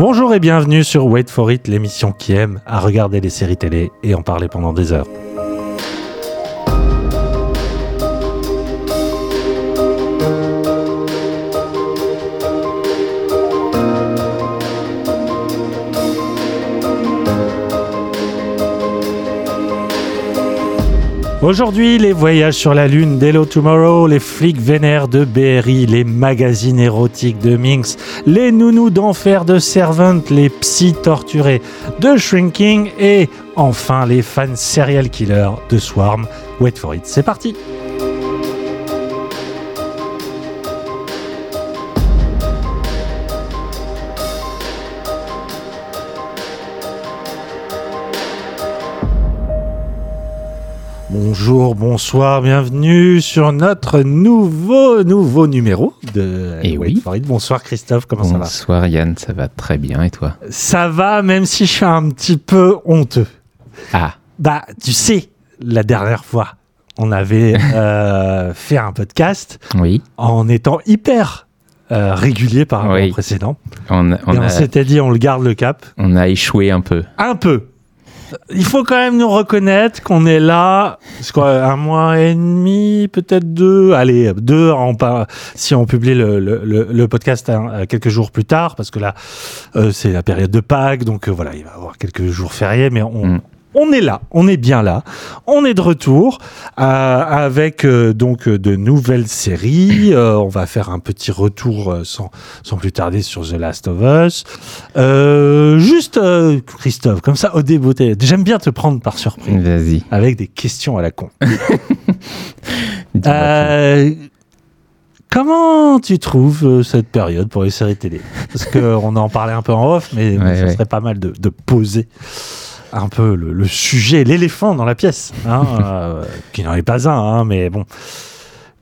Bonjour et bienvenue sur Wait for It, l'émission qui aime à regarder les séries télé et en parler pendant des heures. Aujourd'hui, les voyages sur la Lune d'Hello Tomorrow, les flics vénères de BRI, les magazines érotiques de Minx, les nounous d'enfer de Servant, les psys torturés de Shrinking et enfin les fans serial killers de Swarm. Wait for it, c'est parti! Bonjour, bonsoir, bienvenue sur notre nouveau nouveau numéro de Eh Wait oui. for It. Bonsoir Christophe, comment ça va Bonsoir Yann, ça va très bien et toi Ça va, même si je suis un petit peu honteux. Ah, Bah, tu sais, la dernière fois, on avait euh, fait un podcast oui, en étant hyper euh, régulier par rapport Oui. au précédent. on, on Et on a, s'était dit, on le garde le cap. on a échoué un peu. Un peu. Il faut quand même nous reconnaître qu'on est là, quoi, un mois et demi, peut-être deux, allez, deux si on publie le podcast hein, quelques jours plus tard, parce que là, euh, c'est la période de Pâques, donc euh, voilà, il va y avoir quelques jours fériés, mais on, Mm. On est là, on est bien là, on est de retour euh, avec euh, donc euh, de nouvelles séries. Euh, on va faire un petit retour sans, sans plus tarder sur The Last of Us. Juste, Christophe, comme ça, au débeauté, j'aime bien te prendre par surprise Vas-y. avec des questions à la con. comment tu trouves cette période pour les séries télé? Parce qu'on en parlait un peu en off, mais Ouais, ça ouais. serait pas mal de, de poser un peu le, le sujet, l'éléphant dans la pièce, hein, euh, qui n'en est pas un, hein, mais bon.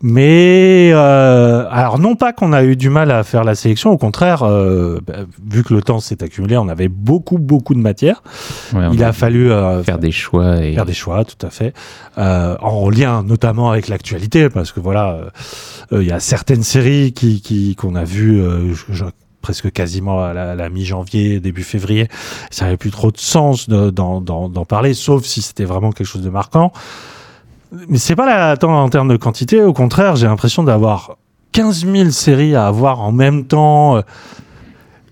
Mais euh, alors non pas qu'on a eu du mal à faire la sélection, au contraire, euh, bah, vu que le temps s'est accumulé, on avait beaucoup beaucoup de matière. Ouais, Il a fallu euh, faire des choix et faire des choix, tout à fait, en lien notamment avec l'actualité, parce que voilà, il y a certaines séries qui qu'on a vues je- je- presque quasiment à la, mi-janvier, début février, ça n'avait plus trop de sens de- d'en parler, sauf si c'était vraiment quelque chose de marquant. Mais c'est pas la tant en termes de quantité, au contraire, j'ai l'impression d'avoir 15 000 séries à avoir en même temps.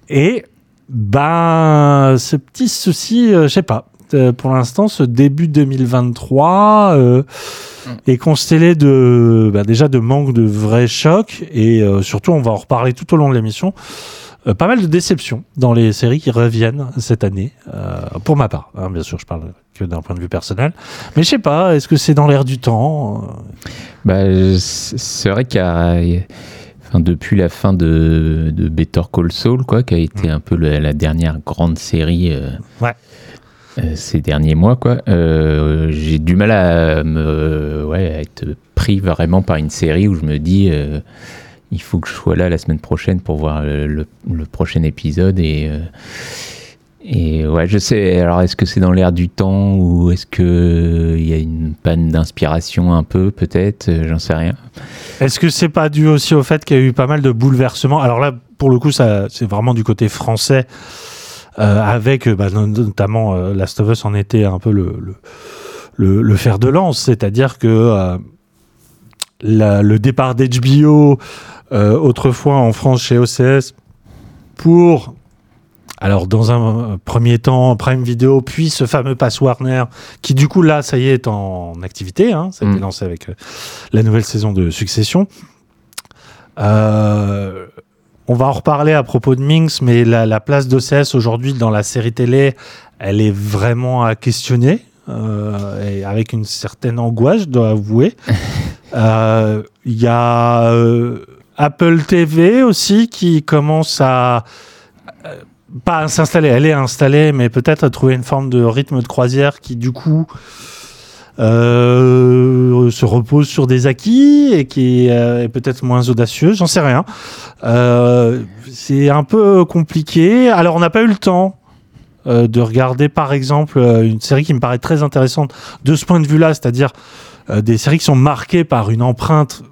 Et ben, ce petit souci, euh, je sais pas. Euh, pour l'instant, ce début 2023 euh, est constellé de bah, déjà de manque de vrais chocs et euh, surtout, on va en reparler tout au long de l'émission. euh, pas mal de déceptions dans les séries qui reviennent cette année, euh, pour ma part. hein, bien sûr, je parle que d'un point de vue personnel. Mais je sais pas, est-ce que c'est dans l'air du temps Bah, c'est vrai qu'il y a- enfin, depuis la fin de, de Better Call Saul, quoi, qui a été un peu le- la dernière grande série euh, Ouais. Euh, ces derniers mois, quoi, euh, j'ai du mal à me, ouais, à être pris vraiment par une série où je me dis, euh, il faut que je sois là la semaine prochaine pour voir le, prochain épisode et et ouais, je sais. Alors, est-ce que c'est dans l'air du temps ou est-ce que il y a une panne d'inspiration un peu, peut-être? J'en sais rien. Est-ce que c'est pas dû aussi au fait qu'il y a eu pas mal de bouleversements? Alors là, pour le coup, ça, c'est vraiment du côté français, avec euh, bah, no- notamment euh, Last of Us en était un peu le, le, le, le fer de lance, c'est-à-dire que euh, la- le départ d'HBO euh, autrefois en France chez OCS pour alors dans un euh, premier temps Prime Video, puis ce fameux Pass Warner qui du coup là ça y est est en activité, hein, ça a été Mm. lancé avec euh, la nouvelle saison de Succession. Euh, on va en reparler à propos de Minx, mais la, la place d'OCS aujourd'hui dans la série télé, elle est vraiment à questionner, euh, et avec une certaine angoisse, je dois avouer. Euh, Il y a euh, Apple TV aussi qui commence à pas à s'installer, elle est installée, mais peut-être à trouver une forme de rythme de croisière qui du coup euh, se repose sur des acquis et qui euh, est peut-être moins audacieux, j'en sais rien. Euh, c'est un peu compliqué. Alors on n'a pas eu le temps euh, de regarder par exemple euh, une série qui me paraît très intéressante de ce point de vue-là, c'est-à-dire euh, des séries qui sont marquées par une empreinte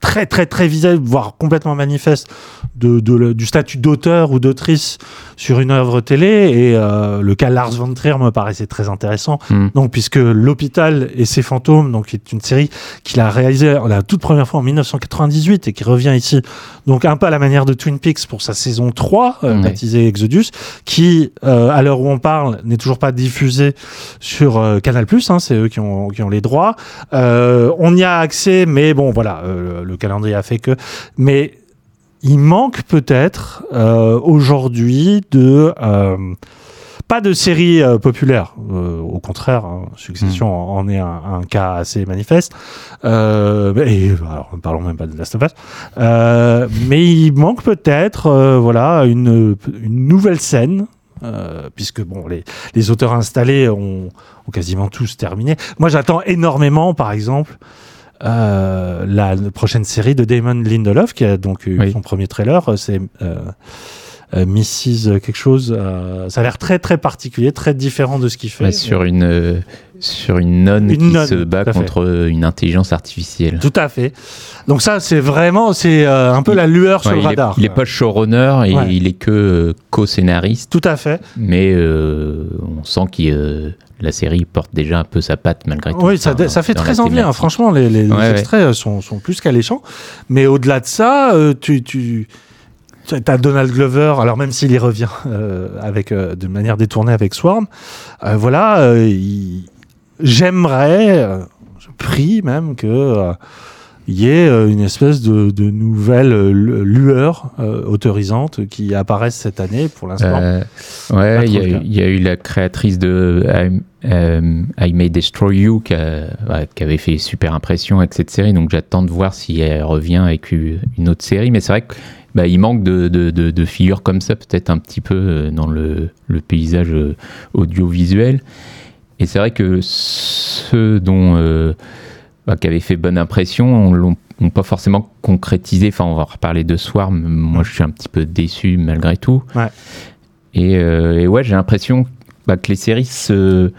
très très très visible, voire complètement manifeste de, de- du statut d'auteur ou d'autrice sur une œuvre télé. Et euh, le cas Lars von Trier me paraissait très intéressant. Hmm. Donc, puisque L'Hôpital et ses fantômes, donc, est une série qu'il a réalisée la toute première fois en 1998 et qui revient ici, donc un peu à la manière de Twin Peaks pour sa saison 3, euh, baptisée Exodus, qui, euh, à l'heure où on parle, n'est toujours pas diffusée sur Canal+, hein, c'est eux qui ont, qui ont les droits. On y a accès, mais bon, voilà, le calendrier a fait que... Mais il manque peut-être euh, aujourd'hui de... euh, pas de série euh, populaire, au contraire, hein, Succession en est un, un cas assez manifeste. Et alors, ne parlons même pas de Last of Us. Mais il manque peut-être, voilà, une, une nouvelle scène. puisque bon, les, les auteurs installés ont, ont quasiment tous terminé. Moi, j'attends énormément, par exemple, euh, la prochaine série de Damon Lindelof, qui a donc eu Oui. son premier trailer. euh, C'est euh, euh, Mrs. quelque chose. ça a l'air très très particulier, très différent de ce qu'il fait. Ouais, sur une euh, sur une nonne Une qui nonne, se bat fait. contre une intelligence artificielle. Tout à fait. Donc ça, c'est vraiment, c'est euh, un peu la lueur sur le il, est, radar. il est quoi. pas showrunner et Ouais. il est que euh, co-scénariste, Tout à fait. mais euh, on sent que euh, la série porte déjà un peu sa patte malgré tout. Oui, ça, ça fait très envie. hein. Franchement, les, Ouais, extraits euh, sont, sont plus qu'alléchants. Mais au-delà de ça, euh, tu, tu as Donald Glover. Alors même s'il y revient euh, avec euh, de manière détournée avec Swarm, euh, voilà, euh, il- j'aimerais, euh, je prie même que euh, il y ait euh, une espèce de, de nouvelle euh, lu- lueur euh, autorisante qui apparaisse cette année. Pour l'instant, Euh, ouais, il y, a eu- cas. il y a eu la créatrice de I, euh, I May Destroy You qui, a- ouais, qui avait fait super impression avec cette série, donc j'attends de voir si elle revient avec une autre série. Mais c'est vrai que bah, manque de, de- de- de figures comme ça, peut-être un petit peu euh, dans le, le paysage euh, audiovisuel. Et c'est vrai que ceux dont euh, bah, qui avaient fait bonne impression, on l'ont n'ont pas forcément concrétisé. Enfin, on va reparler de Swarm. Moi, je suis un petit peu déçu malgré tout. Ouais. Et, euh, et ouais, j'ai l'impression bah, que les séries se.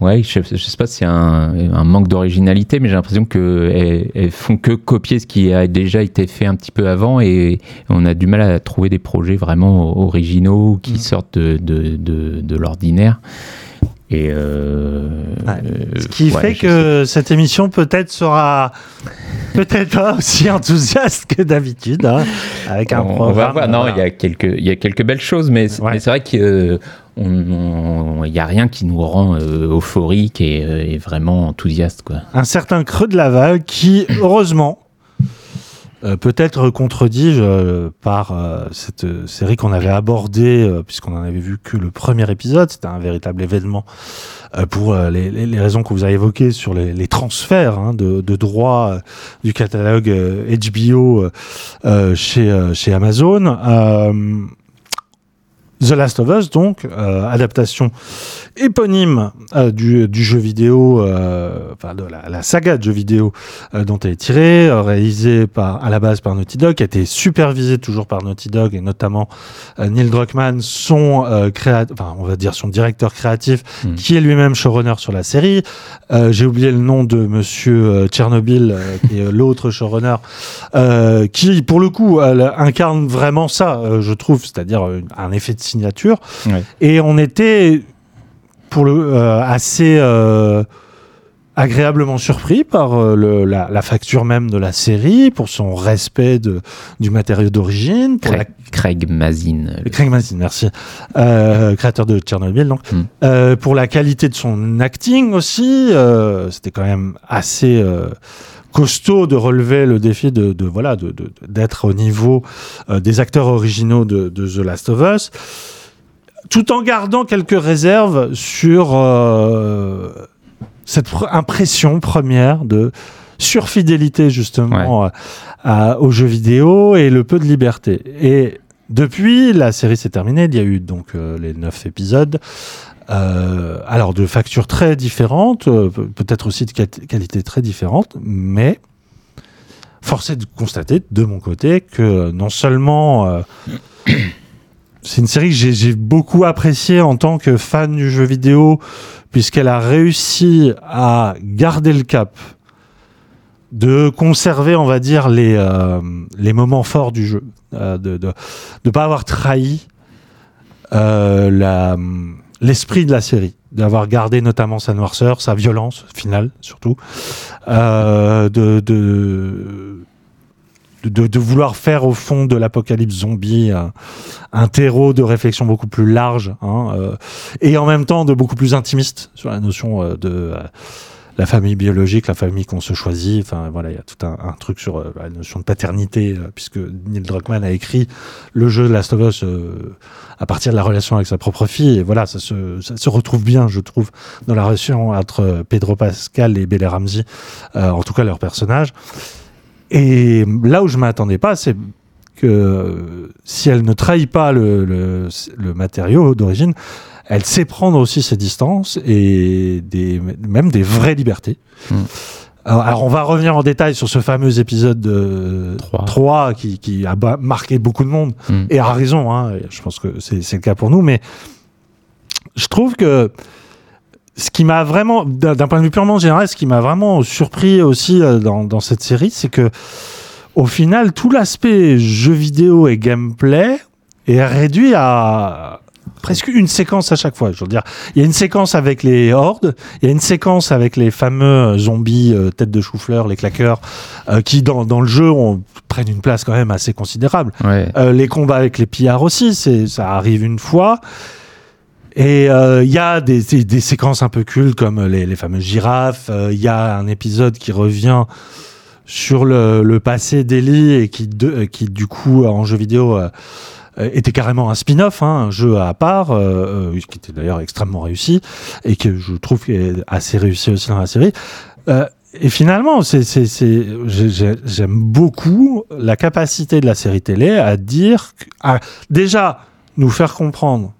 Ouais, je, je sais pas si c'est un, un manque d'originalité, mais j'ai l'impression qu'elles elles font que copier ce qui a déjà été fait un petit peu avant et on a du mal à trouver des projets vraiment originaux qui Mm. sortent de, de, de, de l'ordinaire. Et euh, euh, Ce qui ouais, fait que cette émission peut-être sera peut-être pas aussi enthousiaste que d'habitude, hein, avec un on, on programme. va voir. Non, voilà. il y a quelques, il y a quelques belles choses, mais, c'est- Ouais. vrai qu'il n'y a rien qui nous rend euh, euphorique et, euh, et vraiment enthousiaste, quoi. un certain creux de Laval qui, heureusement, euh, peut être contredit euh, par euh, cette série qu'on avait abordée, puisqu'on en avait vu que le premier épisode. C'était un véritable événement pour les, raisons que vous avez évoquées sur les, transferts hein, de, de droits du catalogue HBO chez, chez Amazon. The Last of Us, donc, euh, adaptation éponyme euh, du, du jeu vidéo, euh, enfin de la, la saga de jeux vidéo dont elle est tirée, réalisée par, à la base par Naughty Dog, qui a été supervisée toujours par Naughty Dog et notamment Neil Druckmann, son enfin on va dire son directeur créatif, Mm. qui est lui-même showrunner sur la série. J'ai oublié le nom de Monsieur Tchernobyl, qui est l'autre showrunner, qui pour le coup elle incarne vraiment ça, je trouve, c'est-à-dire un effet de signature. Ouais. Et on était pour le euh, assez euh, agréablement surpris par euh, le- la, la facture même de la série, pour son respect de, du matériau d'origine, pour la Craig, Craig Mazin. le- Craig Mazin, merci. Euh, créateur de Tchernobyl, donc. Mm. Euh, pour la qualité de son acting aussi, c'était quand même assez costaud de relever le défi de, de voilà d'être au niveau euh, des acteurs originaux de, de The Last of Us, tout en gardant quelques réserves sur euh, cette pr- impression première de surfidélité justement euh, à- aux jeux vidéo et le peu de liberté. Et depuis, la série s'est terminée. Il y a eu donc euh, les neuf épisodes. Euh, alors de factures très différentes, euh, pe- peut-être aussi de quali- qualité très différentes, mais force est de constater de mon côté que non seulement euh, c'est une série que j'ai- beaucoup appréciée en tant que fan du jeu vidéo, puisqu'elle a réussi à garder le cap de conserver, on va dire, les, les moments forts du jeu, de ne pas avoir trahi la, l'esprit de la série, d'avoir gardé notamment sa noirceur, sa violence finale surtout, euh, de, de, de, de, vouloir faire au fond de l'apocalypse zombie un, terreau de réflexion beaucoup plus large, hein, euh, et en même temps de beaucoup plus intimiste sur la notion euh, de la famille biologique, la famille qu'on se choisit. Enfin, voilà, il y a tout un, truc sur euh, la notion de paternité, euh, puisque Neil Druckmann a écrit le jeu de Last of Us euh, à partir de la relation avec sa propre fille. Et voilà, ça se, se retrouve bien, je trouve, dans la relation entre Pedro Pascal et Bella Ramsey, euh, en tout cas leur personnage. Et là où je m'attendais pas, c'est que si elle ne trahit pas le, le, le matériau d'origine, elle sait prendre aussi ses distances et des, même des vraies libertés. Mm. Alors, alors, on va revenir en détail sur ce fameux épisode de 3, 3 qui, qui, a marqué beaucoup de monde Mm. et a raison. Hein, je pense que c'est le cas pour nous, mais je trouve que ce qui m'a vraiment, d'un point de vue purement général, ce qui m'a vraiment surpris aussi euh, dans, dans cette série, c'est que au final, tout l'aspect jeu vidéo et gameplay est réduit à presque une séquence à chaque fois. Je veux dire, il y a une séquence avec les hordes, il y a une séquence avec les fameux zombies euh, tête de chou-fleur, les claqueurs, euh, qui dans, dans le jeu on, prennent une place quand même assez considérable. Ouais. Euh, les combats avec les pillards aussi, c'est ça arrive une fois. Et il euh, y a des, des, des, séquences un peu cultes comme les, les fameuses girafes. Il y a un épisode qui revient sur le, le passé d'Ellie et qui, de, qui du coup en jeu vidéo euh, était carrément un spin-off, hein, un jeu à part, euh, qui était d'ailleurs extrêmement réussi et que je trouve assez réussi aussi dans la série. Euh, et finalement, c'est, j'aime beaucoup la capacité de la série télé à dire, à déjà nous faire comprendre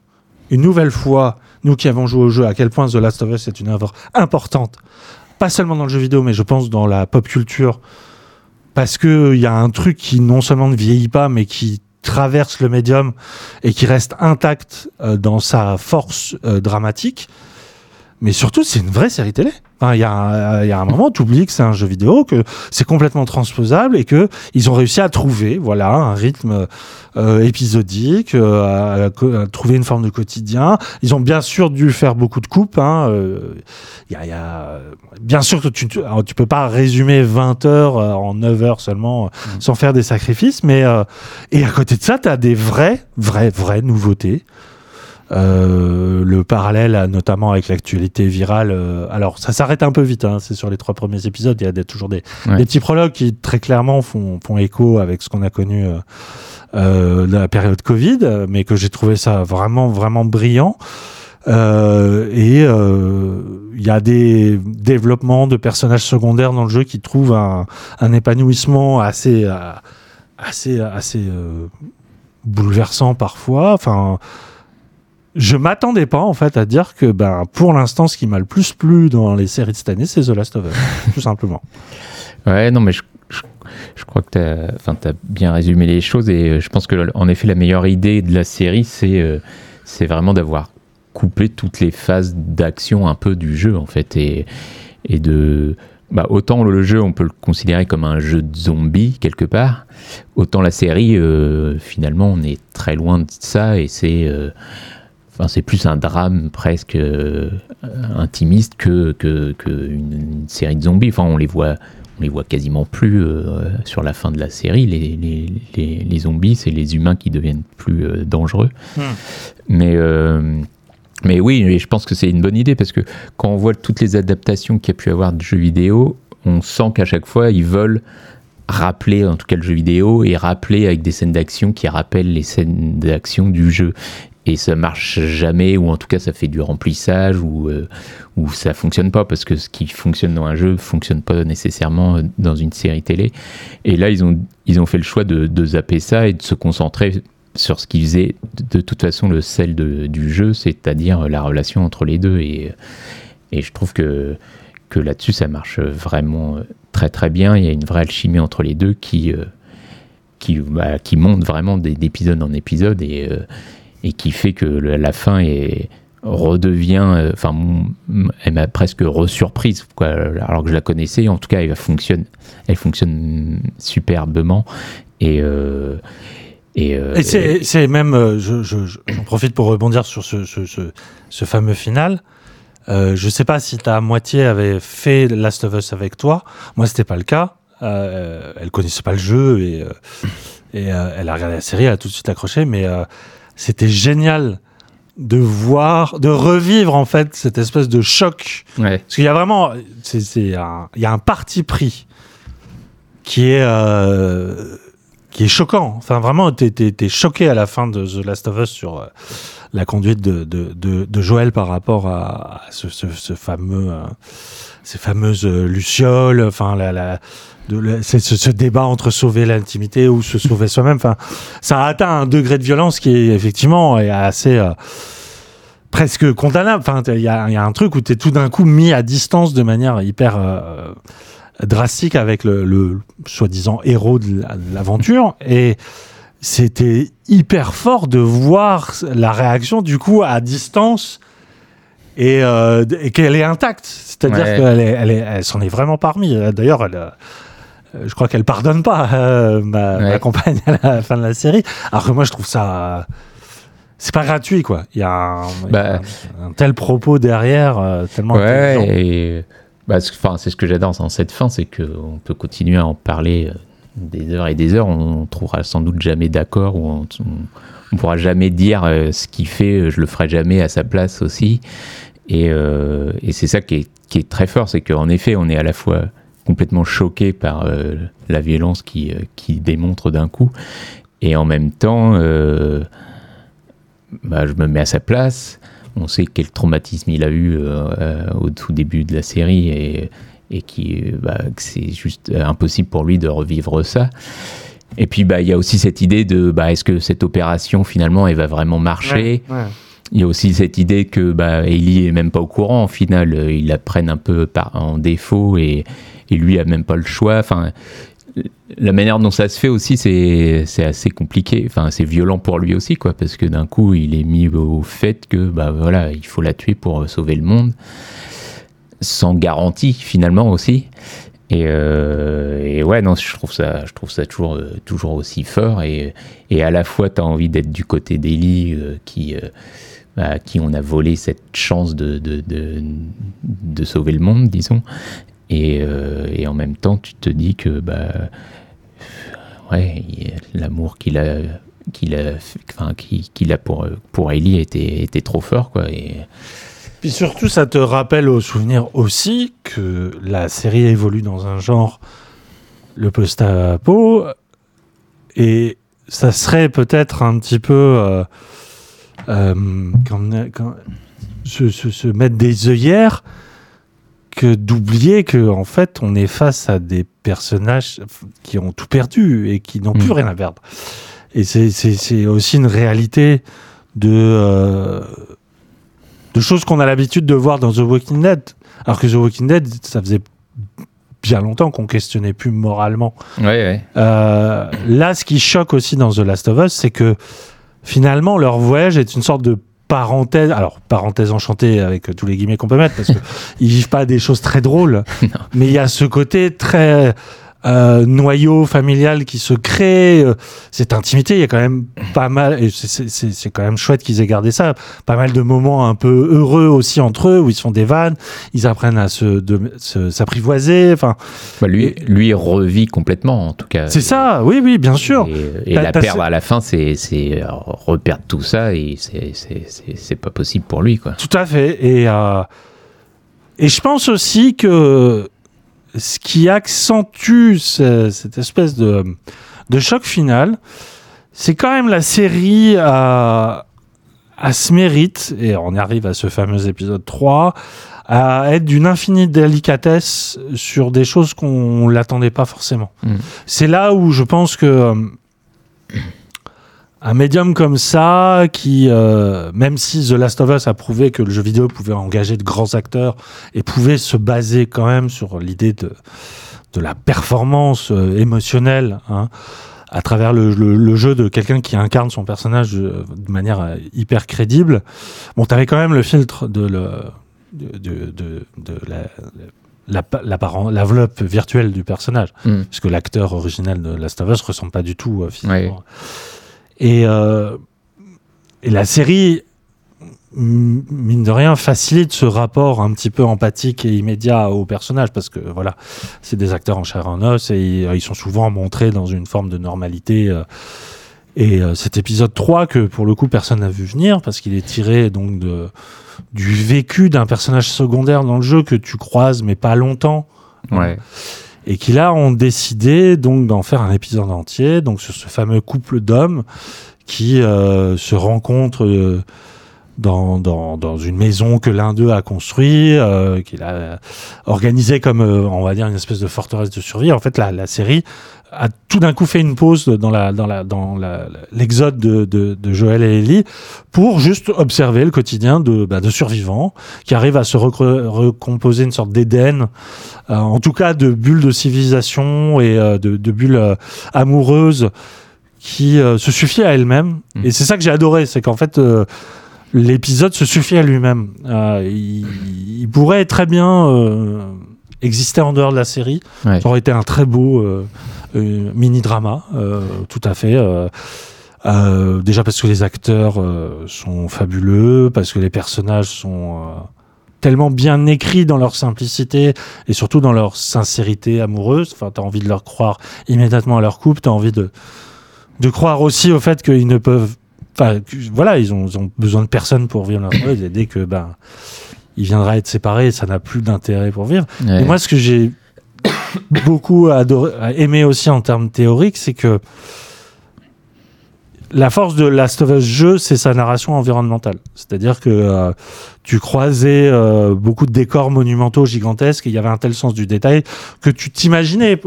une nouvelle fois, nous qui avons joué au jeu, à quel point The Last of Us est une œuvre importante, pas seulement dans le jeu vidéo, mais je pense dans la pop culture, parce que il y a un truc qui non seulement ne vieillit pas, mais qui traverse le médium et qui reste intact euh, dans sa force euh, dramatique. Mais surtout, c'est une vraie série télé. Il enfin, y, a, y a un moment, tu oublies que c'est un jeu vidéo, que c'est complètement transposable et que ils ont réussi à trouver, voilà, un rythme euh, épisodique, euh, à, à, trouver une forme de quotidien. Ils ont bien sûr dû faire beaucoup de coupes. Hein, euh, y a, y a, bien sûr que tu, tu peux pas résumer 20 heures euh, en 9 heures seulement mmh. sans faire des sacrifices, mais euh, et à côté de ça, tu as des vraies, vraies, vraies nouveautés. Euh, le parallèle notamment avec l'actualité virale euh, alors ça s'arrête un peu vite hein, c'est sur les trois premiers épisodes il y a des, toujours des, ouais. des, petits prologues qui très clairement font, font écho avec ce qu'on a connu euh, de la période Covid mais que j'ai trouvé ça vraiment vraiment brillant et il y a des développements de personnages secondaires dans le jeu qui trouvent un, un épanouissement assez assez assez bouleversant parfois enfin je m'attendais pas en fait à dire que ben pour l'instant ce qui m'a le plus plu dans les séries de cette année c'est The Last of Us tout simplement. Ouais non mais je, je, crois que tu as, as bien résumé les choses et je pense que en effet la meilleure idée de la série c'est euh, c'est vraiment d'avoir coupé toutes les phases d'action un peu du jeu en fait et, et de bah, autant le jeu on peut le considérer comme un jeu de zombies quelque part autant la série euh, finalement on est très loin de ça et c'est euh, Enfin, c'est plus un drame presque euh, intimiste que, que, que une, une, série de zombies. Enfin, on les voit, on les voit quasiment plus euh, sur la fin de la série. Les, les, les, les zombies, c'est les humains qui deviennent plus euh, dangereux. Hmm. Mais mais oui, je pense que c'est une bonne idée parce que quand on voit toutes les adaptations qu'il y a pu avoir de jeux vidéo, on sent qu'à chaque fois ils veulent rappeler en tout cas le jeu vidéo et rappeler avec des scènes d'action qui rappellent les scènes d'action du jeu et ça marche jamais ou en tout cas ça fait du remplissage ou euh, ou ça fonctionne pas parce que ce qui fonctionne dans un jeu fonctionne pas nécessairement dans une série télé. Et là ils ont ils ont fait le choix de, de zapper ça et de se concentrer sur ce qui faisait de, toute façon le sel de, du jeu c'est-à-dire la relation entre les deux. Et et je trouve que que là-dessus ça marche vraiment très très bien. Il y a une vraie alchimie entre les deux qui euh, qui, bah, qui monte vraiment d'épisode en épisode. Euh, et qui fait que la fin est redevient, enfin, elle m'a presque resurprise, quoi, alors que je la connaissais. En tout cas, elle fonctionne, elle fonctionne superbement. Et, et, c'est même, j'en je, profite pour rebondir sur ce, ce, ce fameux final. Euh, je sais pas si ta moitié avait fait Last of Us avec toi. Moi, c'était pas le cas. Euh, elle connaissait pas le jeu et, euh, et euh, elle a regardé la série, elle a tout de suite accroché. Mais c'était génial de voir, de revivre en fait cette espèce de choc. Ouais. Parce qu'il y a vraiment, il y a un parti pris qui est qui est choquant. Enfin, vraiment, t'es, es, choqué à la fin de The Last of Us sur la conduite de, de, de, de, Joël par rapport à, ce, ce, ce, fameux, euh, ces fameuses euh, lucioles, enfin la, la de, ce, ce, débat entre sauver l'intimité ou se sauver soi-même. Enfin, ça a atteint un degré de violence qui est effectivement est assez euh, presque condamnable. Enfin, il y a, y a, un truc où tu es tout d'un coup mis à distance de manière hyper euh, drastique avec le, le soi-disant héros de l'aventure et c'était hyper fort de voir la réaction du coup à distance et, euh, qu'elle est intacte. C'est-à-dire qu'elle elle, elle s'en est vraiment parmi. D'ailleurs, elle, euh, je crois qu'elle pardonne pas euh, ma, compagne à la fin de la série. Alors que moi, je trouve ça. C'est pas gratuit, quoi. Il y a un, bah, un, tel propos derrière, tellement ouais, et, bah, c'est ce que j'adore dans cette fin, c'est qu'on peut continuer à en parler des heures et des heures, on, trouvera sans doute jamais d'accord ou on, on, pourra jamais dire euh, ce qu'il fait, euh, je le ferai jamais à sa place aussi. Et, euh, et c'est ça qui est, qui est, très fort, c'est qu'en effet, on est à la fois complètement choqué par la violence qui, qui démontre d'un coup, et en même temps, bah, je me mets à sa place. On sait quel traumatisme il a eu au tout début de la série et et qui bah, que c'est juste impossible pour lui de revivre ça. Et puis bah il y a aussi cette idée de bah, est-ce que cette opération finalement elle va vraiment marcher? Il y a aussi cette idée que bah, Ellie est même pas au courant. Au final, ils la prennent un peu par, en défaut et, et lui a même pas le choix. Enfin, la manière dont ça se fait aussi, c'est, assez compliqué. Enfin, c'est violent pour lui aussi, quoi, parce que d'un coup, il est mis au fait que, bah voilà, il faut la tuer pour sauver le monde sans garantie finalement aussi. Et, euh, et, ouais, non, je trouve ça, je trouve ça toujours, euh, toujours aussi fort. Et, et à la fois, tu as envie d'être du côté d'Eli, euh, qui, euh, bah, qui on a volé cette chance de, de, de sauver le monde, disons. Et, et, en même temps, tu te dis que bah, ouais, l'amour qu'il a, qu'il a, enfin, qu'il a pour, pour Ellie était, était trop fort. Quoi, et, puis surtout, ça te rappelle au souvenir aussi que la série évolue dans un genre, le post-apo, et ça serait peut-être un petit peu euh, euh, quand, se, se, mettre des œillères que d'oublier que en fait on est face à des personnages qui ont tout perdu et qui n'ont plus mm. rien à perdre. Et c'est aussi une réalité de euh, de choses qu'on a l'habitude de voir dans The Walking Dead. Alors que The Walking Dead, ça faisait bien longtemps qu'on questionnait plus moralement. Ouais, ouais. Euh, là, ce qui choque aussi dans The Last of Us, c'est que finalement, leur voyage est une sorte de parenthèse, alors parenthèse enchantée avec tous les guillemets qu'on peut mettre, parce qu'ils vivent pas des choses très drôles, mais il y a ce côté très euh, noyau familial qui se crée, euh, cette intimité, il y a quand même pas mal, et c'est quand même chouette qu'ils aient gardé ça, pas mal de moments un peu heureux aussi entre eux, où ils font des vannes, ils apprennent à se s'apprivoiser, enfin... Bah lui, lui revit complètement, en tout cas. C'est ça, oui, oui, bien sûr. Et, la perdre à la fin, c'est reperdre tout ça, et c'est pas possible pour lui, quoi. Tout à fait, et... Euh, et je pense aussi que ce qui accentue cette espèce de, de choc final, c'est quand même la série à, à ce mérite, et on arrive à ce fameux épisode 3, à être d'une infinie délicatesse sur des choses qu'on l'attendait pas forcément. Mm. C'est là où je pense que euh, un médium comme ça, qui, euh, même si The Last of Us a prouvé que le jeu vidéo pouvait engager de grands acteurs et pouvait se baser quand même sur l'idée de, de la performance euh, émotionnelle, hein, à travers le, le, jeu de quelqu'un qui incarne son personnage de, manière hyper crédible. Bon, t'avais quand même le filtre de le de, de, de, la, l'enveloppe virtuelle du personnage, mm. puisque l'acteur original de Last of Us ressemble pas du tout euh, physiquement. Et, euh, et la série, mine de rien, facilite ce rapport un petit peu empathique et immédiat au personnage, parce que voilà, c'est des acteurs en chair et en os, et ils sont souvent montrés dans une forme de normalité. Euh, et cet épisode 3, que pour le coup personne n'a vu venir, parce qu'il est tiré donc de du vécu d'un personnage secondaire dans le jeu que tu croises mais pas longtemps. Ouais. Et qui là ont décidé d'en faire un épisode entier, donc sur ce fameux couple d'hommes qui euh, se rencontrent euh, dans, une maison que l'un d'eux a construit, euh, qu'il a organisé comme, euh, on va dire, une espèce de forteresse de survie. En fait, la série a tout d'un coup fait une pause dans la dans la dans l'exode de, de, de, Joël et Ellie pour juste observer le quotidien de bah, de survivants qui arrivent à se recomposer une sorte d'Éden, euh, en tout cas de bulles de civilisation et euh, de, de, bulles euh, amoureuses qui se suffit à elles-mêmes. Mmh. Et c'est ça que j'ai adoré, c'est qu'en fait l'épisode se suffit à lui-même. Il, il, pourrait très bien exister en dehors de la série. Ça aurait été un très beau euh, mini drama, euh, tout à fait. Euh, déjà parce que les acteurs sont fabuleux, parce que les personnages sont tellement bien écrits dans leur simplicité et surtout dans leur sincérité amoureuse. Enfin, t'as envie de leur croire immédiatement à leur couple, t'as envie de de croire aussi au fait qu'ils ne peuvent, enfin, voilà, ils ont, ils ont, besoin de personne pour vivre leur vie. Et dès que ben, il viendra être séparé, ça n'a plus d'intérêt pour vivre. Et moi, ce que j'ai beaucoup adoré, aimé aussi en termes théoriques, c'est que la force de Last of Us jeu, c'est sa narration environnementale. C'est-à-dire que euh, tu croisais euh, beaucoup de décors monumentaux gigantesques et il y avait un tel sens du détail que tu t'imaginais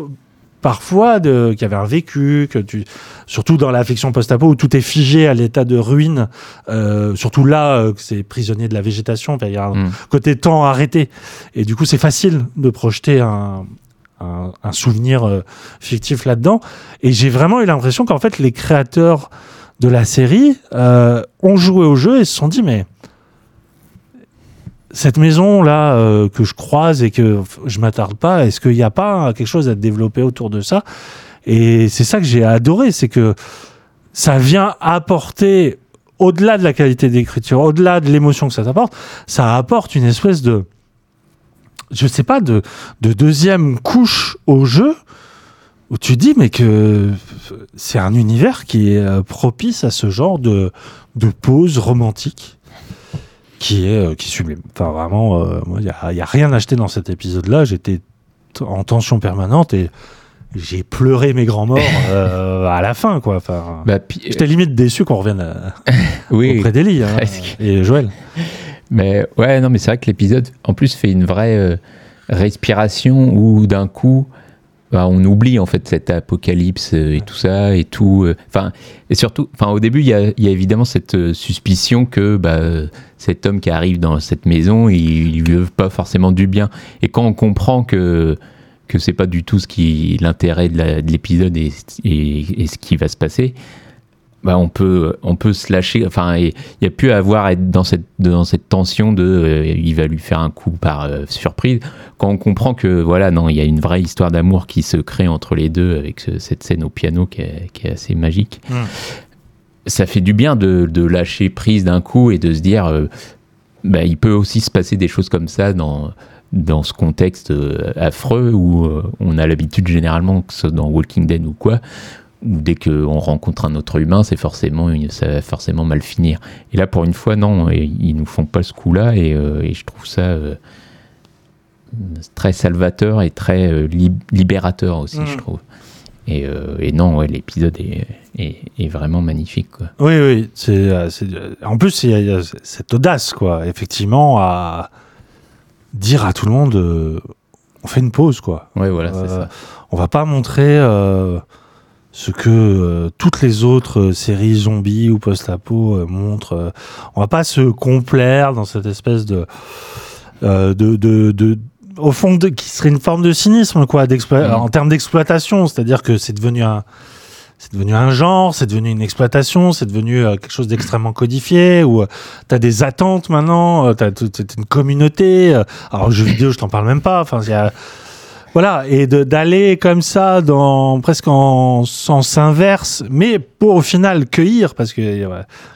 parfois qu'il y avait un vécu, que tu, surtout dans la fiction post-apo où tout est figé à l'état de ruine, euh, surtout là, euh, c'est prisonnier de la végétation, il y a un mm. côté temps arrêté. Et du coup, c'est facile de projeter un, un, souvenir euh, fictif là-dedans. Et j'ai vraiment eu l'impression qu'en fait, les créateurs de la série euh, ont joué au jeu et se sont dit, mais cette maison là euh, que je croise et que je m'attarde pas, est-ce qu'il n'y a pas quelque chose à développer autour de ça? Et c'est ça que j'ai adoré, c'est que ça vient apporter au-delà de la qualité d'écriture, au-delà de l'émotion que ça t'apporte, ça apporte une espèce de je sais pas, de, de deuxième couche au jeu où tu dis mais que c'est un univers qui est euh, propice à ce genre de, de pause romantique qui est euh, qui sublime. Enfin vraiment, euh, il n'y a, a, rien acheté dans cet épisode-là. J'étais en tension permanente et j'ai pleuré mes grands morts à la fin quoi. Enfin, bah, j'étais limite déçu qu'on revienne à, oui, auprès d'Elie hein, et Joël. Mais ouais, non, mais c'est vrai que l'épisode, en plus, fait une vraie euh, respiration où d'un coup, bah, on oublie en fait cet apocalypse euh, et tout ça et tout. Euh, enfin, et surtout, enfin, au début, il y a, évidemment cette suspicion que bah, cet homme qui arrive dans cette maison, il, lui veut pas forcément du bien. Et quand on comprend que que c'est pas du tout ce qui l'intérêt de l'épisode et, ce qui va se passer, bah, on peut on peut se lâcher enfin il y a pu avoir être dans cette dans cette tension de euh, il va lui faire un coup par euh, surprise quand on comprend que voilà non il y a une vraie histoire d'amour qui se crée entre les deux avec cette scène au piano qui est, qui est assez magique hmm. ça fait du bien de, de lâcher prise d'un coup et de se dire euh, bah, il peut aussi se passer des choses comme ça dans dans ce contexte affreux où on a l'habitude généralement que ce soit dans Walking Dead ou quoi dès qu'on rencontre un autre humain, c'est forcément, ça va forcément mal finir. Et là, pour une fois, non, ils nous font pas ce coup-là, et, euh, je trouve ça euh, très salvateur et très euh, libérateur aussi, je mm. trouve. Et, non, l'épisode est, vraiment magnifique. Quoi. Oui, oui. C'est, en plus, il y, a cette audace, quoi, effectivement, à dire à tout le monde on fait une pause, quoi. Oui, voilà, c'est ça. On va pas montrer ce que euh, toutes les autres euh, séries zombies ou post-apo euh, montrent. on va pas se complaire dans cette espèce de de, de, de, au fond de, qui serait une forme de cynisme quoi en termes d'exploitation c'est-à-dire que c'est devenu un c'est devenu un genre, c'est devenu une exploitation, c'est devenu euh, quelque chose d'extrêmement codifié, où tu as des attentes maintenant, tu as, une communauté. alors, jeux vidéo, je t'en parle même pas. Enfin, il y a voilà, et d'aller comme ça dans presque en sens inverse, mais pour au final cueillir, parce que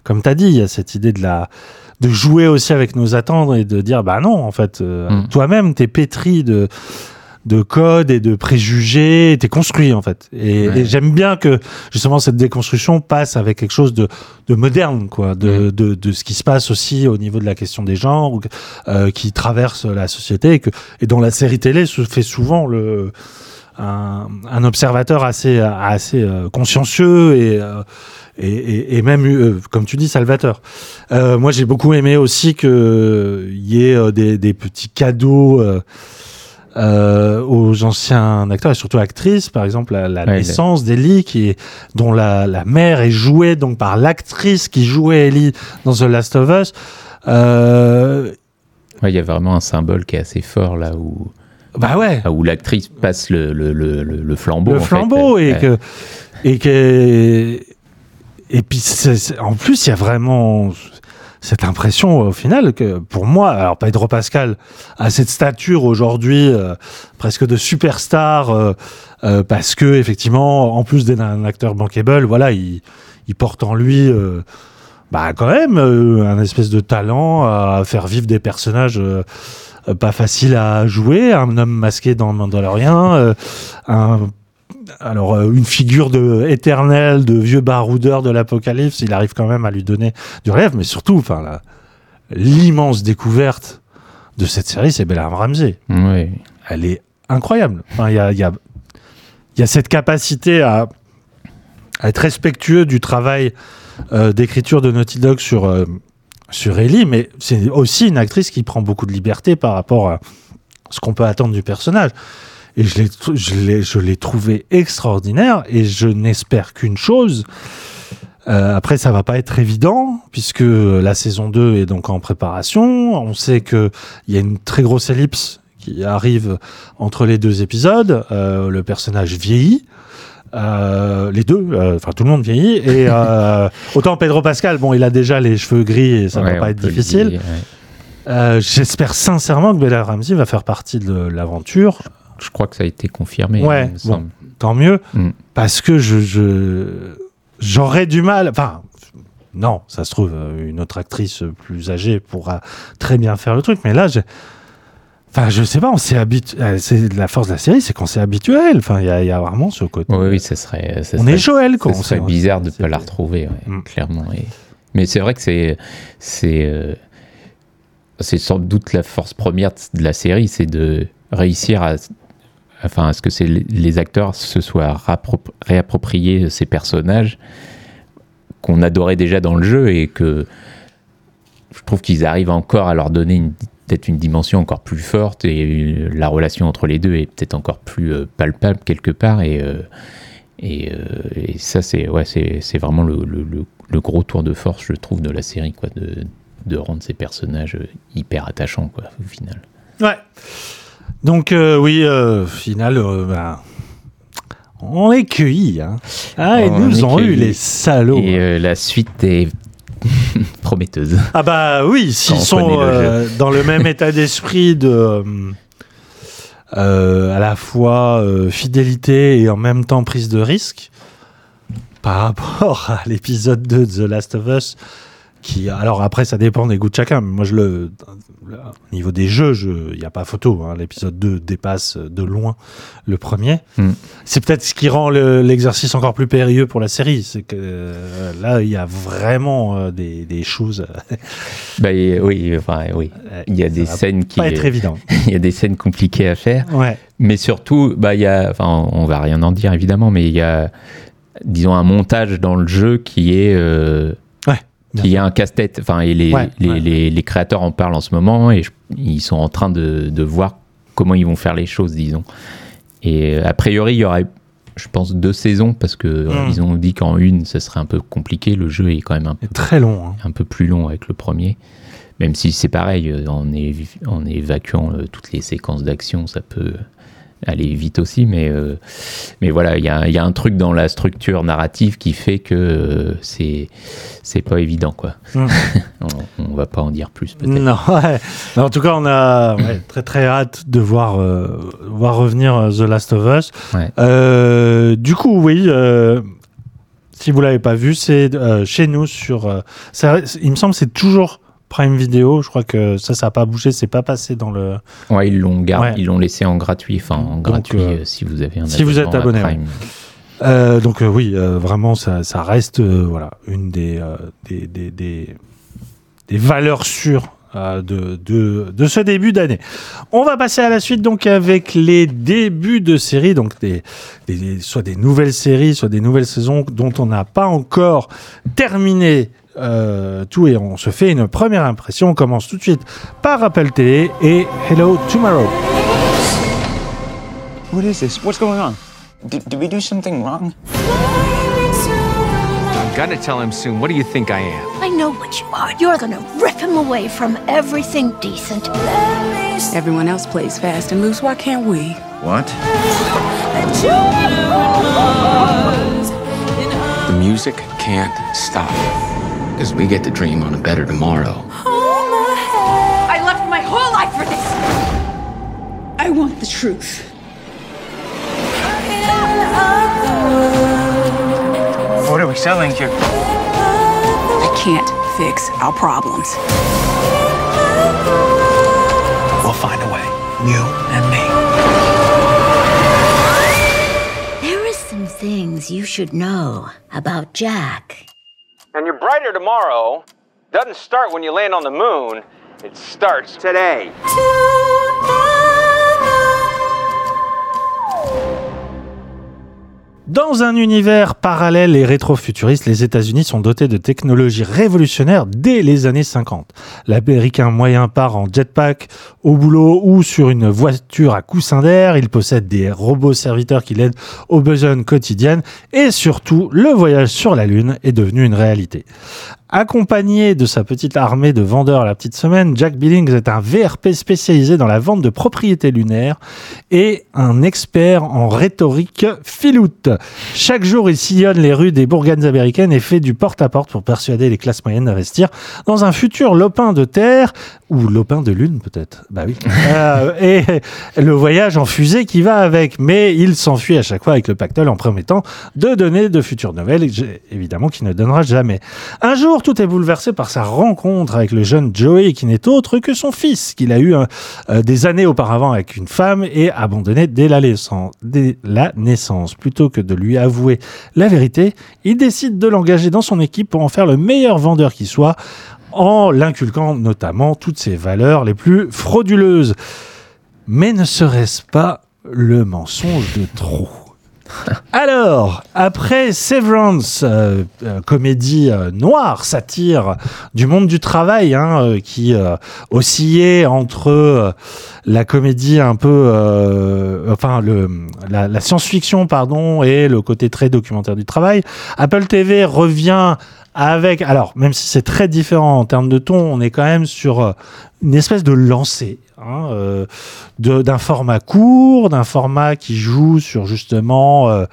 comme tu as dit, il y a cette idée de la de jouer aussi avec nos attentes et de dire bah non en fait euh, mm. toi-même t'es pétri de de code et de préjugés, t'es construit en fait. Et, j'aime bien que justement cette déconstruction passe avec quelque chose de, de moderne, quoi, de, de, de, ce qui se passe aussi au niveau de la question des genres, euh, qui traverse la société et, que, et dont la série télé se fait souvent le un, un observateur assez assez euh, consciencieux et euh, et, et, même, euh, comme tu dis, salvateur. Euh, moi, j'ai beaucoup aimé aussi qu'il y ait des, des, petits cadeaux euh, aux anciens acteurs et surtout actrices, par exemple la, la naissance d'Ellie, qui est, dont la, la, mère est jouée donc par l'actrice qui jouait Ellie dans The Last of Us. Euh... Il y a vraiment un symbole qui est assez fort là où. Bah ouais. Où l'actrice passe le, le, le, le, flambeau. Le flambeau et que et que et puis en plus il y a vraiment cette impression au final que pour moi, alors Pedro Pascal a cette stature aujourd'hui euh, presque de superstar euh, euh, parce que effectivement, en plus d'être un acteur bankable, voilà, il, porte en lui bah quand même un espèce de talent à faire vivre des personnages pas faciles à jouer, un homme masqué dans Mandalorian, un alors euh, une figure de éternelle, de vieux baroudeur de l'apocalypse, il arrive quand même à lui donner du rêve, mais surtout, enfin, l'immense découverte de cette série, c'est Bella Ramsey. Oui. Elle est incroyable. Il y, a, y, a, y, a, cette capacité à, être respectueux du travail euh, d'écriture de Naughty Dog sur, euh, sur Ellie, mais c'est aussi une actrice qui prend beaucoup de liberté par rapport à ce qu'on peut attendre du personnage. Et je l'ai, je l'ai, je l'ai trouvé extraordinaire et je n'espère qu'une chose. Euh, après, ça va pas être évident puisque la saison 2 est donc en préparation. On sait que il y a une très grosse ellipse qui arrive entre les deux épisodes. Euh, le personnage vieillit. Euh, les deux, euh, enfin tout le monde vieillit. Et euh, autant Pedro Pascal, bon, il a déjà les cheveux gris et ça va pas être difficile. J'espère sincèrement que Bella Ramsey va faire partie de l'aventure je crois que ça a été confirmé. Ouais, tant mieux. Mm. Parce que je, j'aurais du mal. Enfin, non, ça se trouve, euh, une autre actrice plus âgée pourra très bien faire le truc. Mais là, je, Enfin, je sais pas, on s'est habitué. Euh, c'est la force de la série, c'est qu'on s'est habitué à elle. Enfin, il y, a vraiment ce côté. Oui, oui, ça serait. on est Joël, quoi. Ce serait bizarre de ne pas la retrouver, mm. clairement. Mais c'est vrai que c'est. C'est. Euh, c'est sans doute la force première de la série, c'est de réussir à enfin, est-ce que c'est les acteurs se soient réappropriés ces personnages qu'on adorait déjà dans le jeu et que je trouve qu'ils arrivent encore à leur donner peut-être une dimension encore plus forte et la relation entre les deux est peut-être encore plus euh, palpable quelque part et, euh, euh, et, ça c'est ouais, c'est vraiment le, le, gros tour de force je trouve de la série quoi de, de rendre ces personnages hyper attachants quoi au final. Ouais donc euh, oui, euh, final, euh, bah, on est cueillis. Hein. Ah, ils nous ont eu les salauds. Et la suite est prometteuse. Ah bah oui, s'ils sont dans le même état d'esprit de à la fois fidélité et en même temps prise de risque par rapport à l'épisode 2 de The Last of Us qui alors après ça dépend des goûts de chacun mais moi je le au niveau des jeux il n'y a pas photo hein. l'épisode 2 dépasse de loin le premier hmm. c'est peut-être ce qui rend l'exercice encore plus périlleux pour la série c'est que euh, là il y a vraiment euh, des, des, choses bah, oui enfin, oui il y a des scènes qui pas être évident il y a des scènes compliquées à faire ouais. mais surtout bah il y a enfin on va rien en dire évidemment mais il y a disons un montage dans le jeu qui est euh, qui est un casse-tête. Enfin, et les, les, les, créateurs en parlent en ce moment et ils sont en train de, de, voir comment ils vont faire les choses, disons. Et euh, a priori, il y aurait, je pense, deux saisons parce que hmm. ils ont dit qu'en une, ce serait un peu compliqué. Le jeu est quand même un peu très long, hein. un peu plus long avec le premier. Même si c'est pareil, euh, en, en évacuant toutes les séquences d'action, ça peut aller vite aussi, mais, euh, mais voilà, il y a, y a, un truc dans la structure narrative qui fait que euh, c'est c'est pas évident, quoi. On, on, va pas en dire plus, peut-être. Non, ouais. en tout cas, on a ouais, très très hâte de voir, euh, voir revenir The Last of Us. du coup, oui. si vous l'avez pas vu, c'est chez nous sur. Ça, il me semble, c'est toujours Prime Video, je crois que ça, ça n'a pas bougé, c'est pas passé dans le. Ouais, ils l'ont gardé, ils l'ont laissé en gratuit, enfin en gratuit euh, si vous avez un. Si vous êtes abonné. Euh, donc euh, oui, vraiment, ça, ça reste voilà une des des, des, des, des, valeurs sûres. De, de, de, ce début d'année. On va passer à la suite donc avec les débuts de séries, donc des, soit des nouvelles séries, soit des nouvelles saisons dont on n'a pas encore terminé euh, tout et on se fait une première impression. On commence tout de suite par Apple TV et Hello Tomorrow. What is this? What's going on? D did we do something wrong? I'm gonna tell him soon. What do you think I am? I know what you are. You're gonna rip him away from everything decent. Everyone else plays fast and loose. Why can't we? What? The music can't stop. Because we get to dream on a better tomorrow. I left my whole life for this! I want the truth. What are we selling here? I can't fix our problems. We'll find a way. You and me. There are some things you should know about Jack. And your brighter tomorrow. Doesn't start when you land on the moon, it starts today. Dans un univers parallèle et rétro-futuriste, les États-Unis sont dotés de technologies révolutionnaires dès les années 50. L'américain moyen part en jetpack au boulot ou sur une voiture à coussin d'air. Il possède des robots serviteurs qui l'aident aux besoins quotidiennes et surtout, le voyage sur la Lune est devenu une réalité. Accompagné de sa petite armée de vendeurs à la petite semaine, Jack Billings est un VRP spécialisé dans la vente de propriétés lunaires et un expert en rhétorique filoute. Chaque jour, il sillonne les rues des bourgades américaines et fait du porte-à-porte pour persuader les classes moyennes d'investir dans un futur lopin de terre ou lopin de lune peut-être. Bah oui. euh, et le voyage en fusée qui va avec, mais il s'enfuit à chaque fois avec le pactole en promettant de donner de futures nouvelles, évidemment qu'il ne donnera jamais. Un jour, tout est bouleversé par sa rencontre avec le jeune Joey, qui n'est autre que son fils, qu'il a eu euh, des années auparavant avec une femme et abandonné dès la, naissance, dès la naissance. Plutôt que de lui avouer la vérité, il décide de l'engager dans son équipe pour en faire le meilleur vendeur qui soit, en l'inculquant notamment toutes ses valeurs les plus frauduleuses. Mais ne serait-ce pas le mensonge de trop? alors, après Severance, euh, euh, comédie euh, noire, satire du monde du travail, hein, qui oscillait entre la comédie un peu, enfin la science-fiction pardon, et le côté très documentaire du travail, Apple TV revient avec, alors même si c'est très différent en termes de ton, on est quand même sur une espèce de lancée hein, euh, d'un format court, d'un format qui joue sur justement euh,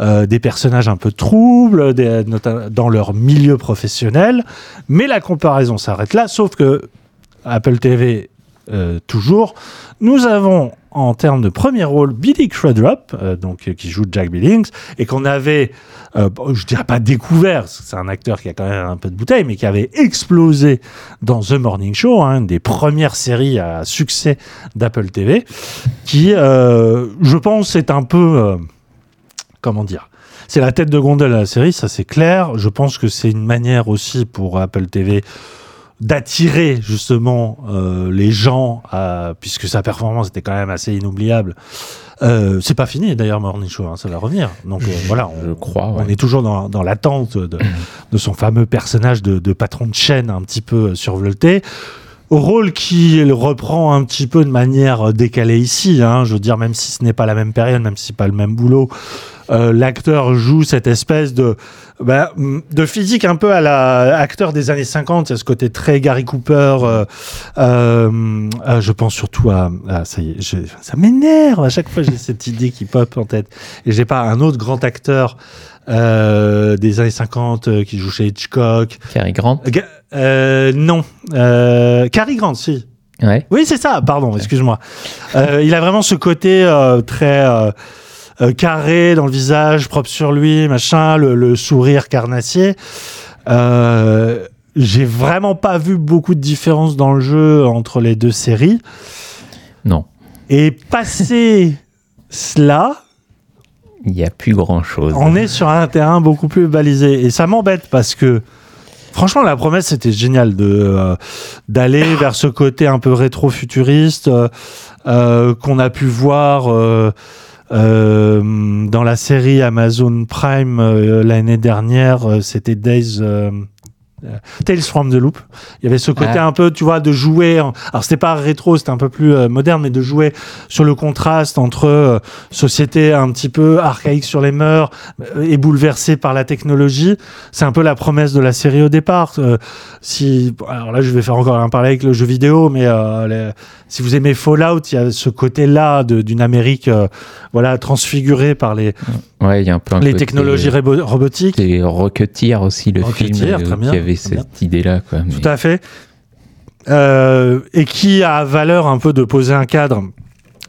euh, des personnages un peu troubles des, dans leur milieu professionnel. Mais la comparaison s'arrête là, sauf que Apple TV euh, toujours, nous avons en termes de premier rôle Billy Crudup, euh, donc qui joue Jack Billings, et qu'on avait, euh, je dirais pas découvert, c'est un acteur qui a quand même un peu de bouteille, mais qui avait explosé dans The Morning Show, hein, une des premières séries à succès d'Apple TV, qui, euh, je pense, est un peu, euh, comment dire, c'est la tête de gondole à la série, ça c'est clair. Je pense que c'est une manière aussi pour Apple TV d'attirer justement euh, les gens, à, puisque sa performance était quand même assez inoubliable. Euh, c'est pas fini d'ailleurs Morning Show, hein, ça va revenir. Donc euh, voilà, on, je crois, ouais. on est toujours dans, dans l'attente de, de, son fameux personnage de, de, patron de chaîne un petit peu survolté. Rôle qu'il reprend un petit peu de manière décalée ici, hein, je veux dire, même si ce n'est pas la même période, même si c'est pas le même boulot, euh, l'acteur joue cette espèce de bah, de physique un peu à la acteur des années 50. Il y a ce côté très Gary Cooper. euh, euh, euh, je pense surtout à, à- ça y est, je- ça m'énerve à chaque fois j'ai cette idée qui pop en tête. Et j'ai pas un autre grand acteur euh, des années 50 euh, qui joue chez Hitchcock. Cary Grant. Euh, non, euh, Cary Grant, si. Ouais. Oui, c'est ça, pardon, excuse-moi. Euh, il a vraiment ce côté euh, très euh, carré dans le visage, propre sur lui, machin, le, le sourire carnassier. Euh, J'ai vraiment pas vu beaucoup de différence dans le jeu entre les deux séries. Non. Et passé cela, Il n'y a plus grand chose. on est sur un terrain beaucoup plus balisé. Et ça m'embête parce que, franchement, la promesse, c'était génial de euh, d'aller vers ce côté un peu rétro-futuriste euh, euh, qu'on a pu voir dans la série Amazon Prime euh, l'année dernière. euh, c'était Days. Euh, Tales from the Loop. Il y avait ce côté Ah. un peu, tu vois, de jouer. en- Alors c'était pas rétro, c'était un peu plus euh, moderne, mais de jouer sur le contraste entre euh, société un petit peu archaïque sur les mœurs euh, et bouleversée par la technologie. C'est un peu la promesse de la série au départ. Si, alors là, je vais faire encore un parallèle avec le jeu vidéo, mais les- si vous aimez Fallout, il y a ce côté-là d'une Amérique, voilà, transfigurée par les, Ouais, il y a un peu un les technologies robotiques. C'est Rocketeer aussi, le Rocketeer, film, très bien, qui avait très bien. cette idée-là. quoi. Mais- Tout à fait. Euh, et qui a valeur un peu de poser un cadre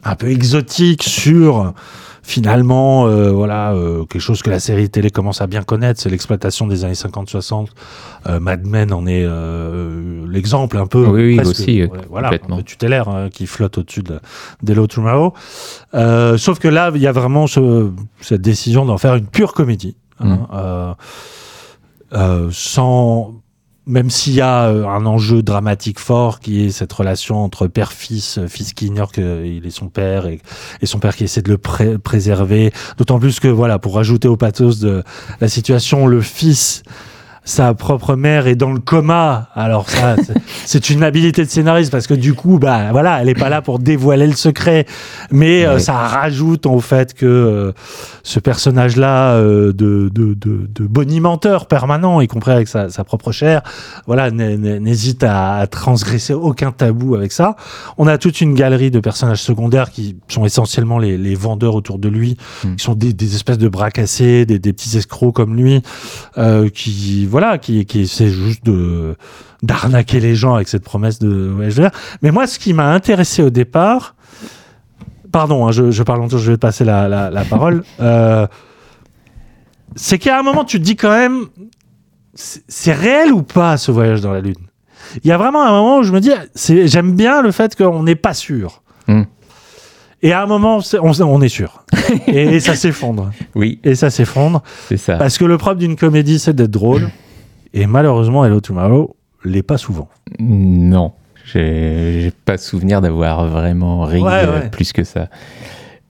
un peu exotique sur finalement euh, voilà euh, quelque chose que la série télé commence à bien connaître c'est l'exploitation des années 50-60 euh, Mad Men en est l'exemple un peu Oui, oui, aussi, ouais, voilà complètement. un peu tutélaire hein, qui flotte au-dessus de d'Hello Tomorrow sauf que là il y a vraiment ce- cette décision d'en faire une pure comédie hein, Mm. Euh, sans même s'il y a euh, un enjeu dramatique fort qui est cette relation entre père-fils, euh, fils qui ignore qu'il est son père et, son père qui essaie de le pré- préserver. D'autant plus que, voilà, pour rajouter au pathos de la situation, le fils, sa propre mère est dans le coma. Alors ça, c'est- une habilité de scénariste parce que du coup, bah voilà, elle est pas là pour dévoiler le secret, mais euh, ça rajoute au fait que euh, ce personnage-là euh, de, de, de, de bonimenteur permanent, y compris avec sa, sa propre chair, voilà, n'hésite à, à transgresser aucun tabou avec ça. On a toute une galerie de personnages secondaires qui sont essentiellement les, les vendeurs autour de lui, Mm. qui sont des, des espèces de bras cassés, des, des petits escrocs comme lui, qui voilà, qui, qui essaient juste de d'arnaquer les gens avec cette promesse de veux dire. Mais moi, ce qui m'a intéressé au départ, pardon, hein, je, je parle longtemps, je vais te passer la, la, la parole. Euh, c'est qu'à un moment, tu te dis quand même, c'est c'est réel ou pas ce voyage dans la Lune? Il y a vraiment un moment où je me dis, c'est- j'aime bien le fait qu'on n'est pas sûr. Hmm. Et à un moment, c'est- on, on est sûr. et, ça s'effondre. Oui, Et ça s'effondre. c'est ça. Parce que le propre d'une comédie, c'est d'être drôle. Et malheureusement, Hello Tomorrow l'est pas souvent. Non, j'ai pas souvenir d'avoir vraiment ri Ouais, euh, ouais. plus que ça.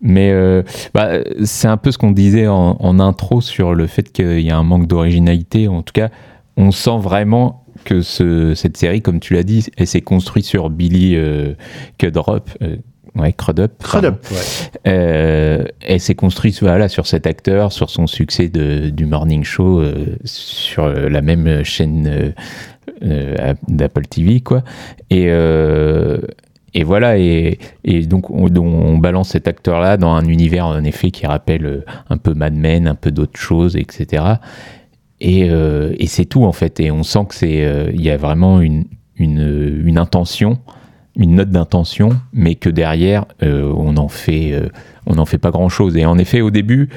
Mais euh, bah, c'est un peu ce qu'on disait en, en intro sur le fait qu'il y a un manque d'originalité. En tout cas, on sent vraiment que ce- cette série, comme tu l'as dit, elle s'est construite sur Billy euh, euh, ouais, Crudup. pardon. Euh, elle s'est construite voilà, sur cet acteur, sur son succès de, du morning show, euh, sur euh, la même chaîne euh, d'Apple TV, quoi. Et, et voilà, et, et donc on, balance cet acteur-là dans un univers, en effet, qui rappelle un peu Mad Men, un peu d'autres choses, etc. Et, et c'est tout, en fait. Et on sent que c'est, il y a vraiment une, une, une intention une note d'intention, mais que derrière, euh, on en fait, euh, on n'en fait pas grand chose. Et en effet, au début,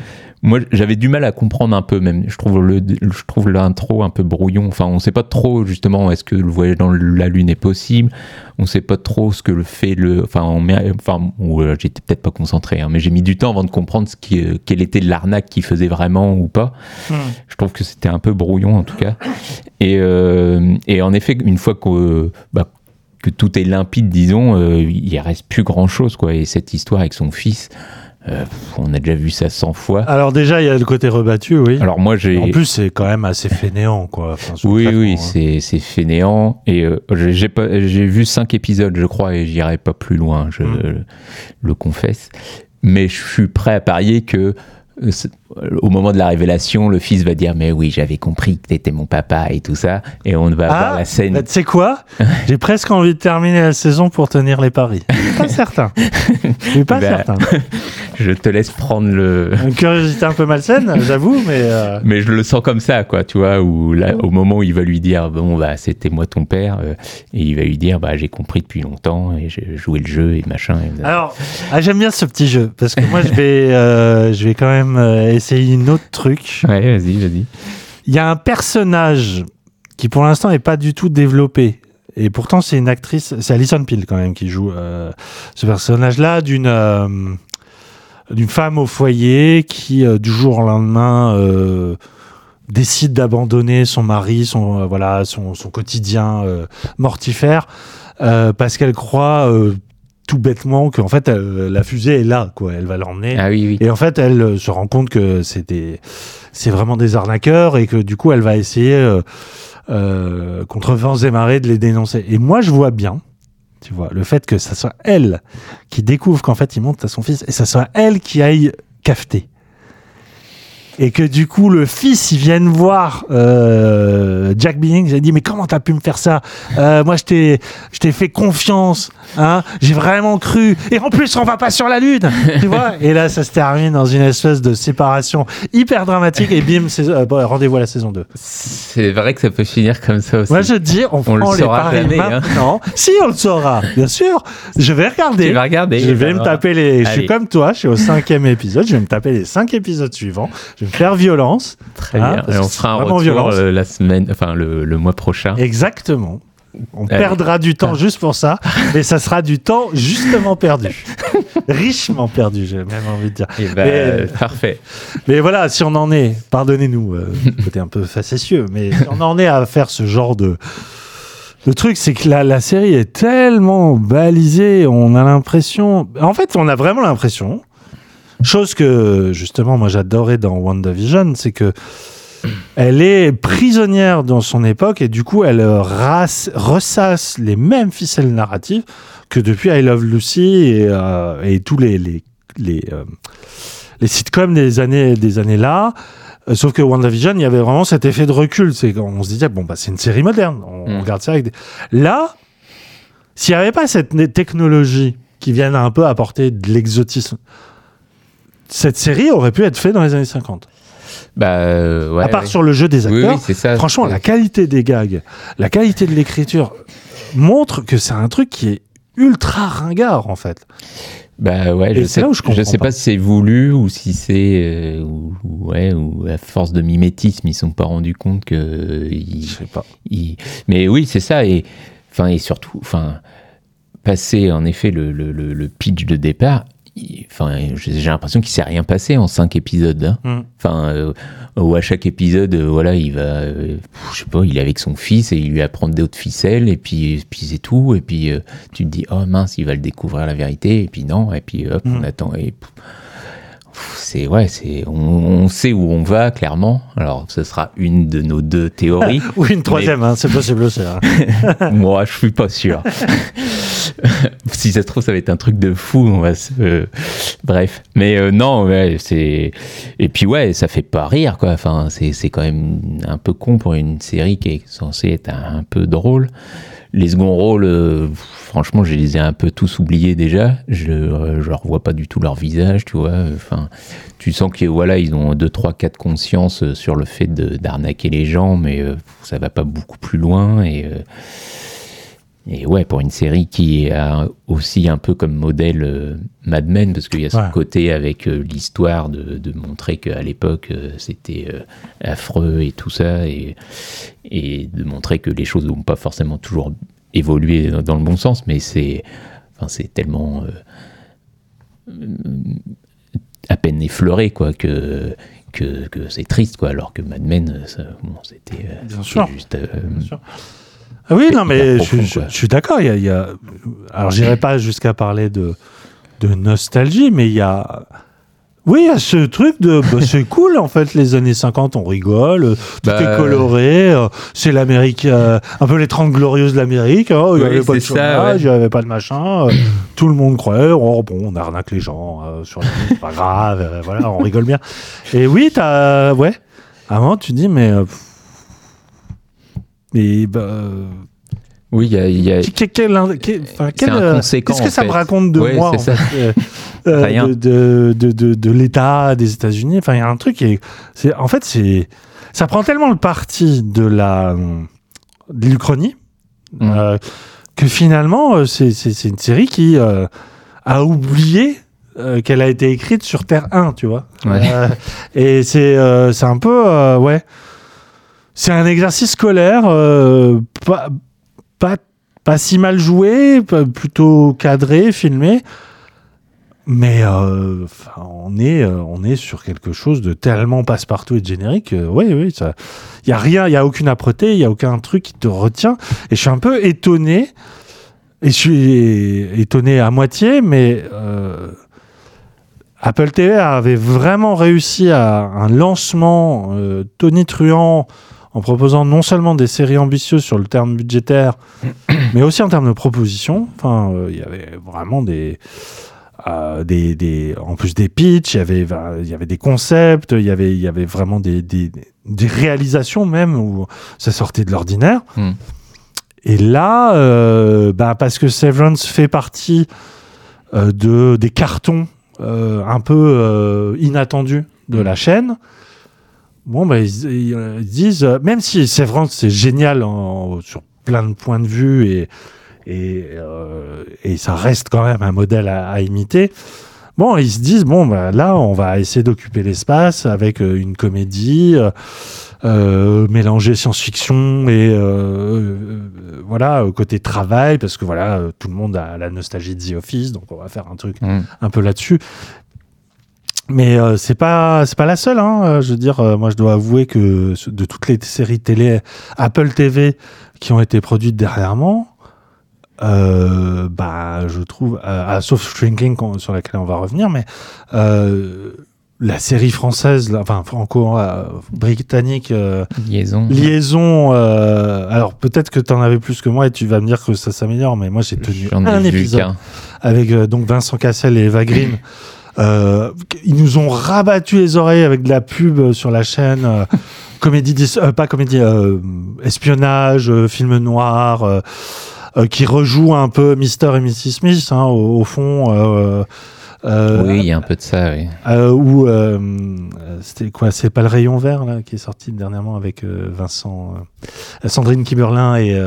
moi, j'avais du mal à comprendre un peu, même. Je trouve le, je trouve l'intro un peu brouillon. Enfin, on sait pas trop justement est-ce que le voyage dans la lune est possible. On sait pas trop ce que le fait le. Enfin, on met, enfin, euh, j'étais peut-être pas concentré, hein, mais j'ai mis du temps avant de comprendre ce qui, quelle était l'arnaque qu'il faisait vraiment ou pas. Je trouve que c'était un peu brouillon en tout cas. Et, et en effet, une fois que, bah, que tout est limpide, disons, euh, il reste plus grand chose, quoi. Et cette histoire avec son fils, euh, on a déjà vu ça 100 fois. Alors déjà, il y a le côté rebattu, oui. Alors moi, j'ai. en plus, c'est quand même assez fainéant, quoi. Enfin, Oui, oui, hein. c'est fainéant. Et euh, j'ai vu cinq épisodes, je crois, et j'irai pas plus loin, je Mm. le confesse. Mais je suis prêt à parier que au moment de la révélation, le fils va dire mais oui, j'avais compris que t'étais mon papa et tout ça, et on va voir la scène. bah, tu sais quoi? J'ai presque envie de terminer la saison pour tenir les paris. Pas certain. Je suis pas Bah, certain. Je te laisse prendre le. Une curiosité un peu malsaine, j'avoue, mais euh, Mais je le sens comme ça, quoi, tu vois, où là, au moment où il va lui dire, bon, bah, c'était moi ton père, euh, et il va lui dire, bah, j'ai compris depuis longtemps, et j'ai joué le jeu, et machin. et- alors ah, j'aime bien ce petit jeu parce que moi je vais euh, je vais quand même essayer une autre truc. Ouais, vas-y, vas-y. Il y a un personnage qui pour l'instant n'est pas du tout développé. Et pourtant, c'est une actrice, c'est Alison Peel quand même qui joue euh, ce personnage-là d'une euh, d'une femme au foyer qui euh, du jour au lendemain décide d'abandonner son mari, son voilà son, son quotidien mortifère parce qu'elle croit tout bêtement qu'en fait elle- la fusée est là quoi, elle va l'emmener. Ah oui, oui. Et en fait, elle se rend compte que c'est c'est vraiment des arnaqueurs et que du coup, elle va essayer euh, contre vents et marées de les dénoncer. Et moi, je vois bien, tu vois, le fait que ça soit elle qui découvre qu'en fait, il monte à son fils et ça soit elle qui aille cafeter. Et que du coup, le fils, il vienne voir euh, Jack Billings. J'ai dit, mais comment t'as pu me faire ça? Euh, Moi, je t'ai, je t'ai fait confiance. Hein J'ai vraiment cru. Et en plus, on va pas sur la lune. tu vois? Et là, ça se termine dans une espèce de séparation hyper dramatique. Et bim, euh, bon, rendez-vous à la saison 2. C'est vrai que ça peut finir comme ça aussi. Moi, je te dis, on, On le prend les saura paris jamais, hein. maintenant. Si, on le saura, bien sûr. Je vais regarder. Tu vas regarder. Je vais me taper les. Je suis comme toi, je suis au cinquième épisode. Je vais me taper les cinq épisodes suivants. Je vais me faire violence. Très Hein, bien. parce Et on fera un retour violence. euh, la semaine, enfin le, le mois prochain. Exactement. On Allez. perdra du temps juste pour ça, mais ça sera du temps justement perdu. Richement perdu, j'ai même envie de dire. Et ben, Mais- euh, parfait. Mais voilà, si on en est, pardonnez-nous, euh, côté un peu facétieux, mais si on en est à faire ce genre de. Le truc, c'est que la, la série est tellement balisée, on a l'impression. En fait, on a vraiment l'impression. Chose que, justement, moi j'adorais dans WandaVision, c'est que. Elle est prisonnière dans son époque et du coup, elle ressasse les mêmes ficelles narratives que depuis I Love Lucy et, euh, et tous les, les, les, euh, les sitcoms des années, des années là. Euh, sauf que WandaVision, il y avait vraiment cet effet de recul. C'est qu'on se disait, bon, bah, c'est une série moderne. On Mm. regarde ça avec des... Là, s'il n'y avait pas cette technologie qui vient un peu apporter de l'exotisme, cette série aurait pu être faite dans les années 50. Bah, euh, ouais, à part ouais. sur le jeu des acteurs. oui, c'est ça. Franchement, la qualité des gags, la qualité de l'écriture montre que c'est un truc qui est ultra ringard, en fait. Bah ouais, Et je sais, là où je comprends sais pas. pas. si c'est voulu ou si c'est euh, ou, ou- ouais ou à force de mimétisme ils sont pas rendus compte que euh, ils, Je sais pas. ils- mais oui c'est ça et enfin et surtout enfin passer en effet le, le, le- le pitch de départ enfin j'ai l'impression qu'il s'est rien passé en cinq épisodes hein. Mm. enfin euh, où à chaque épisode euh, voilà il va euh, je sais pas il est avec son fils et il lui apprend d'autres ficelles et puis puis c'est tout et puis tu te dis oh mince il va le découvrir la vérité et puis non et puis hop Mm. on attend et pff, c'est ouais c'est on, on sait où on va clairement. Alors ce sera une de nos deux théories. Ou une troisième, hein, c'est possible aussi. hein. moi je suis pas sûr. Si ça se trouve ça va être un truc de fou on va se... euh, bref. Mais euh, non ouais c'est et puis ouais ça fait pas rire quoi. Enfin c'est c'est quand même un peu con pour une série qui est censée être un, un peu drôle les seconds rôles euh, franchement je les ai un peu tous oubliés déjà. Je euh, je revois pas du tout leur visage tu vois. Enfin tu sens que voilà ils ont deux trois cas de conscience euh, sur le fait d'arnaquer les gens mais euh, ça va pas beaucoup plus loin et euh, et ouais, pour une série qui a aussi un peu comme modèle euh, Mad Men, parce qu'il y a ce Ouais. côté avec euh, l'histoire de, de montrer qu'à l'époque euh, c'était euh, affreux et tout ça, et, et de montrer que les choses n'ont pas forcément toujours évolué dans, dans le bon sens, mais c'est enfin, tellement euh, euh, à peine effleuré quoi, que, que, que c'est triste, quoi, alors que Mad Men, bon, c'était euh, Bien sûr. Ah oui, non, mais je, profond, je- quoi. je suis d'accord. Il y a, il y a- alors, j'irai pas jusqu'à parler de, de nostalgie, mais il y a. Oui, il y a ce truc de bah, c'est cool en fait les années 50 on rigole, tout Bah, est coloré, euh, c'est l'Amérique euh, un peu les 30 glorieuses de l'Amérique, hein, il n'y avait pas de chômage, ouais. il n'y avait pas de machin, euh, tout le monde croyait oh bon, on arnaque les gens sur la c'est pas grave, voilà, on rigole bien. Et oui, t'as ouais, moment tu dis mais pff, mais bah, Oui, il y a, y a- quel, euh, Qu'est-ce que ça me raconte de Ouais, moi c'est en fait, euh, euh, Rien. de, de, de, de, l'État des États-Unis Enfin, il y a un truc qui est, c'est, en fait, c'est, ça prend tellement le parti de la de l'Uchronie Mm. euh, que finalement, c'est, c'est, c'est une série qui euh, a oublié euh, qu'elle a été écrite sur Terre 1, tu vois. Ouais. Euh, et c'est, euh, c'est un peu, ouais, c'est un exercice scolaire euh, pas, pas, pas si mal joué, plutôt cadré, filmé. Mais euh, on, est, euh, on est sur quelque chose de tellement passe-partout et de générique. oui, oui, il n'y a rien, il n'y a aucune âpreté, il n'y a aucun truc qui te retient. Et je suis un peu étonné, et je suis étonné à moitié, mais Apple TV avait vraiment réussi à un lancement euh, tonitruant en proposant non seulement des séries ambitieuses sur le terme budgétaire, mais aussi en termes de propositions. Enfin, euh, il y avait vraiment des, euh, des, des, en plus des pitchs, il y avait, bah, il y avait des concepts, il y avait, il y avait vraiment des, des, des réalisations même où ça sortait de l'ordinaire. Mm. Et là, euh, bah, parce que Severance fait partie euh, de des cartons un peu inattendus de la chaîne. Bon, bah, ils, ils, euh, disent, euh, même si Severance c'est génial en- sur plein de points de vue et et, euh, et ça reste quand même un modèle à, à imiter. Bon, ils se disent bon, bah, là, on va essayer d'occuper l'espace avec une comédie. euh, mélanger science-fiction et euh, euh, voilà côté travail parce que voilà tout le monde a la nostalgie de The Office donc on va faire un truc Mm. un peu là-dessus mais euh, c'est pas c'est pas la seule hein. Euh, je veux dire euh, moi je dois avouer que de toutes les séries télé Apple TV qui ont été produites dernièrement euh, bah je trouve sauf Shrinking sur laquelle on va revenir mais la série française enfin franco britannique euh, liaison. liaison alors peut-être que tu en avais plus que moi et tu vas me dire que ça s'améliore mais moi j'ai tenu un épisode avec donc Vincent Cassel et Eva Green. Euh, ils nous ont rabattu les oreilles avec de la pub sur la chaîne. euh, comédie, euh, pas comédie, euh, espionnage, film noir, qui rejoue un peu Mr. et Mrs. Smith, hein, au, au fond. Euh, oui, il y a un peu de ça, oui. euh, ou euh, c'était quoi C'est pas le rayon vert là qui est sorti dernièrement avec Vincent, Sandrine Kiberlin et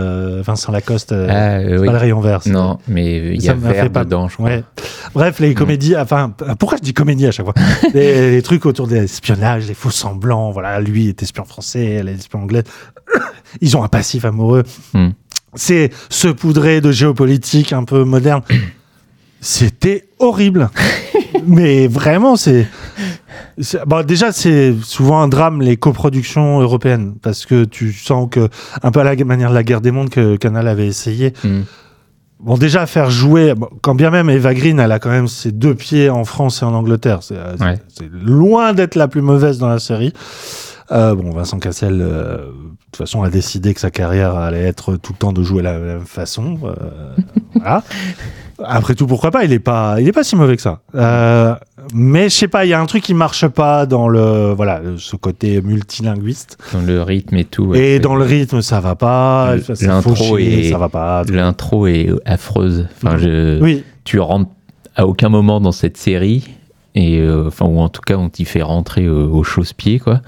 Vincent Lacoste. Ah, c'est oui. pas le rayon vert. c'est- Non, mais il y a vert pas- dedans, je crois. Ouais. Bref, les comédies, enfin, pourquoi je dis comédie à chaque fois? Les, les trucs autour de l'espionnage, les faux semblants, voilà, lui est espion français, elle est espion anglaise. Ils ont un passif amoureux. Hmm. C'est se poudrer de géopolitique un peu moderne. C'était horrible. Mais vraiment, c'est. Bon, déjà, c'est souvent un drame, les coproductions européennes, parce que tu sens que, un peu à la manière de la guerre des mondes que Canal avait essayé, Mm. Bon, déjà, faire jouer, bon, quand bien même Eva Green, elle a quand même ses deux pieds en France et en Angleterre. C'est euh, Ouais. loin d'être la plus mauvaise dans la série. Euh, bon, Vincent Cassel, euh, de toute façon, a décidé que sa carrière allait être tout le temps de jouer la même façon. euh, voilà. Après tout, pourquoi pas? Il est pas, il est pas si mauvais que ça. Euh, mais je sais pas, il y a un truc qui marche pas dans le, voilà, ce côté multilinguiste. Dans le rythme et tout. ouais. et dans le rythme, ça va pas. L'intro est- ça va pas. L'intro est affreuse. Enfin, je... Oui. Tu rentres à aucun moment dans cette série, et euh, enfin, ou en tout cas, on t'y fait rentrer au, au chausse-pied, quoi.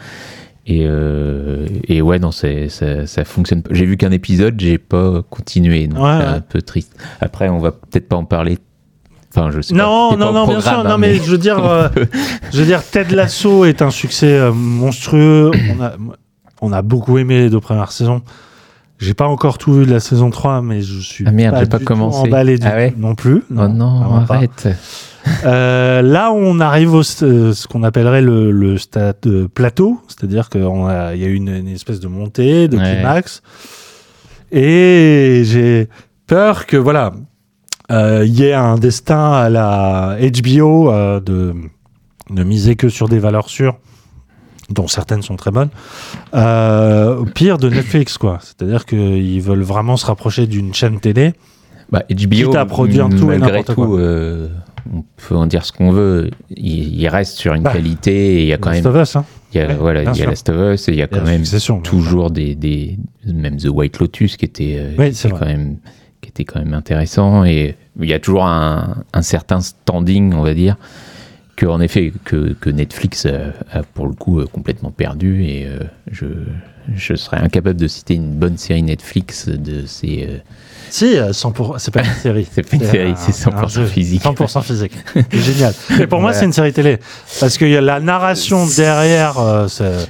Et, euh, et ouais, non, ça, ça fonctionne pas. J'ai vu qu'un épisode, j'ai pas continué. Donc Ouais, c'est un peu triste. Après, on va peut-être pas en parler. Enfin, je sais Non, pas. Non, non, bien sûr. hein, Non, mais je veux dire, euh, je veux dire, Ted Lasso est un succès euh, monstrueux. On a, on a beaucoup aimé les deux premières saisons. J'ai pas encore tout vu de la saison 3, mais je suis Ah merde, pas, pas du tout commencé. emballé du Ah ouais non plus. Oh non, vraiment pas. arrête. Euh, là, on arrive au euh, ce qu'on appellerait le, le stade euh, plateau, c'est-à-dire qu'il y a eu une, une espèce de montée, de Ouais. climax, et j'ai peur que voilà, euh, il y ait un destin à la HBO euh, de ne miser que sur des valeurs sûres, dont certaines sont très bonnes, euh, au pire de Netflix, quoi. C'est-à-dire qu'ils veulent vraiment se rapprocher d'une chaîne télé. Bah, HBO, à produire tout et malgré n'importe tout, quoi. euh, on peut en dire ce qu'on veut, il, il reste sur une Bah, qualité et il y a quand Last même, of Us, hein. il y a, voilà, il y a. Last of Us et il y a Et quand même toujours des, des, même The White Lotus qui était, euh, Oui, qui était quand même, qui était quand même intéressant et il y a toujours un, un certain standing, on va dire, que en effet que, Netflix a, a pour le coup euh, complètement perdu et euh, je, je serais incapable de citer une bonne série Netflix de ces euh, Si, euh, 100%, c'est pas une série. C'est pas une série, c'est 100% un physique. 100% physique. Génial. Mais pour moi, c'est une série télé. Parce qu'il y a la narration derrière. euh,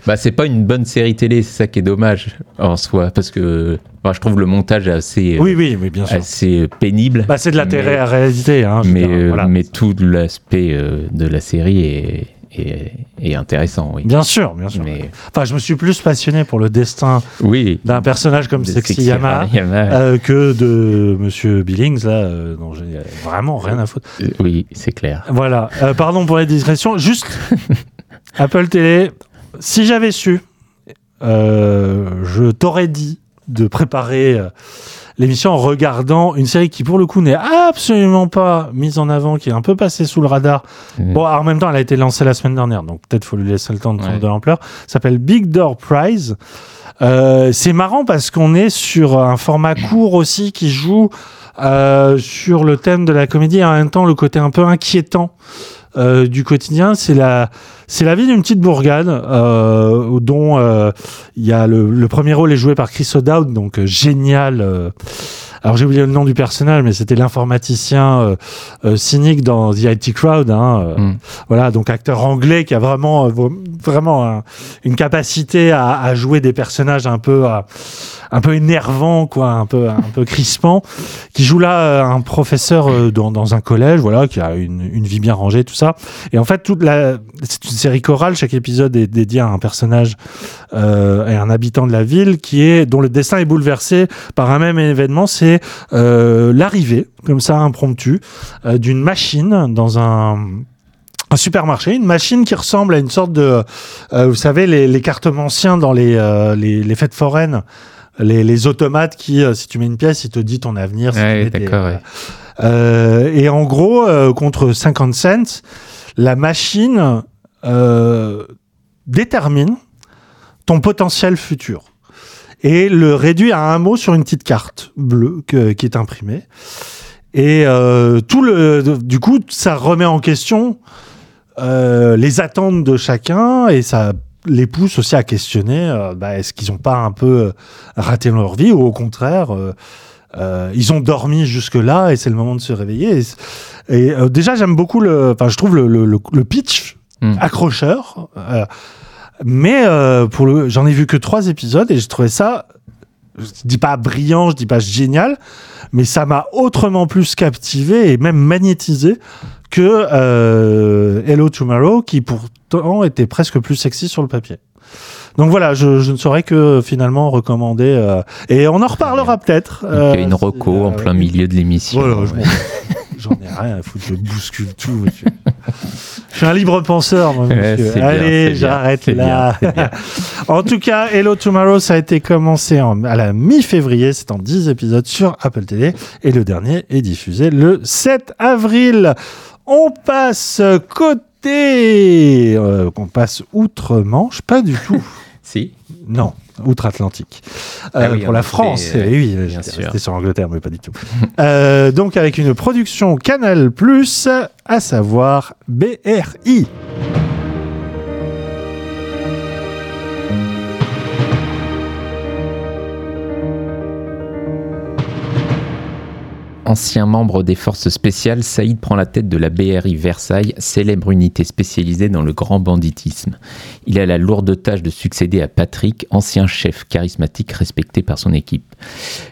Bah, c'est pas une bonne série télé, c'est ça qui est dommage en soi, parce que enfin, je trouve le montage assez, Oui, oui, oui, bien sûr. assez pénible. Bah, c'est de la télé-réalité. Hein, mais, dire, voilà. mais tout l'aspect de la série est, est, est intéressant, oui. Bien sûr, bien sûr. Mais Enfin, je me suis plus passionné pour le destin oui, d'un personnage comme Sexy Yama. Yama, euh, que de Monsieur Billings, là, euh, dont j'ai vraiment rien à foutre. euh, oui, c'est clair. Voilà. Pardon pour les digressions. Juste, Apple Télé, si j'avais su, je t'aurais dit de préparer l'émission en regardant une série qui, pour le coup, n'est absolument pas mise en avant, qui est un peu passée sous le radar. Mm. Bon, en même temps, elle a été lancée la semaine dernière, donc peut-être faut lui laisser le temps de prendre Ouais. de l'ampleur. S'appelle Big Door Prize. Euh, c'est marrant parce qu'on est sur un format court aussi qui joue euh, sur le thème de la comédie et en même temps le côté un peu inquiétant euh, du quotidien. C'est la, c'est la vie d'une petite bourgade euh, dont euh, il y a le, le premier rôle est joué par Chris O'Dowd, donc euh, génial. euh, alors j'ai oublié le nom du personnage, mais c'était l'informaticien cynique dans The IT Crowd. Hein, euh, Mm. Voilà, donc acteur anglais qui a vraiment, vraiment un- une capacité à, à jouer des personnages un peu, euh, un peu énervants, quoi, un peu, un peu crispants, qui joue là euh, un professeur euh, dans, dans un collège, voilà, qui a une, une vie bien rangée, tout ça. Et en fait, toute la, c'est une série chorale. Chaque épisode est dédié à un personnage euh, et un habitant de la ville qui est dont le destin est bouleversé par un même événement. C'est euh, l'arrivée, comme ça, impromptue, euh, d'une machine dans un un supermarché, une machine qui ressemble à une sorte de, euh, vous savez, les, les cartomanciens dans les, euh, les, les fêtes foraines, les, les automates qui, euh, si tu mets une pièce, il te dit ton avenir. si tu Ouais, mets des- d'accord, ouais. Euh, et en gros, euh, contre 50 cents, la machine euh, détermine ton potentiel futur et le réduit à un mot sur une petite carte bleue que- qui est imprimée. Et euh, tout le, du coup, ça remet en question euh, les attentes de chacun et ça les pousse aussi à questionner euh, bah, est-ce qu'ils n'ont pas un peu euh, raté leur vie ou au contraire euh, ils ont dormi jusque-là et c'est le moment de se réveiller. Et, déjà, j'aime beaucoup le. Enfin, je trouve le, le, le- le pitch Mm. accrocheur. mais pour le, j'en ai vu que trois épisodes et j'ai trouvé ça. Je dis pas brillant, je dis pas génial, mais ça m'a autrement plus captivé et même magnétisé que euh, Hello Tomorrow, qui pourtant était presque plus sexy sur le papier. Donc voilà, je, je ne saurais que finalement recommander. euh, et on en reparlera peut-être. Donc, il y a euh, une reco si, en euh, plein milieu de l'émission. voilà, je Ouais. J'en ai rien à foutre, je bouscule tout, monsieur. Je suis un libre penseur, moi, monsieur. Allez, j'arrête là. bien, c'est bien. en tout cas, Hello Tomorrow, ça a été commencé en- à la mi-février. C'est en 10 épisodes sur Apple TV. Et le dernier est diffusé le 7 avril. On passe côté. euh, on passe outre-Manche, pas du tout. Si. Non, outre-Atlantique. Ah Euh, oui, pour la France, euh, eh oui, bien j'étais sûr. resté sur Angleterre, mais pas du tout. Euh, donc avec une production Canal+, à savoir BRI. Ancien membre des forces spéciales, Saïd prend la tête de la BRI Versailles, célèbre unité spécialisée dans le grand banditisme. Il a la lourde tâche de succéder à Patrick, ancien chef charismatique respecté par son équipe.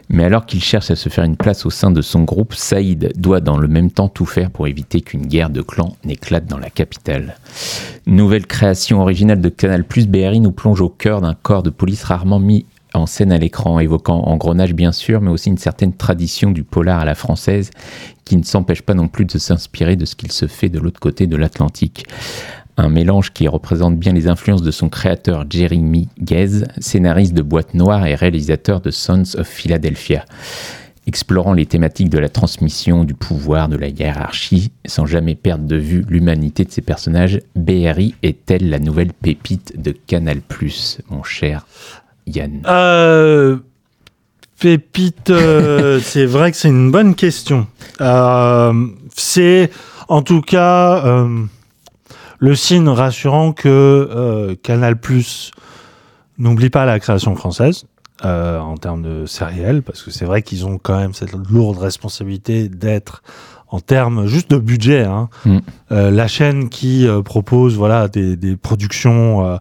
Mais alors qu'il cherche à se faire une place au sein de son groupe, Saïd doit dans le même temps tout faire pour éviter qu'une guerre de clans n'éclate dans la capitale. Nouvelle création originale de Canal+, BRI nous plonge au cœur d'un corps de police rarement mis en scène à l'écran, évoquant engrenage bien sûr, mais aussi une certaine tradition du polar à la française, qui ne s'empêche pas non plus de s'inspirer de ce qu'il se fait de l'autre côté de l'Atlantique. Un mélange qui représente bien les influences de son créateur Jeremy Gaze, scénariste de Boîte Noire et réalisateur de Sons of Philadelphia. Explorant les thématiques de la transmission, du pouvoir, de la hiérarchie, sans jamais perdre de vue l'humanité de ses personnages, BRI est-elle la nouvelle pépite de Canal+, mon cher Yann Euh, pépite, euh, c'est vrai que c'est une bonne question. Euh, c'est en tout cas le signe rassurant que Canal Plus n'oublie pas la création française en termes de sériel, parce que c'est vrai qu'ils ont quand même cette lourde responsabilité d'être en termes juste de budget, hein, Mm. euh, la chaîne qui euh, propose voilà des, des productions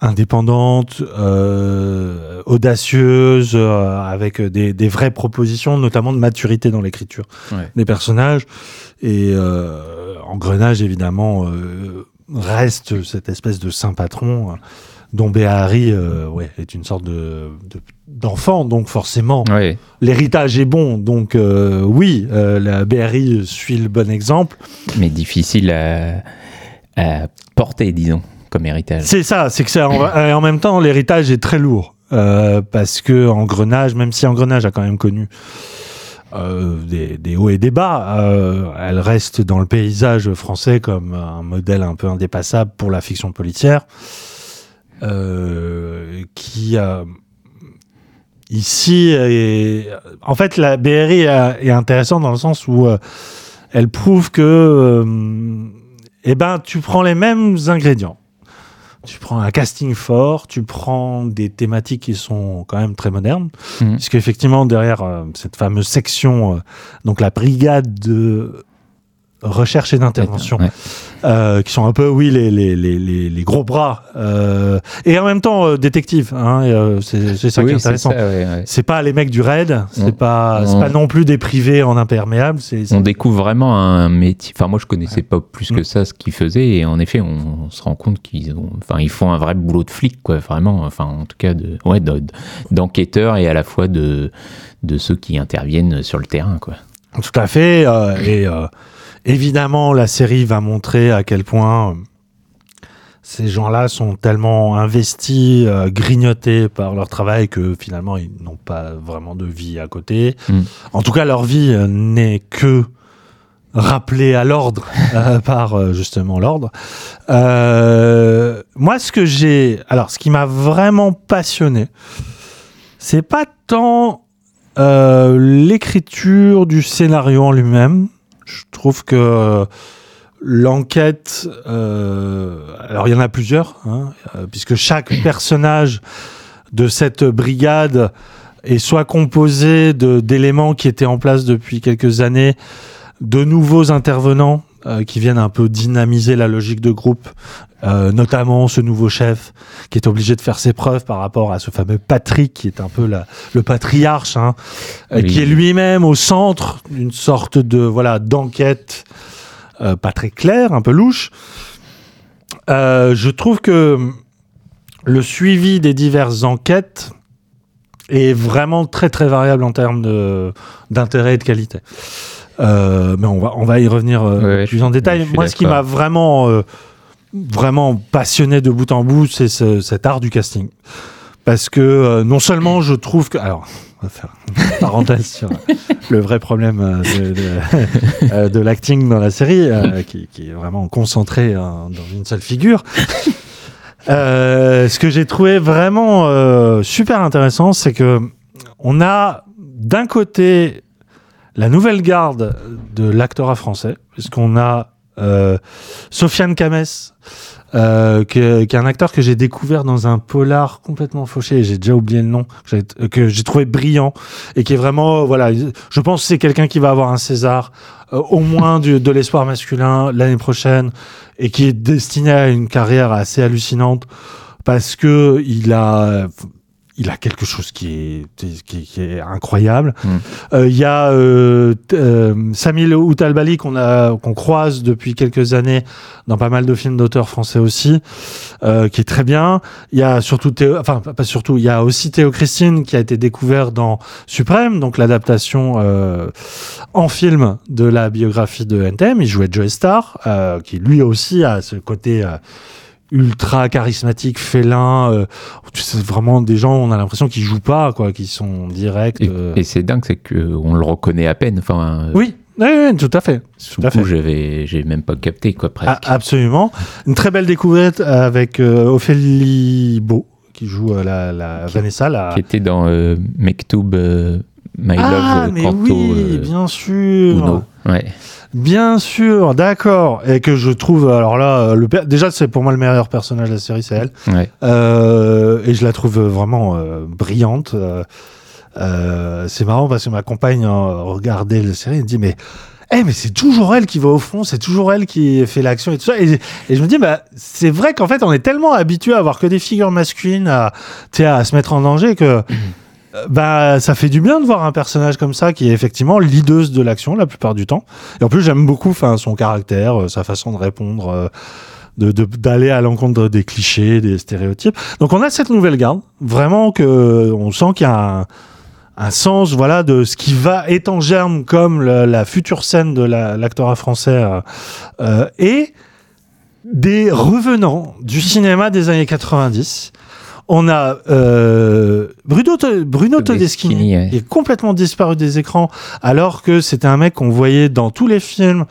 indépendantes, euh, audacieuses, euh, avec des, des vraies propositions, notamment de maturité dans l'écriture Ouais. des personnages. Et euh, Engrenage, évidemment, euh, reste cette espèce de saint patron euh, dont Béhari euh, ouais, est une sorte de de- d'enfant, donc forcément l'héritage est bon. Donc euh, oui, euh, la Béhari suit le bon exemple. mais difficile à, à porter, disons, comme héritage. C'est ça, c'est que en, et en même temps l'héritage est très lourd euh, parce que Engrenage, même si Engrenage a quand même connu euh, des, des hauts et des bas, euh, elle reste dans le paysage français comme un modèle un peu indépassable pour la fiction policière, qui ici est, en fait la BRI est, intéressante dans le sens où elle prouve que eh ben tu prends les mêmes ingrédients tu prends un casting fort, tu prends des thématiques qui sont quand même très modernes, Mhm. puisque effectivement derrière euh, cette fameuse section, euh, donc la brigade de recherche et d'intervention, Ouais. euh, qui sont un peu, oui, les, les, les, les, gros bras, euh, et en même temps euh, détective, hein, c'est ça qui est c'est intéressant. ouais. C'est pas les mecs du raid, c'est On- pas, on- pas non plus des privés en imperméable, On découvre vraiment un métier. Enfin, moi, je connaissais pas plus que Mm. ça ce qu'ils faisaient, et en effet, on, on se rend compte qu'ils ont, enfin, ils font un vrai boulot de flic, quoi, vraiment. Enfin, en tout cas, de, ouais, de- d'enquêteurs et à la fois de, de ceux qui interviennent sur le terrain, quoi. Tout à fait. euh, et euh, évidemment, la série va montrer à quel point euh, ces gens-là sont tellement investis, euh, grignotés par leur travail que finalement, ils n'ont pas vraiment de vie à côté. Mm. En tout cas, leur vie euh, n'est que rappelée à l'ordre euh, par justement l'ordre. Euh, moi, ce que j'ai, alors, ce qui m'a vraiment passionné, c'est pas tant l'écriture du scénario en lui-même. Je trouve que euh, l'enquête, euh, alors il y en a plusieurs, hein, euh, puisque chaque personnage de cette brigade est soit composé d'éléments qui étaient en place depuis quelques années, de nouveaux intervenants euh, qui viennent un peu dynamiser la logique de groupe, euh, notamment ce nouveau chef qui est obligé de faire ses preuves par rapport à ce fameux Patrick qui est un peu la, le patriarche, hein, euh, Oui. qui est lui-même au centre d'une sorte de voilà d'enquête euh, pas très claire, un peu louche. Je trouve que le suivi des diverses enquêtes est vraiment très très variable en termes d'intérêt et de qualité. Euh, mais on va, on va y revenir euh, Ouais, plus en détail. Moi, ce qui m'a vraiment, euh, vraiment passionné de bout en bout, c'est ce- cet art du casting. Parce que non seulement je trouve que... Alors, on va faire une parenthèse sur le vrai problème de, de, de l'acting dans la série, qui, qui est vraiment concentré euh, dans une seule figure. Ce que j'ai trouvé vraiment super intéressant, c'est que on a d'un côté la nouvelle garde de l'actorat français, puisqu'on a euh, Sofiane Kames, euh, qui est un acteur que j'ai découvert dans un polar complètement fauché, j'ai déjà oublié le nom, que j'ai- trouvé brillant, et qui est vraiment, voilà, je pense que c'est quelqu'un qui va avoir un César, euh, au moins du- de l'espoir masculin l'année prochaine, et qui est destiné à une carrière assez hallucinante, parce que il a il a quelque chose qui est, qui, qui est incroyable. Mm. Euh, Il y a euh, euh, Samil Outalbali qu'on a qu'on croise depuis quelques années dans pas mal de films d'auteurs français aussi, euh, qui est très bien. Il y a surtout Théo, enfin pas surtout, il y a aussi Théo Christine qui a été découvert dans Suprême, donc l'adaptation euh, en film de la biographie de NTM. Il jouait Joe Star, euh, qui lui aussi a ce côté euh, ultra charismatique, félin. euh, c'est vraiment des gens, on a l'impression qu'ils jouent pas, quoi, qui sont directs. Et, euh. et c'est dingue, c'est qu'on le reconnaît à peine. Enfin, euh, Oui, oui, oui, tout à fait. sous tout coup, fait. j'avais, j'ai même pas capté, quoi, presque. Ah, absolument. Une très belle découverte avec euh, Ophélie Beau, qui joue euh, la, la Qui- Vanessa. La... Qui était dans euh, Mektoub, euh, My ah, Love, mais Kanto, oui, euh, bien sûr. Uno. Ouais. Bien sûr, d'accord. Et que je trouve, alors là, euh, le, déjà, c'est pour moi le meilleur personnage de la série, c'est elle. Ouais. Euh, et je la trouve vraiment euh, brillante. Euh, c'est marrant parce que ma compagne regardait la série et me dit mais eh, mais c'est toujours elle qui va au fond, c'est toujours elle qui fait l'action et tout ça. Et, et je me dis, bah, c'est vrai qu'en fait, on est tellement habitué à avoir que des figures masculines à, à se mettre en danger que, bah, ça fait du bien de voir un personnage comme ça qui est effectivement leaduse de l'action la plupart du temps. Et en plus, j'aime beaucoup, enfin, son caractère, euh, sa façon de répondre. euh, de de- d'aller à l'encontre des clichés, des stéréotypes. Donc on a cette nouvelle garde, vraiment que on sent qu'il y a un, un sens, voilà, de ce qui va est en germe comme la future scène de la- l'acteur français euh, euh, et des revenants du cinéma des années 90. On a euh, Bruno, Bruno Todeschini, Todeschini, ouais. qui est complètement disparu des écrans, alors que c'était un mec qu'on voyait dans tous les films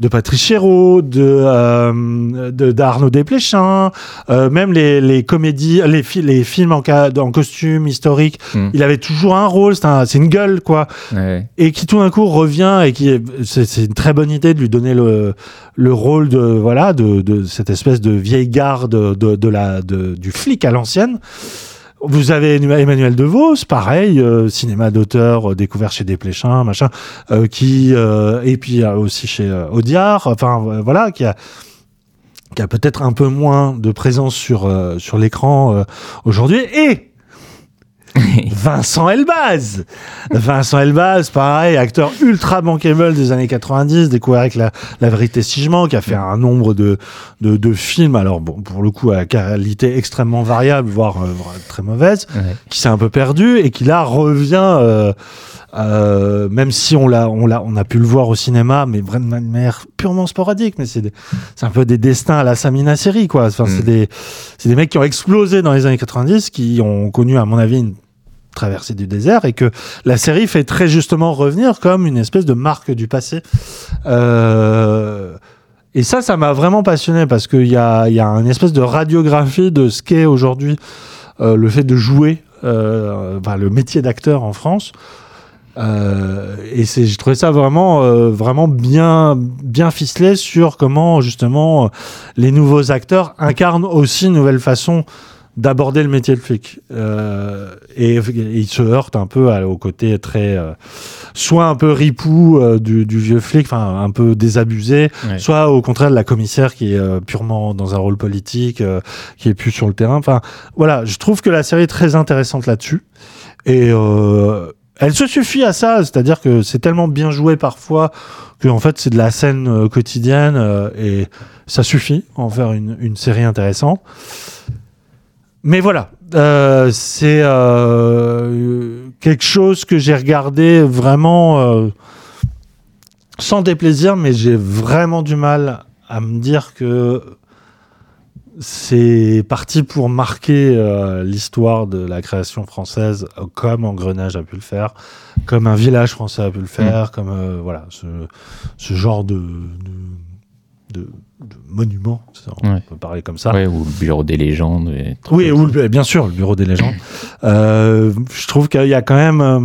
de Patrice Chéreau, de euh, de- d'Arnaud Desplechin, euh, même les, les comédies, les, fi- les films en, en costume historique. Mm. Il avait toujours un rôle, c'est un- une gueule quoi Ouais. et qui tout d'un coup revient et qui est- c'est c'est une très bonne idée de lui donner le le rôle de voilà de, de cette espèce de vieille garde de, de la de, du flic à l'ancienne. Vous avez Emmanuel DeVos, pareil, euh, cinéma d'auteur euh, découvert chez Desplechin, machin, euh, qui et puis aussi chez Audiard, enfin voilà, qui a qui a peut-être un peu moins de présence sur sur l'écran aujourd'hui. Et Vincent Elbaz. Vincent Elbaz, pareil, acteur ultra bankable des années 90, découvert avec la, la vérité Sigement, qui a fait un nombre de, de, de films, alors bon, pour le coup, à qualité extrêmement variable, voire euh, très mauvaise, Ouais. qui s'est un peu perdu et qui là revient, euh, euh, même si on l'a, on l'a, on a pu le voir au cinéma, mais vraiment de manière purement sporadique, mais c'est, des- c'est un peu des destins à la Samina série, quoi. Enfin, c'est Mm. des, c'est des mecs qui ont explosé dans les années 90, qui ont connu, à mon avis, une traversée du désert et que la série fait très justement revenir comme une espèce de marque du passé. Euh, et ça, ça m'a vraiment passionné parce qu'il y a, y a une espèce de radiographie de ce qu'est aujourd'hui euh, le fait de jouer, euh, le métier d'acteur en France. Et j'ai trouvé ça vraiment, vraiment bien, bien ficelé sur comment justement les nouveaux acteurs incarnent aussi une nouvelle façon d'aborder le métier de flic. Euh, et, et il se heurte un peu à- au côté très, euh, soit un peu ripou euh, du, du vieux flic, enfin un peu désabusé, Ouais. soit au contraire de la commissaire qui est euh, purement dans un rôle politique, euh, qui est plus sur le terrain. Enfin voilà, je trouve que la série est très intéressante là-dessus. Et euh, elle se suffit à ça, c'est-à-dire que c'est tellement bien joué parfois que en fait c'est de la scène quotidienne euh, et ça suffit à en faire une, une série intéressante. Mais voilà, euh, c'est euh, quelque chose que j'ai regardé vraiment euh, sans déplaisir, mais j'ai vraiment du mal à me dire que c'est parti pour marquer l'histoire de la création française, comme Engrenage a pu le faire, comme un village français a pu le faire, comme voilà ce, ce genre de, de, de- de monument, ça, on Ouais. peut parler comme ça. Ouais, ou le bureau des légendes. et Oui, ou le- bien sûr, le bureau des légendes. Euh, je trouve qu'il y a quand même, euh,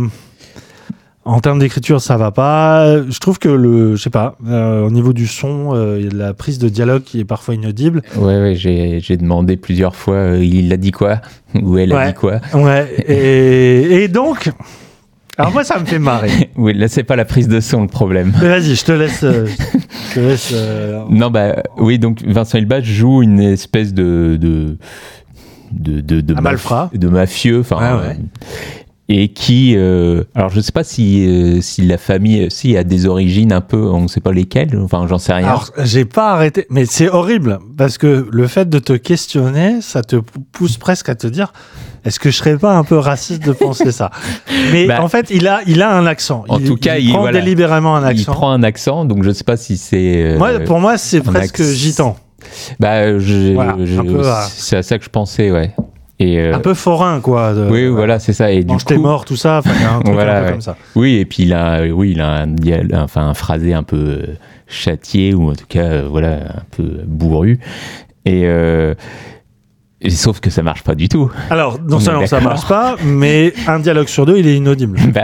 en termes d'écriture, ça va pas. Je trouve que le, je sais pas, euh, au niveau du son, euh, il y a de la prise de dialogue qui est parfois inaudible. Ouais, ouais, j'ai demandé plusieurs fois, euh, il a dit quoi? Ou elle a dit quoi? Ouais. Et, et donc, alors moi, ça me fait marrer. Oui, là, c'est pas la prise de son le problème. Mais vas-y, je te laisse. euh, je te laisse. euh, Non, bah oui, donc Vincent Elbaz joue une espèce de, de, de, de, de, de mafieux. Enfin, Ouais, ouais. Euh, et qui, euh, alors je sais pas si, euh, si la famille, si a des origines un peu, on sait pas lesquelles, enfin j'en sais rien. Alors, j'ai pas arrêté, mais c'est horrible parce que le fait de te questionner, ça te pou- pousse presque à te dire est-ce que je serais pas un peu raciste de penser ça? Mais Bah, en fait, il a, il a un accent. en tout cas, il- prend voilà. délibérément un il accent. prend un accent, donc je sais pas si c'est. euh, Moi, pour moi, c'est presque gitan, bah, je- Voilà, je- un peu, ah. c'est à ça que je pensais, ouais. Et euh, un peu forain, quoi. De, oui, voilà, c'est ça. Et du tes coup, morts, tout ça. Enfin, il y a un truc Voilà, un peu ouais. comme ça. Oui, et puis il a, oui, il a un, enfin, un phrasé un peu euh, châtié ou en tout cas, euh, voilà, un peu bourru. Et, euh, et sauf que ça marche pas du tout. Alors, On non seulement ça marche pas, mais un dialogue sur deux, il est inaudible. Bah,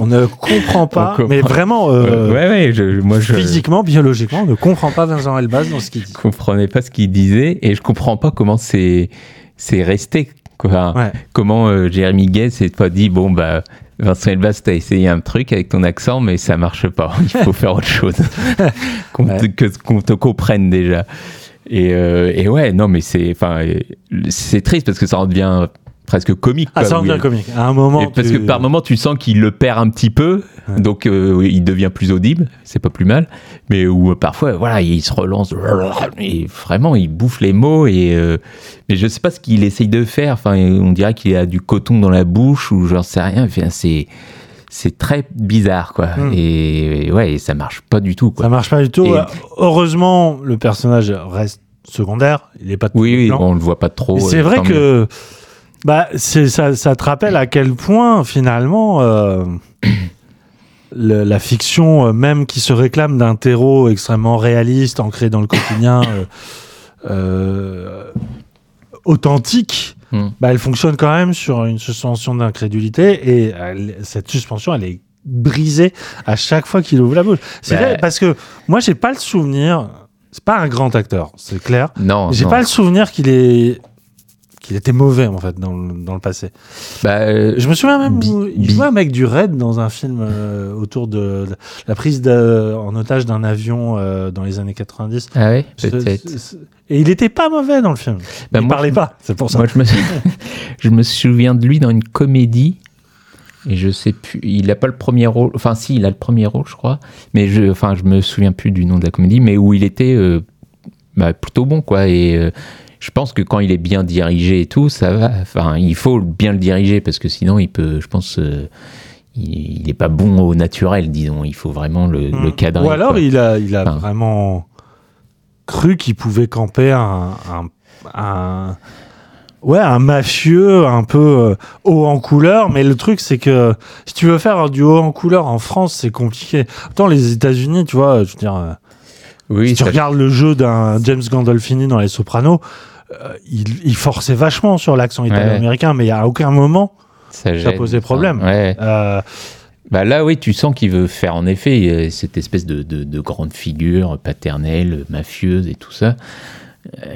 On ne comprend pas, comprend. mais vraiment, euh, ouais, ouais, je, moi je physiquement, biologiquement, on ne comprend pas Vincent Elbaz dans ce qu'il dit. comprenais pas ce qu'il disait et je comprends pas comment c'est c'est resté. Quoi. Ouais. Comment euh, Jérémy Gay s'est pas dit bon bah Vincent Elbaz t'as essayé un truc avec ton accent mais ça marche pas. Il faut faire autre chose. qu'on te, Ouais. qu'on te comprenne déjà. Et, euh, et ouais non mais c'est enfin euh, c'est triste parce que ça en devient presque comique. Ah, ça devient comique. À un moment, et parce tu- que par moment, tu sens qu'il le perd un petit peu, Ouais. donc euh, il devient plus audible, c'est pas plus mal. Mais où euh, parfois, voilà, il se relance, et vraiment, il bouffe les mots. Et euh, mais je sais pas ce qu'il essaye de faire. Enfin, on dirait qu'il a du coton dans la bouche ou j'en sais rien. Enfin, c'est c'est très bizarre, quoi. Mm. Et, et ouais, ça marche pas du tout, quoi. Ça marche pas du tout. Et- Heureusement, le personnage reste secondaire. Il est pas Oui, oui, on le voit pas trop. C'est vrai mieux. Bah, ça, ça te rappelle à quel point, finalement, euh, le- la fiction, euh, même qui se réclame d'un terreau extrêmement réaliste, ancré dans le quotidien, euh, authentique, Hmm. bah, elle fonctionne quand même sur une suspension d'incrédulité et elle- cette suspension, elle est brisée à chaque fois qu'il ouvre la bouche. C'est Bah. vrai, parce que moi, j'ai pas le souvenir. C'est pas un grand acteur, c'est clair. Non, J'ai pas le souvenir qu'il est qu'il était mauvais en fait dans le, dans le passé. Bah, euh, Je me souviens même il jouait un mec du Raid dans un film euh, autour de, la prise de- en otage d'un avion euh, dans les années 90. ah ouais, C'est- peut-être. Et il était pas mauvais dans le film. Bah, il moi, parlait pas, c'est pour ça. Moi, je me, je me souviens de lui dans une comédie. Et je sais plus, il n'a pas le premier rôle. Enfin, si, il a le premier rôle, je crois. Mais je, enfin, je me souviens plus du nom de la comédie, mais où il était euh, bah, plutôt bon, quoi. Et euh, je pense que quand il est bien dirigé et tout, ça va. Enfin, il faut bien le diriger parce que sinon, il peut, je pense, euh, il n'est pas bon au naturel, disons. Il faut vraiment le, le cadrer. Ou alors quoi. il a, il a Enfin. vraiment cru qu'il pouvait camper un, un, un- ouais, un mafieux un peu euh, haut en couleur. Mais le truc, c'est que si tu veux faire du haut en couleur en France, c'est compliqué. Autant les États-Unis, tu vois, je veux dire, euh, oui, si tu regardes le jeu d'un James Gandolfini dans Les Sopranos, euh, il, il forçait vachement sur l'accent italo-américain, mais à aucun moment. ça, ça posait problème. ouais. euh, Bah là, oui, tu sens qu'il veut faire en effet euh, cette espèce de, de, de grande figure paternelle, mafieuse et tout ça.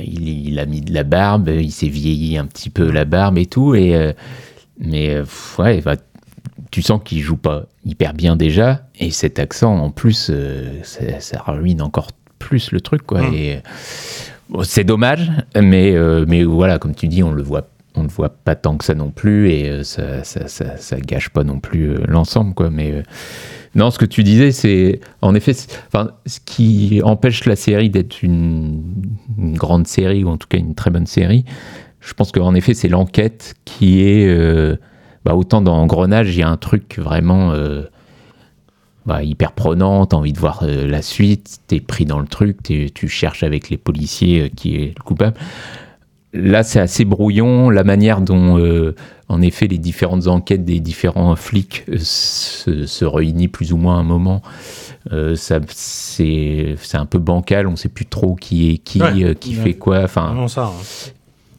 Il, il a mis de la barbe, il s'est vieilli un petit peu la barbe et tout. Et, mais ouais, bah, tu sens qu'il joue pas hyper bien déjà. Et cet accent, en plus, ça, ça ruine encore plus le truc. quoi. Mm. Et, euh, c'est dommage, mais, euh, mais voilà, comme tu dis, on le voit on ne voit pas tant que ça non plus et euh, ça, ça, gâche pas non plus euh, l'ensemble quoi. Mais non ce que tu disais c'est en effet enfin ce qui empêche la série d'être une, grande série ou en tout cas une très bonne série je pense qu'en effet c'est l'enquête qui est bah, autant dans Engrenage il y a un truc vraiment bah, hyper prenant, t'as envie de voir euh, la suite, t'es pris dans le truc, t'es- tu cherches avec les policiers euh, qui est le coupable. Là, c'est assez brouillon. La manière dont, euh, en effet, les différentes enquêtes des différents flics se, se réunissent plus ou moins à un moment, ça, c'est, c'est un peu bancal. On sait plus trop qui est qui, Ouais. qui fait quoi. Enfin, non, ça. hein.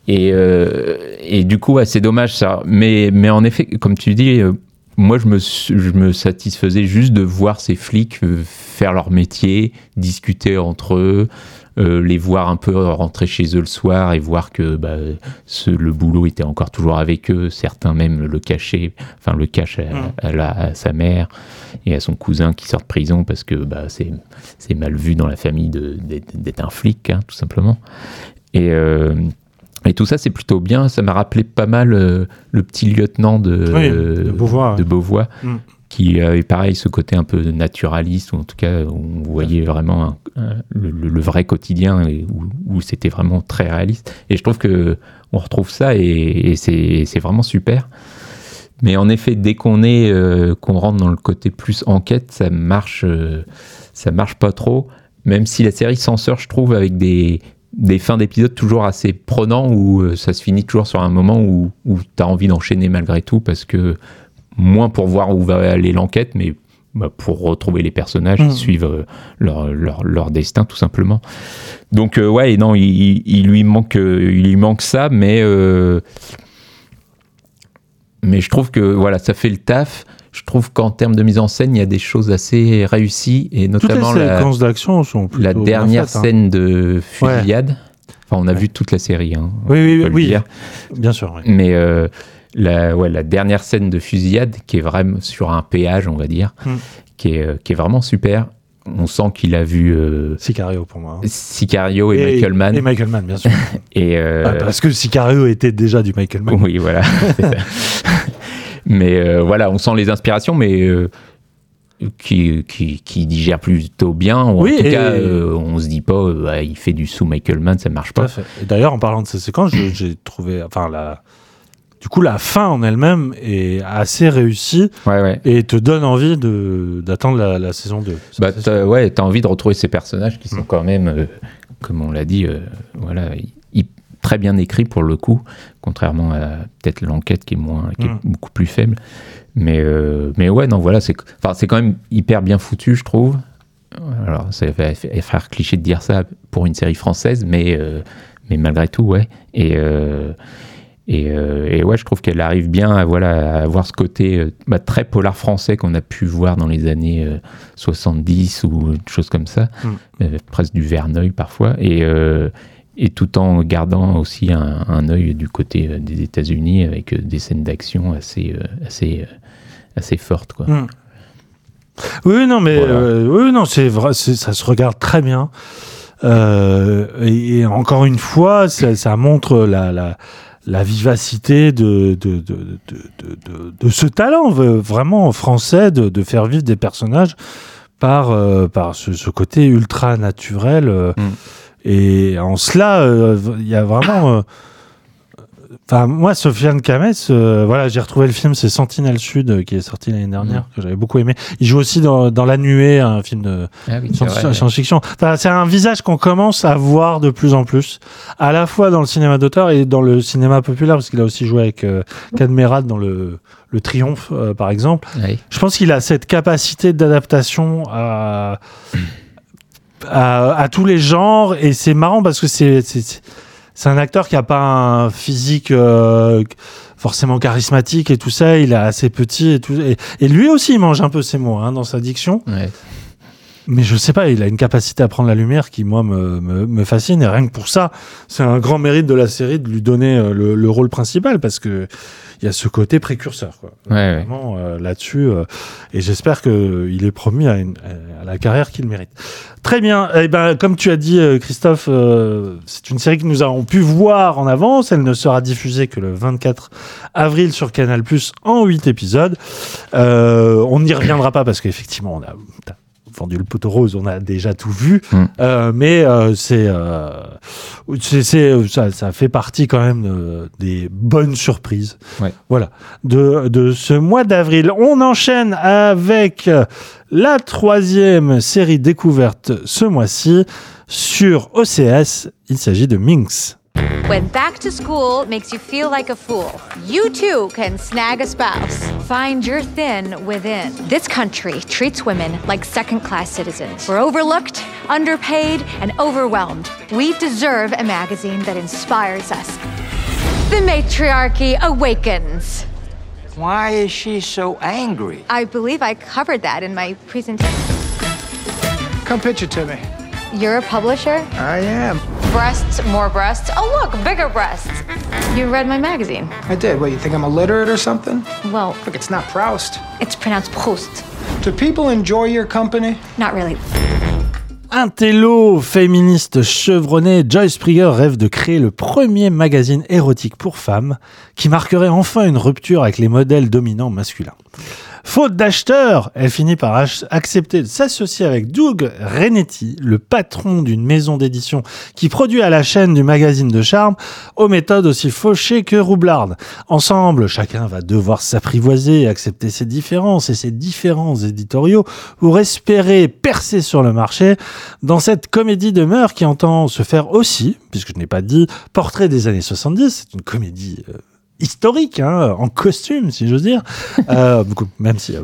et, euh, et du coup, ouais, c'est dommage ça. Mais, mais en effet, comme tu dis, moi, je me, su- je me satisfaisais juste de voir ces flics euh, faire leur métier, discuter entre eux, euh, les voir un peu rentrer chez eux le soir et voir que bah, ce- le boulot était encore toujours avec eux. Certains même le cachaient, enfin le cachent à, à la- à sa mère et à son cousin qui sort de prison parce que bah, c'est mal vu dans la famille d'être un flic, hein, tout simplement. Et, euh, Et tout ça, c'est plutôt bien. Ça m'a rappelé pas mal euh, le petit lieutenant de, Oui, de Beauvoir, de ouais. Beauvoir, Mm. qui avait pareil ce côté un peu naturaliste, ou en tout cas, on voyait vraiment un- un- le, vrai quotidien, et où, où c'était vraiment très réaliste. Et je trouve que on retrouve ça, et, et c'est c'est vraiment super. Mais en effet, dès qu'on est, euh, qu'on rentre dans le côté plus enquête, ça marche, euh, ça marche pas trop. Même si la série s'en sort, je trouve, avec des, des fins d'épisodes toujours assez prenants où euh, ça se finit toujours sur un moment où, où tu as envie d'enchaîner malgré tout parce que moins pour voir où va aller l'enquête, mais bah, pour retrouver les personnages Mhm. qui suivent euh, leur, leur, leur destin tout simplement. Donc euh, ouais, et non, il, il- il lui manque, il lui manque ça, mais euh, mais je trouve que voilà, ça fait le taf. Je trouve qu'en termes de mise en scène, il y a des choses assez réussies et Toutes les notamment la, séquences d'action sont plutôt la dernière hein. scène de fusillade. Enfin, on a vu toute la série. Hein, Oui, oui, oui. Bien sûr. oui. Mais euh, la, ouais, la dernière scène de fusillade, qui est vraiment sur un péage, on va dire, Mm. qui, est, euh, qui est vraiment super. On sent qu'il a vu euh, Sicario pour moi. hein. Sicario et, Michael Mann. Et Michael Mann, bien sûr. Et, euh, Ah, parce que Sicario était déjà du Michael Mann. Oui, voilà. mais euh, voilà, on sent les inspirations, mais euh, qui, qui, qui digère plutôt bien. Ou Oui, en tout et- cas, euh, on se dit pas, euh, ouais, il fait du sous Michael Mann, ça marche pas. d'ailleurs, en parlant de ces séquences, j'ai trouvé, enfin, la, du coup, la fin en elle-même est assez réussie Ouais, ouais. et te donne envie de d'attendre la, la saison 2. Ça, Bah, t'as, ouais, t'as envie de retrouver ces personnages qui sont Mm. quand même, euh, comme on l'a dit, voilà, très bien écrits pour le coup, contrairement à peut-être l'enquête qui est moins, qui est Mm. beaucoup plus faible. Mais, euh, mais ouais, non, voilà, c'est, enfin, c'est quand même hyper bien foutu, je trouve. Alors, ça va faire cliché de dire ça pour une série française, mais, euh, mais malgré tout, ouais. Et, euh, et, et ouais, je trouve qu'elle arrive bien à, voilà, à avoir ce côté bah, très polar français qu'on a pu voir dans les années euh, 70 ou des choses comme ça, Mm. euh, presque du Verneuil parfois, et, et tout en gardant aussi un, un œil du côté euh, des États-Unis avec euh, des scènes d'action assez, euh, assez, assez fortes. Quoi. Mm. Oui, non, mais Voilà. euh, oui, non, c'est vrai, ça se regarde très bien. Euh, et, et encore une fois, ça, ça montre la, la, la vivacité de, de, de, de, de, ce talent vraiment français de, de faire vivre des personnages par, euh, par ce, ce côté ultra naturel. euh, Mm. Et en cela, euh, il y a vraiment. euh, Enfin, moi, Sofiane Kames, euh, voilà, j'ai retrouvé le film, c'est Sentinelle Sud, euh, qui est sorti l'année dernière, que j'avais beaucoup aimé. Il joue aussi dans, dans La Nuée, un film de Ah oui, science-fiction. Enfin, c'est un visage qu'on commence à voir de plus en plus, à la fois dans le cinéma d'auteur et dans le cinéma populaire, parce qu'il a aussi joué avec euh, Cadmerade dans le, le Triomphe, par exemple. Je pense qu'il a cette capacité d'adaptation à, à, à tous les genres et c'est marrant parce que c'est c'est un acteur qui a pas un physique euh, forcément charismatique et tout ça. Il est assez petit et tout. Et, et lui aussi, il mange un peu ses mots hein, dans sa diction. Ouais. Mais je sais pas, il a une capacité à prendre la lumière qui, moi, me, me, me fascine. Et rien que pour ça, c'est un grand mérite de la série de lui donner euh, le, le rôle principal parce que il y a ce côté précurseur, quoi. Ouais, euh, là-dessus. euh, et j'espère qu'il est promis à, une- à la carrière qu'il mérite. Très bien. Eh ben, comme tu as dit, euh, Christophe, euh, c'est une série que nous avons pu voir en avance. Elle ne sera diffusée que le 24 avril sur Canal+, en 8 épisodes. Euh, on n'y reviendra pas parce qu'effectivement, on a t'as vendu le poteau rose, on a déjà tout vu. Mm. Euh, mais euh, c'est, euh, c'est, ça, ça fait partie quand même des bonnes surprises. Ouais. Voilà. De, de ce mois d'avril. On enchaîne avec la troisième série découverte ce mois-ci sur OCS. Il s'agit de Minx. When back to school makes you feel like a fool, you too can snag a spouse. Find your thin within. This country treats women like second class citizens. We're overlooked, underpaid, and overwhelmed. We deserve a magazine that inspires us. The matriarchy awakens. Why is she so angry? I believe I covered that in my presentation. Come pitch it to me. You're a publisher? I am. Breasts, more breasts? Oh, look, bigger breasts. You read my magazine. I did. What, you think I'm illiterate or something? Well, Look, it's not Proust. it's pronounced Proust. Do people enjoy your company? Not really. Intello, féministe chevronné, Joyce Prigger rêve de créer le premier magazine érotique pour femmes qui marquerait enfin une rupture avec les modèles dominants masculins. Faute d'acheteurs, elle finit par accepter de s'associer avec Doug Renetti, le patron d'une maison d'édition qui produit à la chaîne du magazine de charme aux méthodes aussi fauchées que roublardes. Ensemble, chacun va devoir s'apprivoiser accepter ses différences et ses différents éditoriaux pour espérer percer sur le marché dans cette comédie de mœurs qui entend se faire aussi, puisque je n'ai pas dit, portrait des années 70, c'est une comédie euh, historique, hein, en costume, si j'ose dire, Euh, même si euh,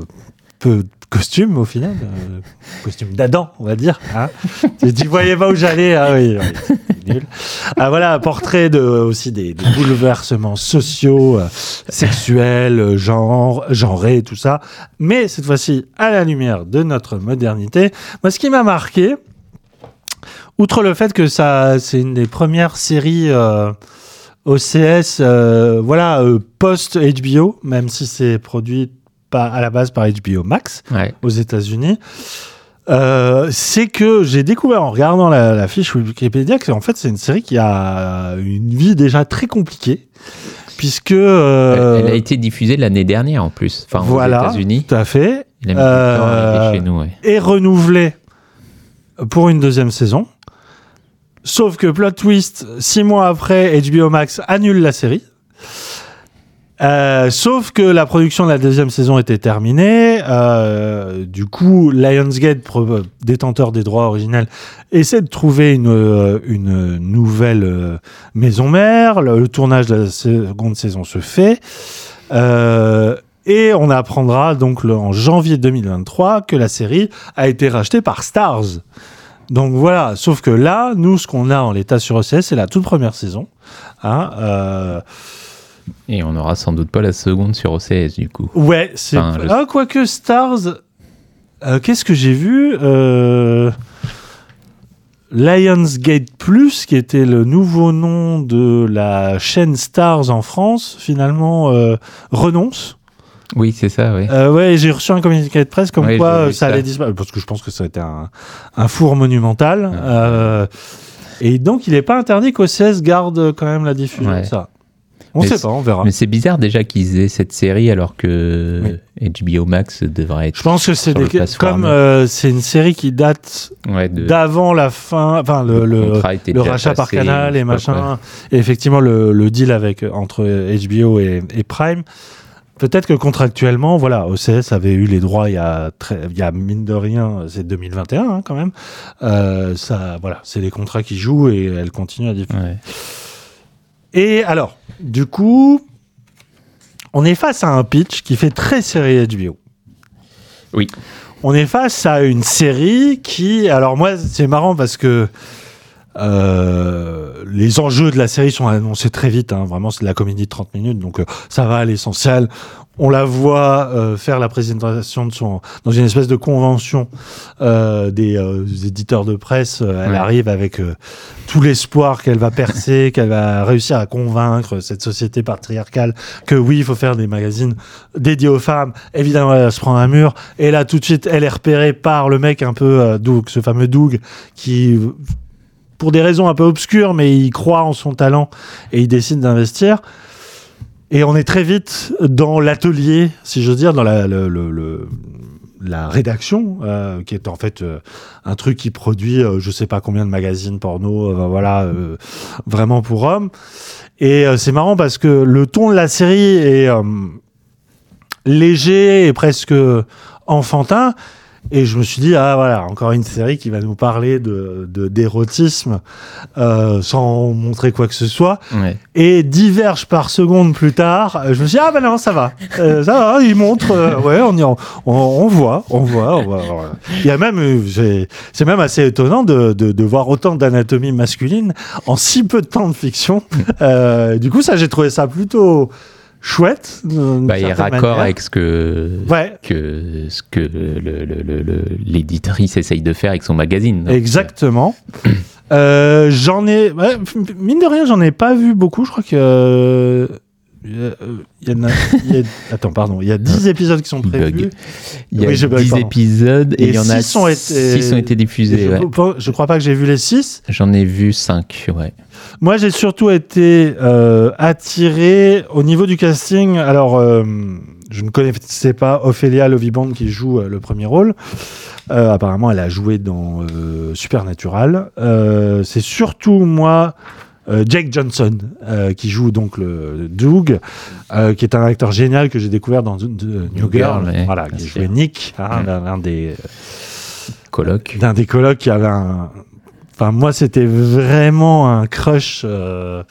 peu de costume au final, euh, costume d'Adam, on va dire. Hein. tu, voyais pas où j'allais, ah oui, oui, nul. Ah, voilà, portrait de, aussi des, des bouleversements sociaux, euh, sexuels, genre, genrés, tout ça. Mais cette fois-ci, à la lumière de notre modernité, moi, ce qui m'a marqué, outre le fait que ça, c'est une des premières séries euh, OCS, euh, voilà, euh, post HBO, même si c'est produit pas à la base par HBO Max Ouais. aux États-Unis. euh, c'est que j'ai découvert en regardant la, la fiche Wikipédia que en fait c'est une série qui a une vie déjà très compliquée puisque Elle a été diffusée l'année dernière en plus, enfin voilà aux États-Unis. tout à fait Il a mis du temps à arriver chez nous. Ouais. est renouvelée pour une deuxième saison. Sauf que plot twist, six mois après, HBO Max annule la série. Euh, sauf que la production de la deuxième saison était terminée. Euh, du coup, Lionsgate, détenteur des droits originels, essaie de trouver une, euh, nouvelle maison mère. Le, tournage de la seconde saison se fait. Et on apprendra donc le- en janvier 2023 que la série a été rachetée par Stars. Donc voilà, sauf que là, nous, ce qu'on a en l'état sur OCS, c'est la toute première saison. Hein, euh, Et on n'aura sans doute pas la seconde sur OCS du coup. Ouais, c'est. Enfin, Ah, quoique Stars. euh, Qu'est-ce que j'ai vu euh... Lionsgate Plus, qui était le nouveau nom de la chaîne Stars en France, finalement renonce. Oui, c'est ça, oui. Euh, ouais, j'ai reçu un communiqué de presse comme Ouais, quoi euh, ça allait disparaître, parce que je pense que ça a été un, un four monumental. Euh, et donc, il n'est pas interdit qu'OCS garde quand même la diffusion Ouais. de ça. On Mais sait pas, on verra. Mais c'est bizarre déjà qu'ils aient cette série alors que HBO Max devrait être. Je pense que c'est des- comme euh, c'est une série qui date Ouais, de- d'avant la fin, enfin le, rachat par Canal et machin, quoi. et effectivement le, le deal avec entre HBO et, et Prime. Peut-être que contractuellement, voilà, OCS avait eu les droits il y a, très, il y a mine de rien, c'est 2021 hein, quand même. Euh, ça, voilà, c'est les contrats qui jouent et elle continue à diffuser. Ouais. Et alors, du coup, on est face à un pitch qui fait très série HBO. Oui. On est face à une série qui, alors moi, c'est marrant parce que euh, les enjeux de la série sont annoncés très vite. hein. Vraiment, c'est de la comédie de 30 minutes, donc euh, ça va à l'essentiel. On la voit euh, faire la présentation de son dans une espèce de convention euh, des, euh, des éditeurs de presse. Elle Ouais. arrive avec euh, tout l'espoir qu'elle va percer, qu'elle va réussir à convaincre cette société patriarcale que oui, il faut faire des magazines dédiés aux femmes. Évidemment, elle se prendre un mur. Et là, tout de suite, elle est repérée par le mec un peu euh, Doug, ce fameux Doug, qui, pour des raisons un peu obscures, mais il croit en son talent et il décide d'investir. Et on est très vite dans l'atelier, si j'ose dire, dans la, rédaction, euh, qui est en fait euh, un truc qui produit euh, je sais pas combien de magazines porno, euh, voilà, euh, vraiment pour hommes. Et c'est marrant parce que le ton de la série est léger et presque enfantin. Et je me suis dit, ah voilà, encore une série qui va nous parler de de- d'érotisme euh, sans montrer quoi que ce soit. Ouais. Et diverge par seconde plus tard, euh, je me suis dit, ah ben non, ça va. Euh, ça va, il montre, euh, ouais, on, y, on, on voit, on voit. on voit, voilà. Il y a même, c'est c'est même assez étonnant de, de, de voir autant d'anatomie masculine en si peu de temps de fiction. Euh, du coup, ça, j'ai trouvé ça plutôt chouette. d'une Bah, il est raccord manière. avec ce que, Ouais. que, ce que l'éditrice essaye de faire avec son magazine. Donc, Exactement. Euh, j'en ai, ouais, mine de rien, j'en ai pas vu beaucoup. Je crois que euh, euh, il y en a- il y a- attends, pardon. Il y a 10 épisodes qui sont prévus. Il y a Oui, je bug, 10 pardon. épisodes et, Et il y en a six ont été- 6 ont été diffusés. je, ouais. crois- je crois pas que j'ai vu les 6. J'en ai vu 5, ouais. Moi, j'ai surtout été euh, attiré au niveau du casting. Alors, euh, je ne connaissais pas Ophélia Loviband qui joue euh, le premier rôle. Euh, apparemment, elle a joué dans euh, Supernatural. Euh, c'est surtout moi. Euh, Jake Johnson, euh, qui joue donc le, Doug, euh, qui est un acteur génial que j'ai découvert dans de- de New Girl, Girl, voilà, qui jouait Nick, hein, l'un des, Coloc. d'un des colocs qui avait un. Enfin, moi, c'était vraiment un crush euh,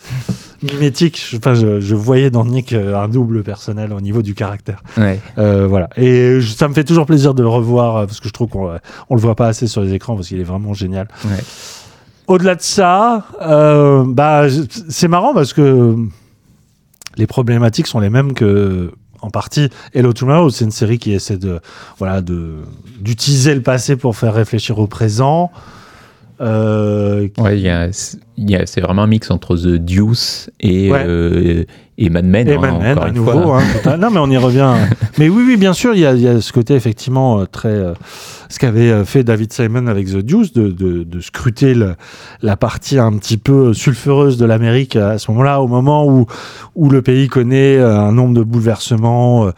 mimétique. Je, enfin, je, je voyais dans Nick un double personnel au niveau du caractère. Ouais. Euh, voilà. Et je- ça me fait toujours plaisir de le revoir parce que je trouve qu'on on le voit pas assez sur les écrans parce qu'il est vraiment génial. Ouais. Au-delà de ça, euh, bah, c'est marrant parce que les problématiques sont les mêmes que en partie Hello Tomorrow. C'est une série qui essaie de voilà d'utiliser le passé pour faire réfléchir au présent. Euh, Ouais, y a- c'est vraiment un mix entre The Deuce et, Ouais. euh, et Mad Men. Et hein, Mad Men, à nouveau. hein, non, mais on y revient. mais oui, oui, bien sûr, il y a, il y a ce côté effectivement euh, très. euh, ce qu'avait euh, fait David Simon avec The Deuce, de, de, de scruter le- la partie un petit peu sulfureuse de l'Amérique à ce moment-là, au moment où, où le pays connaît un nombre de bouleversements.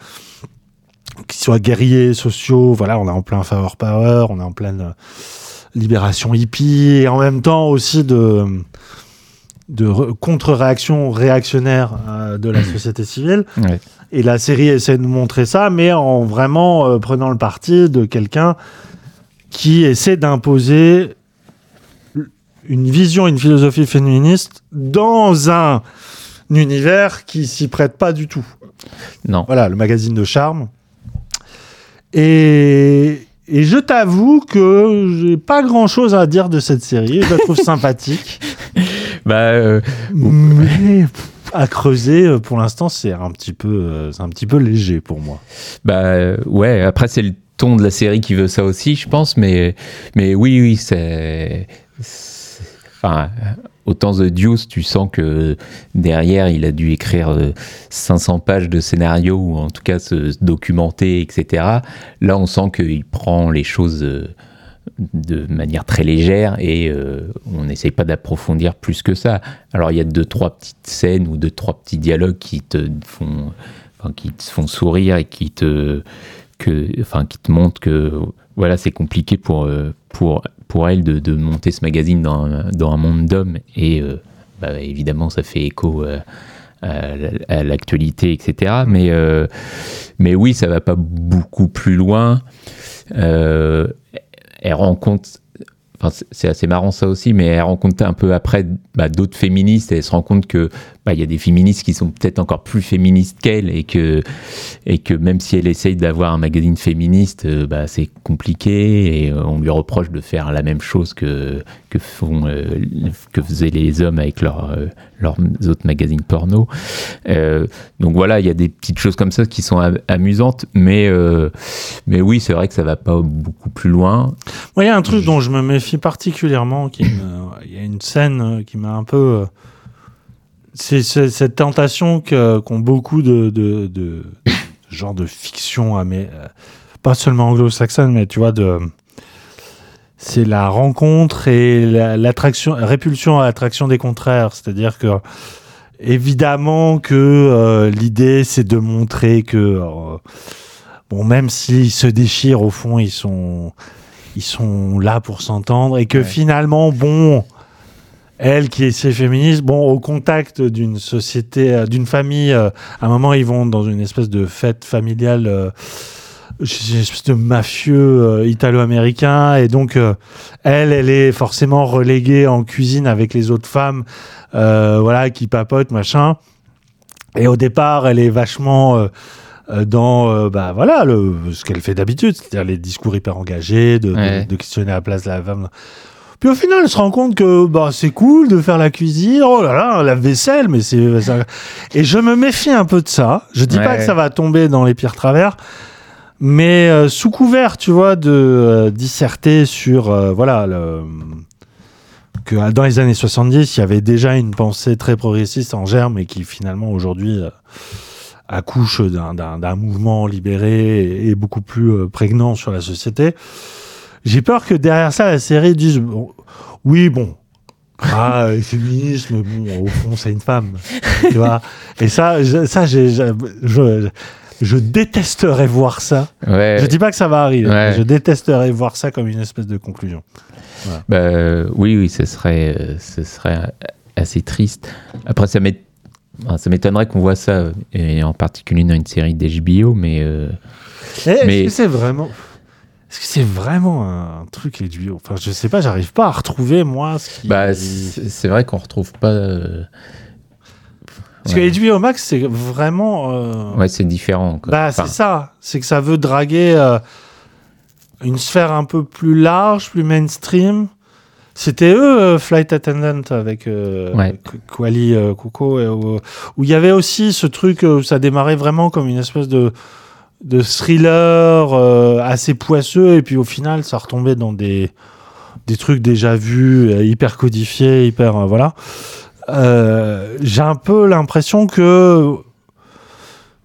qui soient guerriers, sociaux, voilà, on est en plein Flower Power, on est en pleine libération hippie, et en même temps aussi de, de re- contre-réaction réactionnaire euh, de la société civile. Ouais. Et la série essaie de nous montrer ça, mais en vraiment euh, prenant le parti de quelqu'un qui essaie d'imposer une vision, une philosophie féministe dans un univers qui s'y prête pas du tout. Non. Voilà, le magazine de charme. Et, et je t'avoue que j'ai pas grand chose à dire de cette série. Je la trouve sympathique. Bah, euh, Mais à creuser, euh, pour l'instant, c'est un petit peu, euh, c'est un petit peu léger pour moi. bah, ouais, après, c'est le ton de la série qui veut ça aussi, je pense, mais, mais oui, oui, c'est. c'est- Enfin, autant The Deuce, tu sens que derrière, il a dû écrire euh, 500 pages de scénario, ou en tout cas se documenter, etc. Là, on sent qu'il prend les choses euh, de manière très légère et euh, on n'essaye pas d'approfondir plus que ça. Alors, il y a deux, trois petites scènes ou deux, trois petits dialogues qui te font, qui te font sourire et qui te, que, enfin, qui te montrent que voilà, c'est compliqué pour, euh, pour, pour elle de, de monter ce magazine dans, un- dans un monde d'hommes. Et euh, bah, évidemment, ça fait écho euh, à, l'actualité, etc. Mais, euh, mais oui, ça va pas beaucoup plus loin. Elle rencontre. Enfin, c'est- assez marrant ça aussi, mais elle rencontre un peu après bah, d'autres féministes et elle se rend compte que bah, il y a des féministes qui sont peut-être encore plus féministes qu'elle et que et que même si elle essaye d'avoir un magazine féministe, euh, bah, c'est compliqué et euh, on lui reproche de faire la même chose que que font euh, que faisaient les hommes avec leurs euh, leurs autres magazines porno. Euh, donc voilà, il y a des petites choses comme ça qui sont am- amusantes, mais mais oui, c'est vrai que ça va pas beaucoup plus loin. Il y a un truc dont je me méfie particulièrement. Qui Il y a une scène euh, qui m'a un peu. euh, C'est cette tentation qu'ont beaucoup de, genre de fiction, mais pas seulement anglo-saxonne, mais tu vois, de. C'est la rencontre et la- l'attraction, répulsion à l'attraction des contraires. C'est-à-dire que, évidemment, que euh, l'idée, c'est de montrer que, euh, bon, même s'ils se déchirent, au fond, ils sont, ils sont là pour s'entendre et que finalement, bon, elle qui est si féministe, bon, au contact d'une société, euh, d'une famille, euh, à un moment, ils vont dans une espèce de fête familiale, euh, une espèce de mafieux euh, italo-américain, et donc, elle, elle est forcément reléguée en cuisine avec les autres femmes, voilà, qui papotent, machin. Et au départ, elle est vachement dans euh, bah voilà le, ce qu'elle fait d'habitude, c'est-à-dire les discours hyper engagés, de, de- Ouais. de questionner à la place de la femme. Puis au final, elle se rend compte que bah c'est cool de faire la cuisine. Oh là là, la vaisselle, mais c'est et je me méfie un peu de ça. Je dis pas que ça va tomber dans les pires travers, mais euh, sous couvert, tu vois, de euh, disserter sur euh, voilà le que dans les années 70, il y avait déjà une pensée très progressiste en germe et qui finalement aujourd'hui euh, accouche d'un- mouvement libéré et, et beaucoup plus euh, prégnant sur la société. J'ai peur que derrière ça, la série dise bon, oui, bon. Ah, le féminisme, bon, au fond, c'est une femme. Tu vois? Et ça, je- ça j'ai- je, je, je détesterais voir ça. Ouais. Je dis pas que ça va arriver. Ouais. Je détesterais voir ça comme une espèce de conclusion. Bah, euh, oui, oui, ce serait, euh, ce serait assez triste. Après, ça m'ét- enfin, ça m'étonnerait qu'on voit ça, euh, et en particulier dans une série d'HBO, mais euh, Eh, Est-ce que c'est vraiment. Est-ce que c'est vraiment un truc HBO Enfin, je sais pas, j'arrive pas à retrouver moi ce qui. bah, c'est vrai qu'on retrouve pas. euh, Parce ouais. que HBO Max, c'est vraiment. euh, Ouais, c'est différent. quoi. Bah, Enfin, c'est ça. C'est que ça veut draguer une sphère un peu plus large, plus mainstream. C'était eux, euh, Flight Attendant, avec euh, Ouais. K- Kwali euh, Koko, et, où il y avait aussi ce truc euh, où ça démarrait vraiment comme une espèce de, de thriller euh, assez poisseux, et puis au final, ça retombait dans des, des trucs déjà vus, euh, hyper codifiés, hyper. euh, voilà. Euh, J'ai un peu l'impression que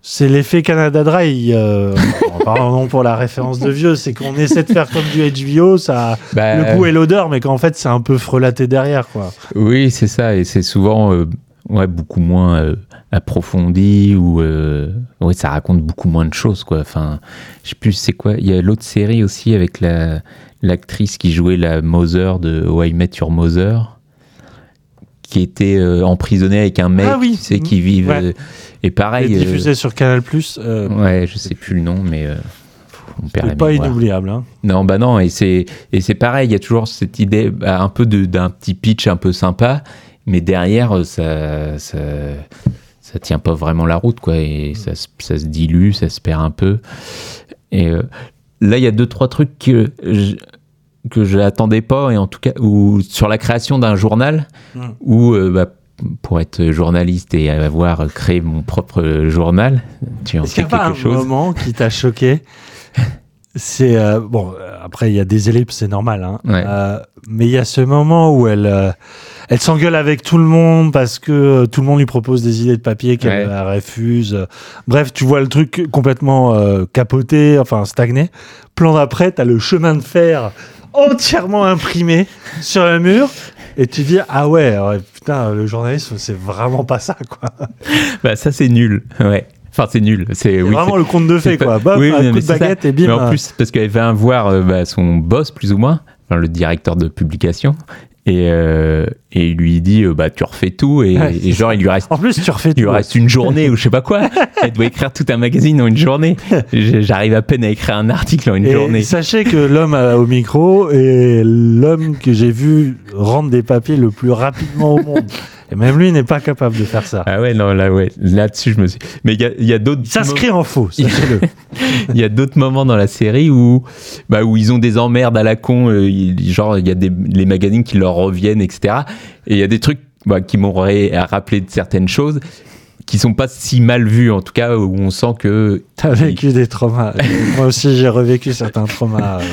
c'est l'effet Canada Dry. Euh, pardon pour la référence de vieux, c'est qu'on essaie de faire comme du HBO, ça, bah, le goût et l'odeur, mais qu'en fait c'est un peu frelaté derrière, quoi. Oui, c'est ça, et c'est souvent euh, ouais, beaucoup moins euh, approfondi ou euh, ouais, ça raconte beaucoup moins de choses, quoi. Enfin, je sais plus c'est quoi. Il y a l'autre série aussi avec la l'actrice qui jouait la Mother de How I Met Your Mother, qui était euh, avec un mec, Ah oui. tu sais, qui vivent. Ouais. euh, et pareil. Et euh, diffusé sur Canal Plus, euh, ouais, je sais plus le nom, mais. euh, on perd c'est la pas mémoire. inoubliable. Hein. Non, bah non, et c'est et c'est pareil, il y a toujours cette idée bah, un peu d'un petit pitch un peu sympa, mais derrière ça ça ça tient pas vraiment la route quoi, et ça, se- ça se dilue, ça se perd un peu. Et là, il y a deux trois trucs que que je n'attendais pas, et en tout cas, ou sur la création d'un journal, Mm. où euh, bah, pour être journaliste et avoir créé mon propre journal, tu en Est-ce qu'il sais n'y a pas un moment qui t'a choqué C'est euh, bon. euh, Après, il y a des ellipses, c'est normal. Hein. Ouais. Euh, mais il y a ce moment où elle, euh, elle s'engueule avec tout le monde parce que tout le monde lui propose des idées de papier qu'elle Ouais. refuse. Bref, tu vois le truc complètement capoté, enfin stagné. Plan d'après, t'as le chemin de fer entièrement imprimé sur le mur. Et tu dis ah ouais, ouais, putain le journalisme c'est vraiment pas ça quoi. Bah ça c'est nul, ouais. Enfin c'est nul, c'est oui, vraiment le conte de fées quoi. pas- oui, un non, coup de ça. baguette et bim. Mais en plus, parce qu'elle vient voir euh, bah, son boss, plus ou moins, enfin, le directeur de publication, et, euh, et il lui dit euh, bah, Tu refais tout, et, Ouais, et c'est genre, il lui reste. En plus, tu refais Il tout. lui reste une journée ou je sais pas quoi. Elle doit écrire tout un magazine en une journée. J'arrive à peine à écrire un article en une Et journée. sachez que l'homme au micro est l'homme que j'ai vu rendre des papiers le plus rapidement au monde. Et même lui n'est pas capable de faire ça. Ah ouais, non, là, ouais. Là-dessus, je me suis. Mais il y a, y a d'autres. S'inscrit en faux, sachez-le. Il y a d'autres moments dans la série où, bah, où ils ont des emmerdes à la con, euh, genre il y a des, les magazines qui leur reviennent, etc. Et il y a des trucs bah, qui m'ont ra- rappelé de certaines choses qui sont pas si mal vues, en tout cas, où on sent que. T'as vécu des traumas. Moi aussi, j'ai revécu certains traumas. ouais.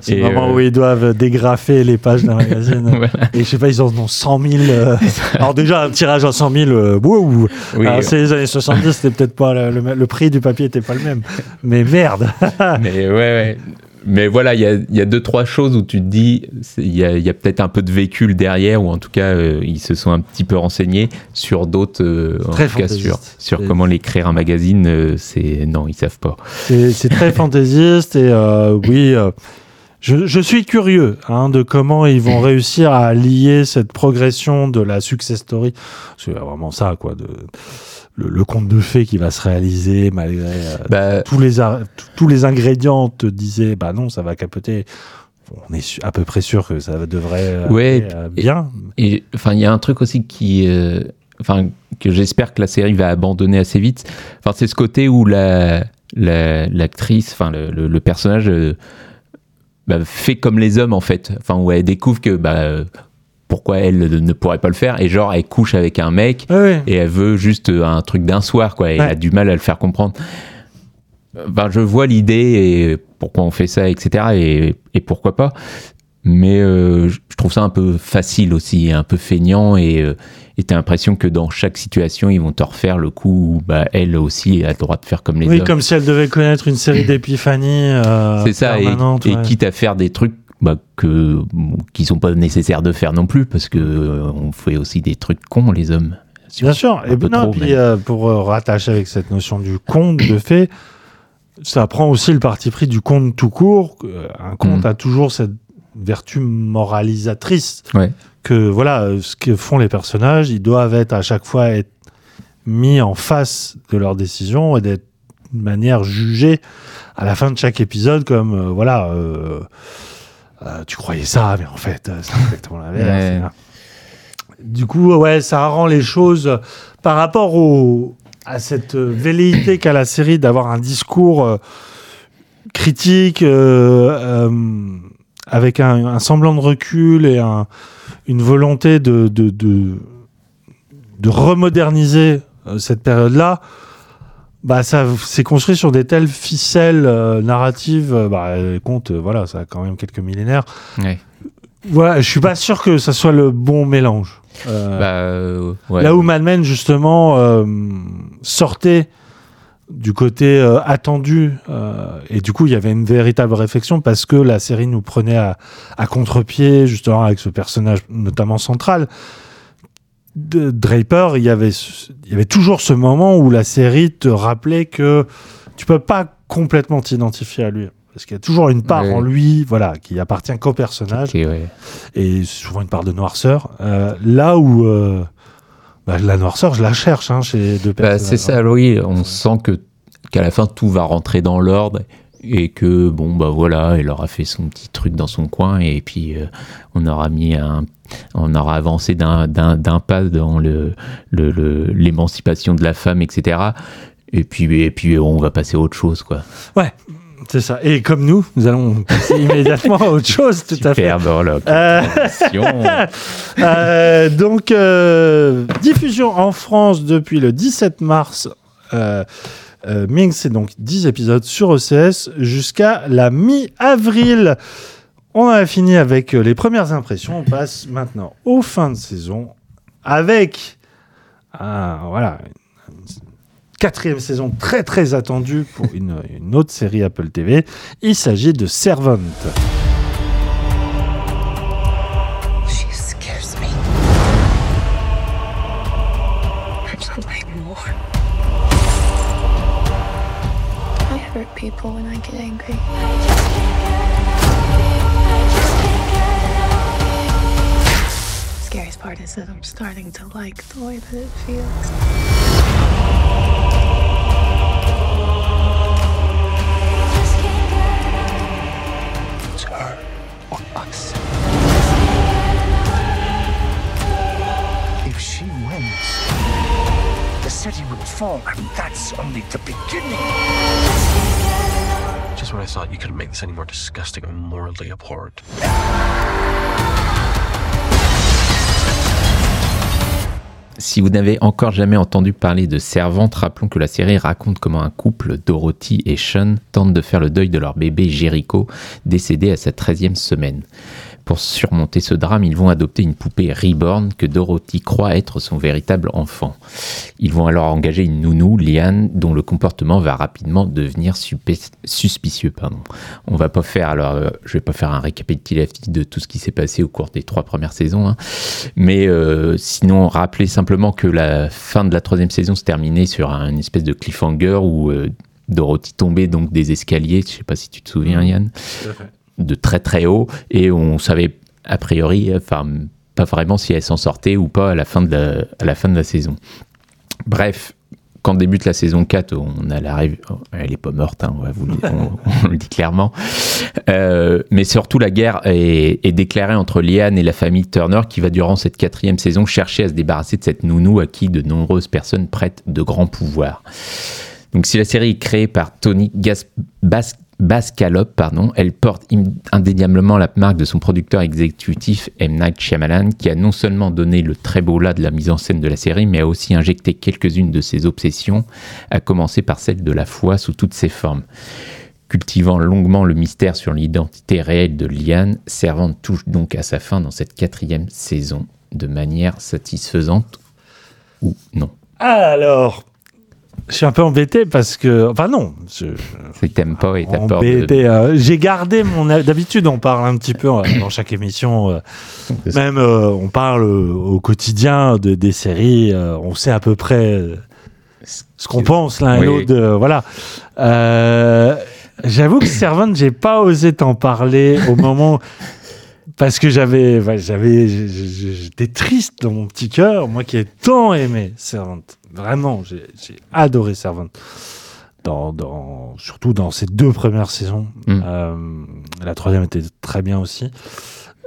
C'est le moment euh, où ils doivent dégrafer les pages d'un magazine. Voilà. Et je sais pas, ils en ont 100 000. euh, Alors déjà, un tirage à 100 000, euh, wouh Oui, Alors, C'est les années 70, c'était peut-être pas le, le- le prix du papier était pas le même. Mais merde. mais ouais, ouais. Mais voilà, il y a, il y a deux, trois choses où tu te dis, il y a, peut-être un peu de véhicule derrière, ou en tout cas, euh, ils se sont un petit peu renseignés sur d'autres, euh, en tout cas sur, sur comment l'écrire un magazine, euh, c'est non, ils savent pas. C'est très fantaisiste et oui, je, je suis curieux hein, de comment ils vont réussir à lier cette progression de la success story. C'est vraiment ça, quoi. De, le, le conte de fées qui va se réaliser malgré euh, Bah, tous, les, tous les ingrédients te disaient, bah non, ça va capoter. On est à peu près sûr que ça devrait euh, Ouais, aller, euh, bien. Et enfin, il y a un truc aussi qui, euh, enfin, que j'espère que la série va abandonner assez vite. Enfin, c'est ce côté où la la- l'actrice, enfin le, le- le personnage euh, bah, fait comme les hommes en fait. Enfin, où elle découvre que bah pourquoi elle ne pourrait pas le faire et genre elle couche avec un mec ouais. et elle veut juste un truc d'un soir quoi. Et elle a du mal à le faire comprendre. Ben, je vois l'idée et pourquoi on fait ça, etc. Et, et pourquoi pas. mais euh, je trouve ça un peu facile aussi, un peu feignant et euh, t'as l'impression que dans chaque situation, ils vont te refaire le coup où bah, elle aussi a le droit de faire comme les Oui, hommes. comme si elle devait connaître une série d'épiphanies. euh, C'est ça, et, permanentes, et ouais. quitte à faire des trucs bah, que, qui sont pas nécessaires de faire non plus, parce que euh, on fait aussi des trucs cons, les hommes. Bien sûr. Et non, trop, puis euh, pour euh, rattacher avec cette notion du conte, de fait, ça prend aussi le parti pris du conte tout court. Un conte Mhm. a toujours cette vertu moralisatrice Ouais. que voilà, ce que font les personnages, ils doivent être à chaque fois être mis en face de leurs décisions et d'être de manière jugée à la fin de chaque épisode comme voilà euh, euh, tu croyais ça mais en fait euh, c'est exactement l'inverse Ouais. du coup ouais ça rend les choses euh, par rapport au à cette euh, velléité qu'a la série d'avoir un discours euh, critique euh, euh, avec un, un semblant de recul et un, une volonté de, de, de, de remoderniser euh, cette période-là, bah ça s'est construit sur des telles ficelles euh, narratives. euh, bah, compte, euh, voilà, ça a quand même quelques millénaires. Ouais. Voilà, je suis pas sûr que ça soit le bon mélange. Euh, Bah, ouais. Là où Mad Men, justement, sortait du côté attendu, et du coup, il y avait une véritable réflexion parce que la série nous prenait à, à contre-pied, justement, avec ce personnage notamment central. De Draper, il y, avait, il y avait toujours ce moment où la série te rappelait que tu peux pas complètement t'identifier à lui. Parce qu'il y a toujours une part Ouais. en lui, voilà, qui appartient qu'au personnage ouais. et souvent une part de noirceur. Euh, là où euh, bah, la noirceur, je la cherche hein, chez deux Bah, personnages. c'est ça, oui. On sent que qu'à la fin tout va rentrer dans l'ordre et que bon bah voilà, elle aura fait son petit truc dans son coin et puis euh, on aura mis un, on aura avancé d'un pas dans le l'émancipation de la femme, etc. Et puis et puis on va passer à autre chose quoi. Ouais, c'est ça. Et comme nous, nous allons passer immédiatement à autre chose, tout à fait. Superbe, voilà. Euh, transition. Euh, donc, diffusion en France depuis le 17 mars. Euh, Ming, c'est donc 10 épisodes sur OCS jusqu'à la mi-avril. On a fini avec euh, les premières impressions. On passe maintenant aux fins de saison avec un, voilà, quatrième saison très très attendue pour une, une autre série Apple TV. Il s'agit de Servant. People when scariest part is that I'm starting to like the way that it feels. It's her or us. If she wins, the city will fall, and that's only the beginning. Just when I thought you couldn't make this any more disgusting and morally abhorrent. Si vous n'avez encore jamais entendu parler de Servante, rappelons que la série raconte comment un couple, Dorothy et Sean, tentent de faire le deuil de leur bébé Jericho, décédé à sa 13e semaine. Pour surmonter ce drame, ils vont adopter une poupée reborn que Dorothy croit être son véritable enfant. Ils vont alors engager une nounou, Liane, dont le comportement va rapidement devenir suspicieux. Pardon. On va pas faire, alors euh, je vais pas faire un récapitulatif de tout ce qui s'est passé au cours des trois premières saisons, hein. mais euh, sinon rappeler simplement que la fin de la troisième saison se terminait sur un- une espèce de cliffhanger où euh, Dorothy tombait donc des escaliers, je sais pas si tu te souviens Yann, de très très haut et on savait a priori, enfin pas vraiment si elle s'en sortait ou pas à la fin de la, à la, fin de la saison. Bref, quand débute la saison 4, on a la rêve- elle est pas morte, hein, on, vous le- on- dit clairement. Euh, mais surtout, la guerre est, déclarée entre Liane et la famille Turner qui va, durant cette quatrième saison, chercher à se débarrasser de cette nounou à qui de nombreuses personnes prêtent de grands pouvoirs. Donc, si la série est créée par Tony Gas Bascalop, pardon, elle porte indéniablement la marque de son producteur exécutif M. Night Shyamalan, qui a non seulement donné le très beau là de la mise en scène de la série, mais a aussi injecté quelques-unes de ses obsessions, à commencer par celle de la foi sous toutes ses formes. Cultivant longuement le mystère sur l'identité réelle de Liane, Servante touche donc à sa fin dans cette quatrième saison de manière satisfaisante ou non Alors, je suis un peu embêté parce que. Enfin, non. Je, C'est que t'aimes pas et t'as peur de... euh, J'ai gardé mon. D'habitude, on parle un petit peu euh, dans chaque émission. euh, même, euh, on parle au quotidien de, des séries. on sait à peu près ce qu'on pense l'un et Oui. l'autre. de- voilà. J'avoue que Servant, j'ai pas osé t'en parler au moment. Parce que j'avais, j'avais, j'étais triste dans mon petit cœur, moi qui ai tant aimé Servant. Vraiment, j'ai adoré Servant. Dans, dans, surtout dans ces deux premières saisons. Mm. Euh, la troisième était très bien aussi.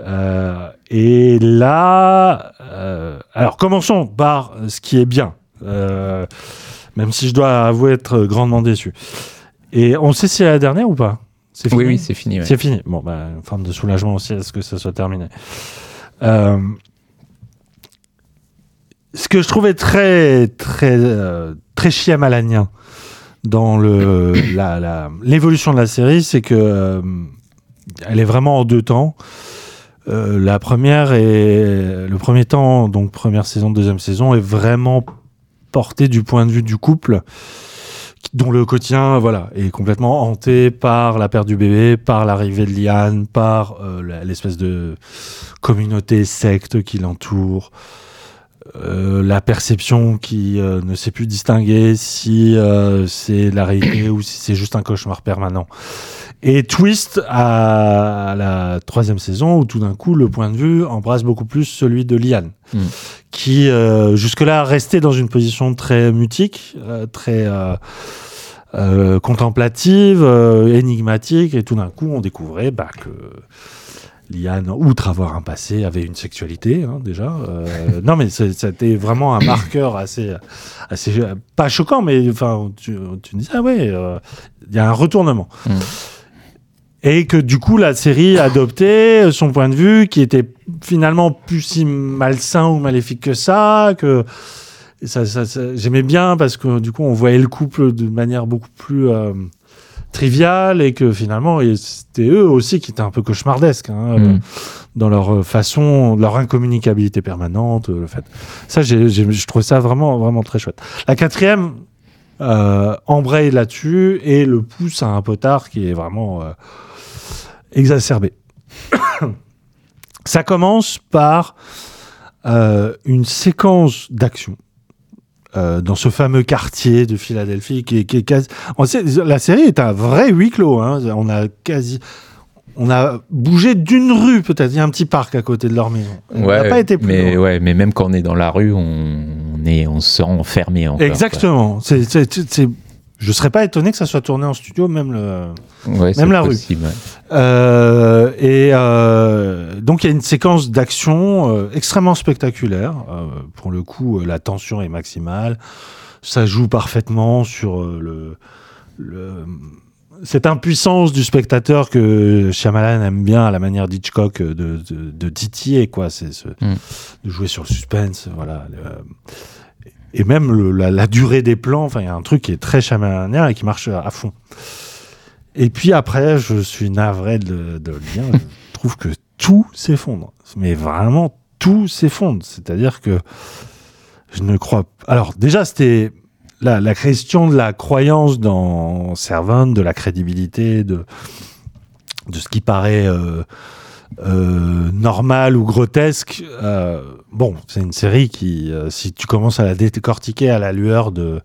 Euh, et là, euh, alors commençons par ce qui est bien, même si je dois avouer être grandement déçu. Et on sait si c'est la dernière ou pas? C'est Oui, fini oui, c'est fini. ouais. c'est fini. Bon, bah, une forme de soulagement aussi à ce que ça soit terminé. Euh, ce que je trouvais très, très, euh, très chiamalanien dans le, la, la- l'évolution de la série, c'est que euh, elle est vraiment en deux temps. Euh, la première et le premier temps, donc première saison, deuxième saison, est vraiment porté du point de vue du couple dont le quotidien voilà est complètement hanté par la perte du bébé, par l'arrivée de Liane, par euh, l'espèce de communauté secte qui l'entoure, euh, la perception qui euh, ne sait plus distinguer si euh, c'est la réalité ou si c'est juste un cauchemar permanent. Et twist à la troisième saison où tout d'un coup le point de vue embrasse beaucoup plus celui de Liane, Mm. qui jusque-là restait dans une position très mutique, très contemplative, énigmatique, et tout d'un coup on découvrait bah, que Liane, outre avoir un passé, avait une sexualité hein, déjà. Euh, non mais c'était vraiment un marqueur assez, assez pas choquant, mais enfin tu, tu me dis ah ouais, euh, il y a un retournement. Mm. Et que du coup, la série adoptait son point de vue qui était finalement plus si malsain ou maléfique que ça, que ça, ça- ça- j'aimais bien parce que du coup, on voyait le couple de manière beaucoup plus euh, triviale et que finalement, c'était eux aussi qui étaient un peu cauchemardesques hein, Mm. dans leur euh, façon, leur incommunicabilité permanente, euh, le fait. Ça, j'ai, j'ai- je trouve ça vraiment, vraiment très chouette. La quatrième euh, embraye là-dessus et le pousse à un potard qui est vraiment euh, exacerbé. Ça commence par euh, une séquence d'action euh, dans ce fameux quartier de Philadelphie qui est, qui est quasi... on sait, la série est un vrai huis clos. hein. On a quasi... On a bougé d'une rue, peut-être. Il y a un petit parc à côté de leur maison. On n'a pas été plus mais, loin. ouais, mais même quand on est dans la rue, on, on est, on se sent enfermé encore. Exactement. C'est- je serais pas étonné que ça soit tourné en studio, même le. Ouais, Même la rue. ouais. Euh, et euh, donc il y a une séquence d'action euh, extrêmement spectaculaire. Pour le coup, la tension est maximale. Ça joue parfaitement sur le, le- cette impuissance du spectateur que Shyamalan aime bien à la manière d'Hitchcock de, de, de titiller, quoi. C'est ce- Mm. de jouer sur le suspense, voilà. Le- et même la, durée des plans. Enfin, il y a un truc qui est très chamalanien et qui marche à, fond. Et puis après, je suis navré de, de dire, je trouve que tout s'effondre. Mais vraiment, tout s'effondre. C'est-à-dire que je ne crois. Alors, déjà, c'était la, la question de la croyance dans Servant, de la crédibilité, de, de ce qui paraît euh, euh, normal ou grotesque. Euh, bon, c'est une série qui, euh, si tu commences à la décortiquer à la lueur de,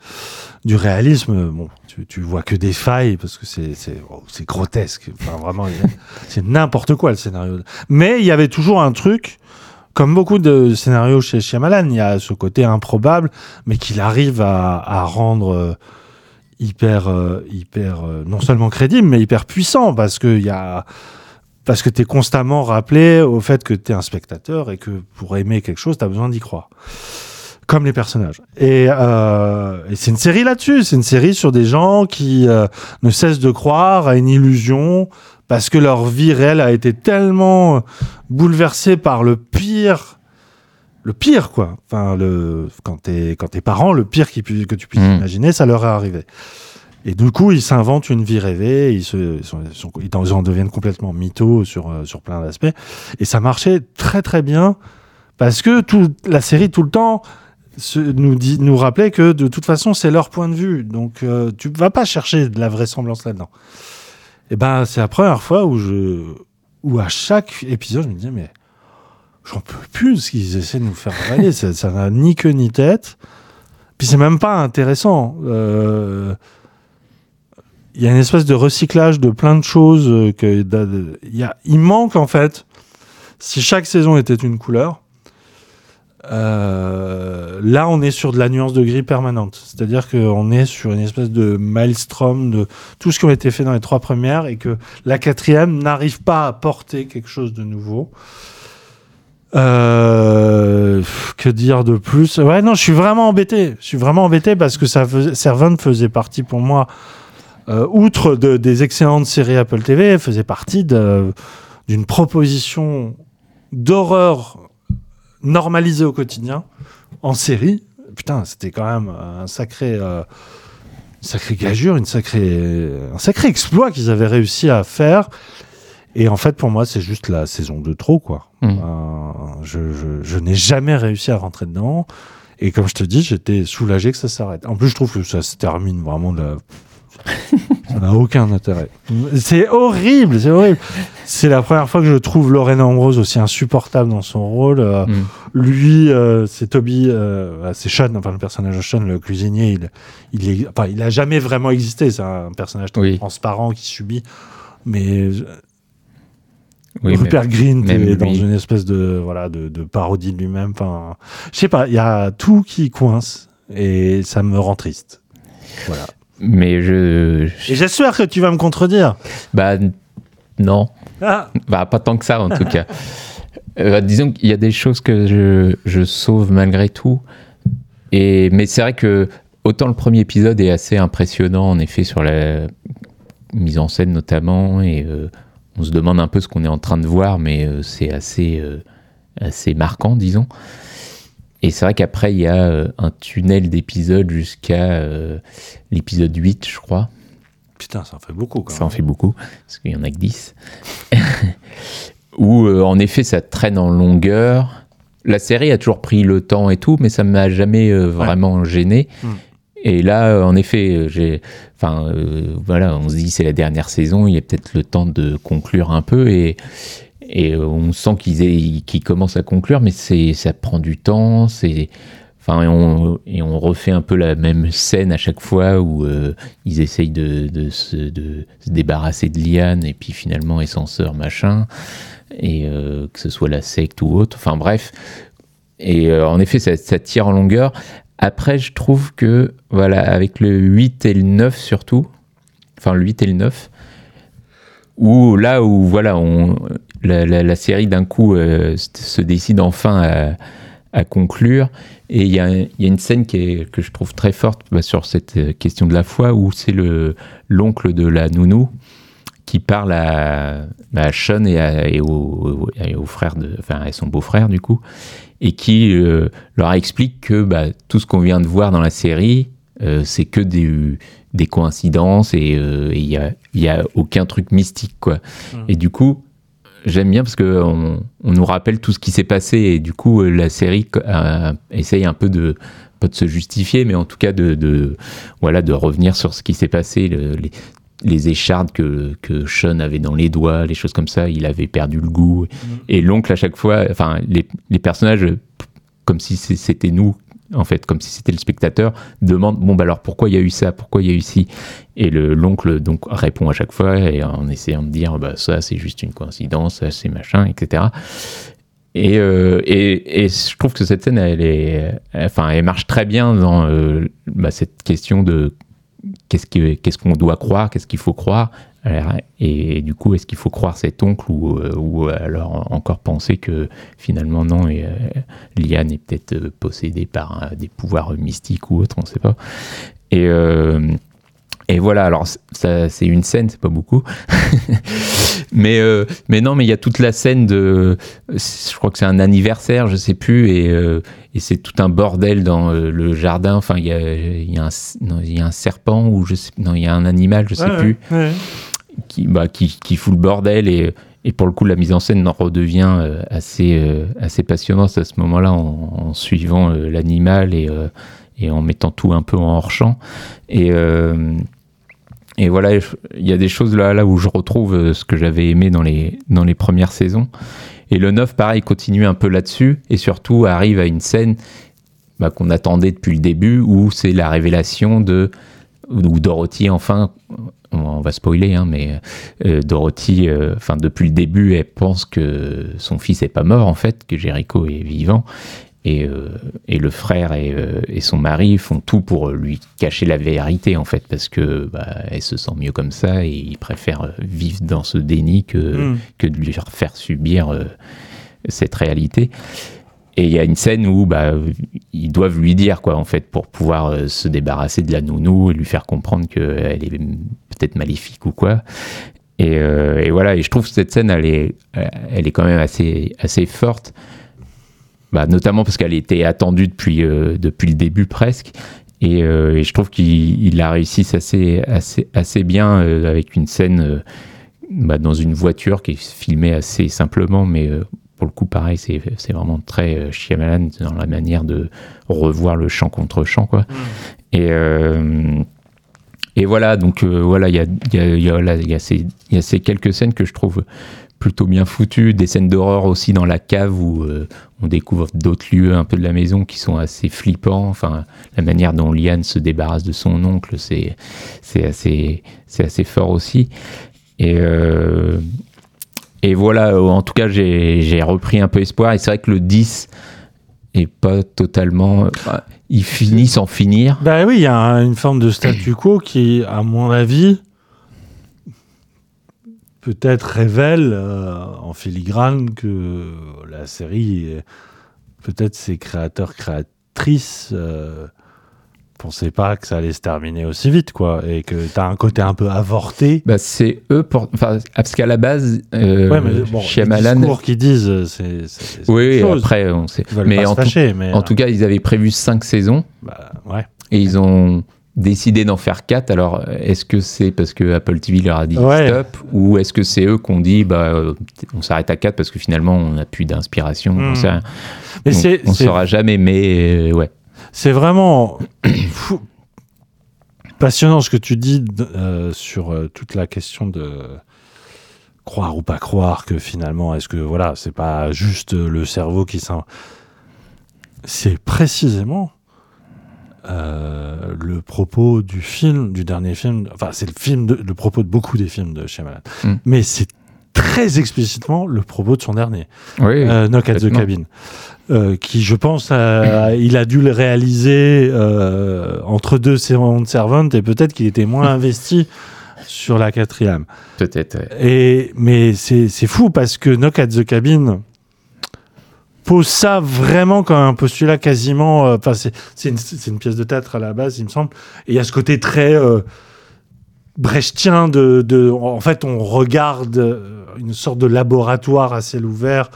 du réalisme, bon, tu, vois que des failles parce que c'est oh, grotesque. Enfin, vraiment, c'est n'importe quoi le scénario. Mais il y avait toujours un truc. Comme beaucoup de scénarios chez Shyamalan, il y a ce côté improbable, mais qu'il arrive à, rendre hyper, hyper non seulement crédible, mais hyper puissant, parce que il y a, parce que tu es constamment rappelé au fait que tu es un spectateur et que pour aimer quelque chose, tu as besoin d'y croire. Comme les personnages. Et, euh, et c'est une série là-dessus. C'est une série sur des gens qui euh, ne cessent de croire à une illusion parce que leur vie réelle a été tellement bouleversée par le pire. Le pire, quoi. Enfin, le, quand t'es, quand tes parents, le pire qui que tu puisses Mm. imaginer, ça leur est arrivé. Et du coup, ils s'inventent une vie rêvée, ils, se, ils, sont- ils sont- ils en- deviennent complètement mythos sur, euh, sur plein d'aspects. Et ça marchait très très bien parce que toute la série, tout le temps, se- nous, dit, nous rappelait que de toute façon, c'est leur point de vue. Donc, euh, tu vas pas chercher de la vraisemblance là-dedans. Et ben, c'est la première fois où, je, où à chaque épisode, je me disais, mais j'en peux plus ce qu'ils essaient de nous faire avaler. ça ça n'a ni queue ni tête. Puis c'est même pas intéressant. Euh, Il y a une espèce de recyclage de plein de choses. euh, il, manque en fait, si chaque saison était une couleur, euh, là on est sur de la nuance de gris permanente. C'est-à-dire qu'on est sur une espèce de maelstrom de tout ce qui a été fait dans les trois premières et que la quatrième n'arrive pas à porter quelque chose de nouveau. Euh, que dire de plus? Ouais, non, je suis vraiment embêté. Je suis vraiment embêté parce que Servant faisait partie pour moi, euh, outre de- des excellentes séries Apple TV, elle faisait partie d'une proposition d'horreur normalisée au quotidien en série. Putain, c'était quand même un sacré, euh, une sacrée gageure, une sacrée, un sacré exploit qu'ils avaient réussi à faire. Et en fait, pour moi, c'est juste la saison de trop, quoi. Mm. Euh, je je- je n'ai jamais réussi à rentrer dedans. Et comme je te dis, j'étais soulagé que ça s'arrête. En plus, je trouve que ça se termine vraiment de la... Ça n'a aucun intérêt. C'est horrible, c'est horrible. C'est la première fois que je trouve Lorraine Ambrose aussi insupportable dans son rôle. Euh, Mm. Lui, euh, c'est Toby, euh, c'est Sean, enfin le personnage de Sean, le cuisinier. Il, il est, enfin, il a jamais vraiment existé. C'est un personnage Oui. transparent qui subit. Mais Oui, mais- Rupert Green est dans lui. une espèce de voilà de, de parodie de lui-même. Enfin, je sais pas. Il y a tout qui coince et ça me rend triste. Voilà. Mais je. j'espère que tu vas me contredire. bah, non. Ah, Bah, pas tant que ça, en tout cas. Euh, disons qu'il y a des choses que je, je sauve malgré tout. Et, mais c'est vrai que autant le premier épisode est assez impressionnant, en effet, sur la mise en scène notamment. Et euh, on se demande un peu ce qu'on est en train de voir, mais euh, c'est assez, assez marquant, disons. Et c'est vrai qu'après, il y a euh, un tunnel d'épisodes jusqu'à euh, l'épisode 8, je crois. putain, ça en fait beaucoup. Quand Ça en fait beaucoup, parce qu'il y en a que 10. Où, euh, en effet, ça traîne en longueur. La série a toujours pris le temps et tout, mais ça m'a jamais euh, vraiment gêné. Mm. Et là, euh, en effet, j'ai, enfin, euh, voilà, on se dit c'est la dernière saison, il y a peut-être le temps de conclure un peu et et euh, on sent qu'ils qu'ils commencent à conclure, mais ça prend du temps, enfin, et on, et on refait un peu la même scène à chaque fois où euh, ils essayent de, de se, débarrasser de Liane et puis finalement sœur machin et euh, que ce soit la secte ou autre. Enfin bref. Et en effet, ça, ça tire en longueur. Après, je trouve que, voilà, avec le 8 et le 9 surtout, enfin le 8 et le 9, où là où, voilà, la, série d'un coup euh, se- décide enfin à, conclure. Et il y a, une scène qui est, que je trouve très forte bah, sur cette euh, question de la foi, où c'est le l'oncle de la nounou qui parle à, bah, Sean et, au, frère de, enfin à son beau-frère du coup, et qui euh, leur explique que bah, tout ce qu'on vient de voir dans la série, c'est que des, des coïncidences et euh, il y a, y a aucun truc mystique quoi. Et du coup, j'aime bien parce que on, on nous rappelle tout ce qui s'est passé et du coup euh, la série euh, essaye un peu de pas de se justifier, mais en tout cas de, de voilà de revenir sur ce qui s'est passé, le- les, les échardes que, que Sean avait dans les doigts, les choses comme ça, il avait perdu le goût. Et l'oncle, à chaque fois, enfin, les, les personnages, comme si c'était nous, en fait, comme si c'était le spectateur, demandent bon, bah alors pourquoi il y a eu ça, pourquoi il y a eu ci? Et le- l'oncle, donc, répond à chaque fois et en essayant de dire bah ça, c'est juste une coïncidence, ça, c'est machin, etc. Et, euh, et, et je trouve que cette scène, elle est, enfin, elle marche très bien dans euh, bah, cette question de qu'est-ce que- qu'est-ce qu'on doit croire, qu'est-ce qu'il faut croire. Et du coup, est-ce qu'il faut croire cet oncle ou, euh, ou alors encore penser que finalement non, et, euh, Liane est peut-être euh, possédée par des pouvoirs mystiques ou autres, on ne sait pas. Et, Et voilà, alors ça, c'est une scène, c'est pas beaucoup. mais, euh, mais non, mais il y a toute la scène de. Je crois que c'est un anniversaire, je sais plus, et, euh, et c'est tout un bordel dans euh, le jardin. Enfin, il y a, il y, a un, non, il y a un serpent, ou je sais. Non, il y a un animal, je sais Ouais, plus, ouais. Qui, bah, qui, qui fout le bordel. Et, pour le coup, la mise en scène en redevient euh, assez, euh, assez passionnante à ce moment-là, en, suivant euh, l'animal et, en mettant tout un peu en hors-champ. Et. euh, et voilà, il y a des choses là, où je retrouve ce que j'avais aimé dans les, dans les premières saisons. Et le 9, pareil, continue un peu là-dessus. Et surtout, arrive à une scène bah, qu'on attendait depuis le début, où c'est la révélation de. Où Dorothy, enfin, on va spoiler, hein, mais euh, Dorothy, euh, enfin, depuis le début, elle pense que son fils est pas mort, en fait, que Jericho est vivant. Et, euh, et le frère et, et son mari font tout pour lui cacher la vérité en fait parce que bah, elle se sent mieux comme ça et ils préfèrent vivre dans ce déni que, Mm. que de lui faire subir cette réalité. Et il y a une scène où bah, ils doivent lui dire quoi en fait pour pouvoir euh, se débarrasser de la nounou et lui faire comprendre qu'elle est peut-être maléfique ou quoi. Et, euh, et voilà, et je trouve que cette scène, elle est, elle est quand même assez, assez forte. Bah, notamment parce qu'elle était attendue depuis, euh, depuis le début presque. Et, euh, je trouve qu'il il la réussit assez, assez, assez bien euh, avec une scène euh, bah, dans une voiture qui est filmée assez simplement, mais euh, pour le coup, pareil, c'est vraiment très euh, Shyamalan dans la manière de revoir le champ contre champ. Quoi. Et, euh, et voilà, donc euh, voilà, il y a, y, a, y, a, y, a ces- y a ces quelques scènes que je trouve plutôt bien foutues, des scènes d'horreur aussi dans la cave où euh, on découvre d'autres lieux un peu de la maison qui sont assez flippants. Enfin, la manière dont Liane se débarrasse de son oncle, c'est assez, assez fort aussi. Et, euh, et voilà, euh, en tout cas, j'ai repris un peu espoir. Et c'est vrai que le 10 est pas totalement. enfin, il finit sans finir. Bah oui, il y a un- une forme de statu quo qui, à mon avis, peut-être révèle euh, en filigrane que la série, peut-être ses créateurs, créatrices, euh, pensaient pas que ça allait se terminer aussi vite, quoi, et que tu as un côté un peu avorté. Bah, c'est eux, pour... enfin, parce qu'à la base, euh, ouais, mais bon, les discours qui disent, euh, c'est Oui, chose. après, on sait. Mais pas en, se fâcher, mais, en euh, tout cas, ils avaient prévu cinq saisons. Bah, ouais. Et ils ont décidé d'en faire quatre. Alors, est-ce que c'est parce que Apple TV leur a dit Ouais. stop ou est-ce que c'est eux qui ont dit bah, euh, on s'arrête à quatre parce que finalement on n'a plus d'inspiration Hmm. Mais on on c'est- saura jamais, mais euh, ouais. C'est vraiment fou- passionnant ce que tu dis euh, sur euh, toute la question de croire ou pas croire que finalement, est-ce que voilà, c'est pas juste euh, le cerveau qui s'en. C'est précisément euh, le propos du film, du dernier film. Enfin, c'est le film, de, le propos de beaucoup des films de Shyamalan. Mm. Mais c'est très explicitement le propos de son dernier. Oui, Euh, Knock at the. Cabin. Euh, qui, je pense, a- il a dû le réaliser euh, entre deux saisons de Servant et peut-être qu'il était moins investi sur la quatrième. Peut-être. ouais. Et, mais c'est fou parce que Knock at the Cabin pose ça vraiment comme un postulat quasiment. Enfin, c'est c'est une, une pièce de théâtre à la base, il me semble. Et il y a ce côté très brechtien de, de. En fait, on regarde euh, une sorte de laboratoire à ciel ouvert.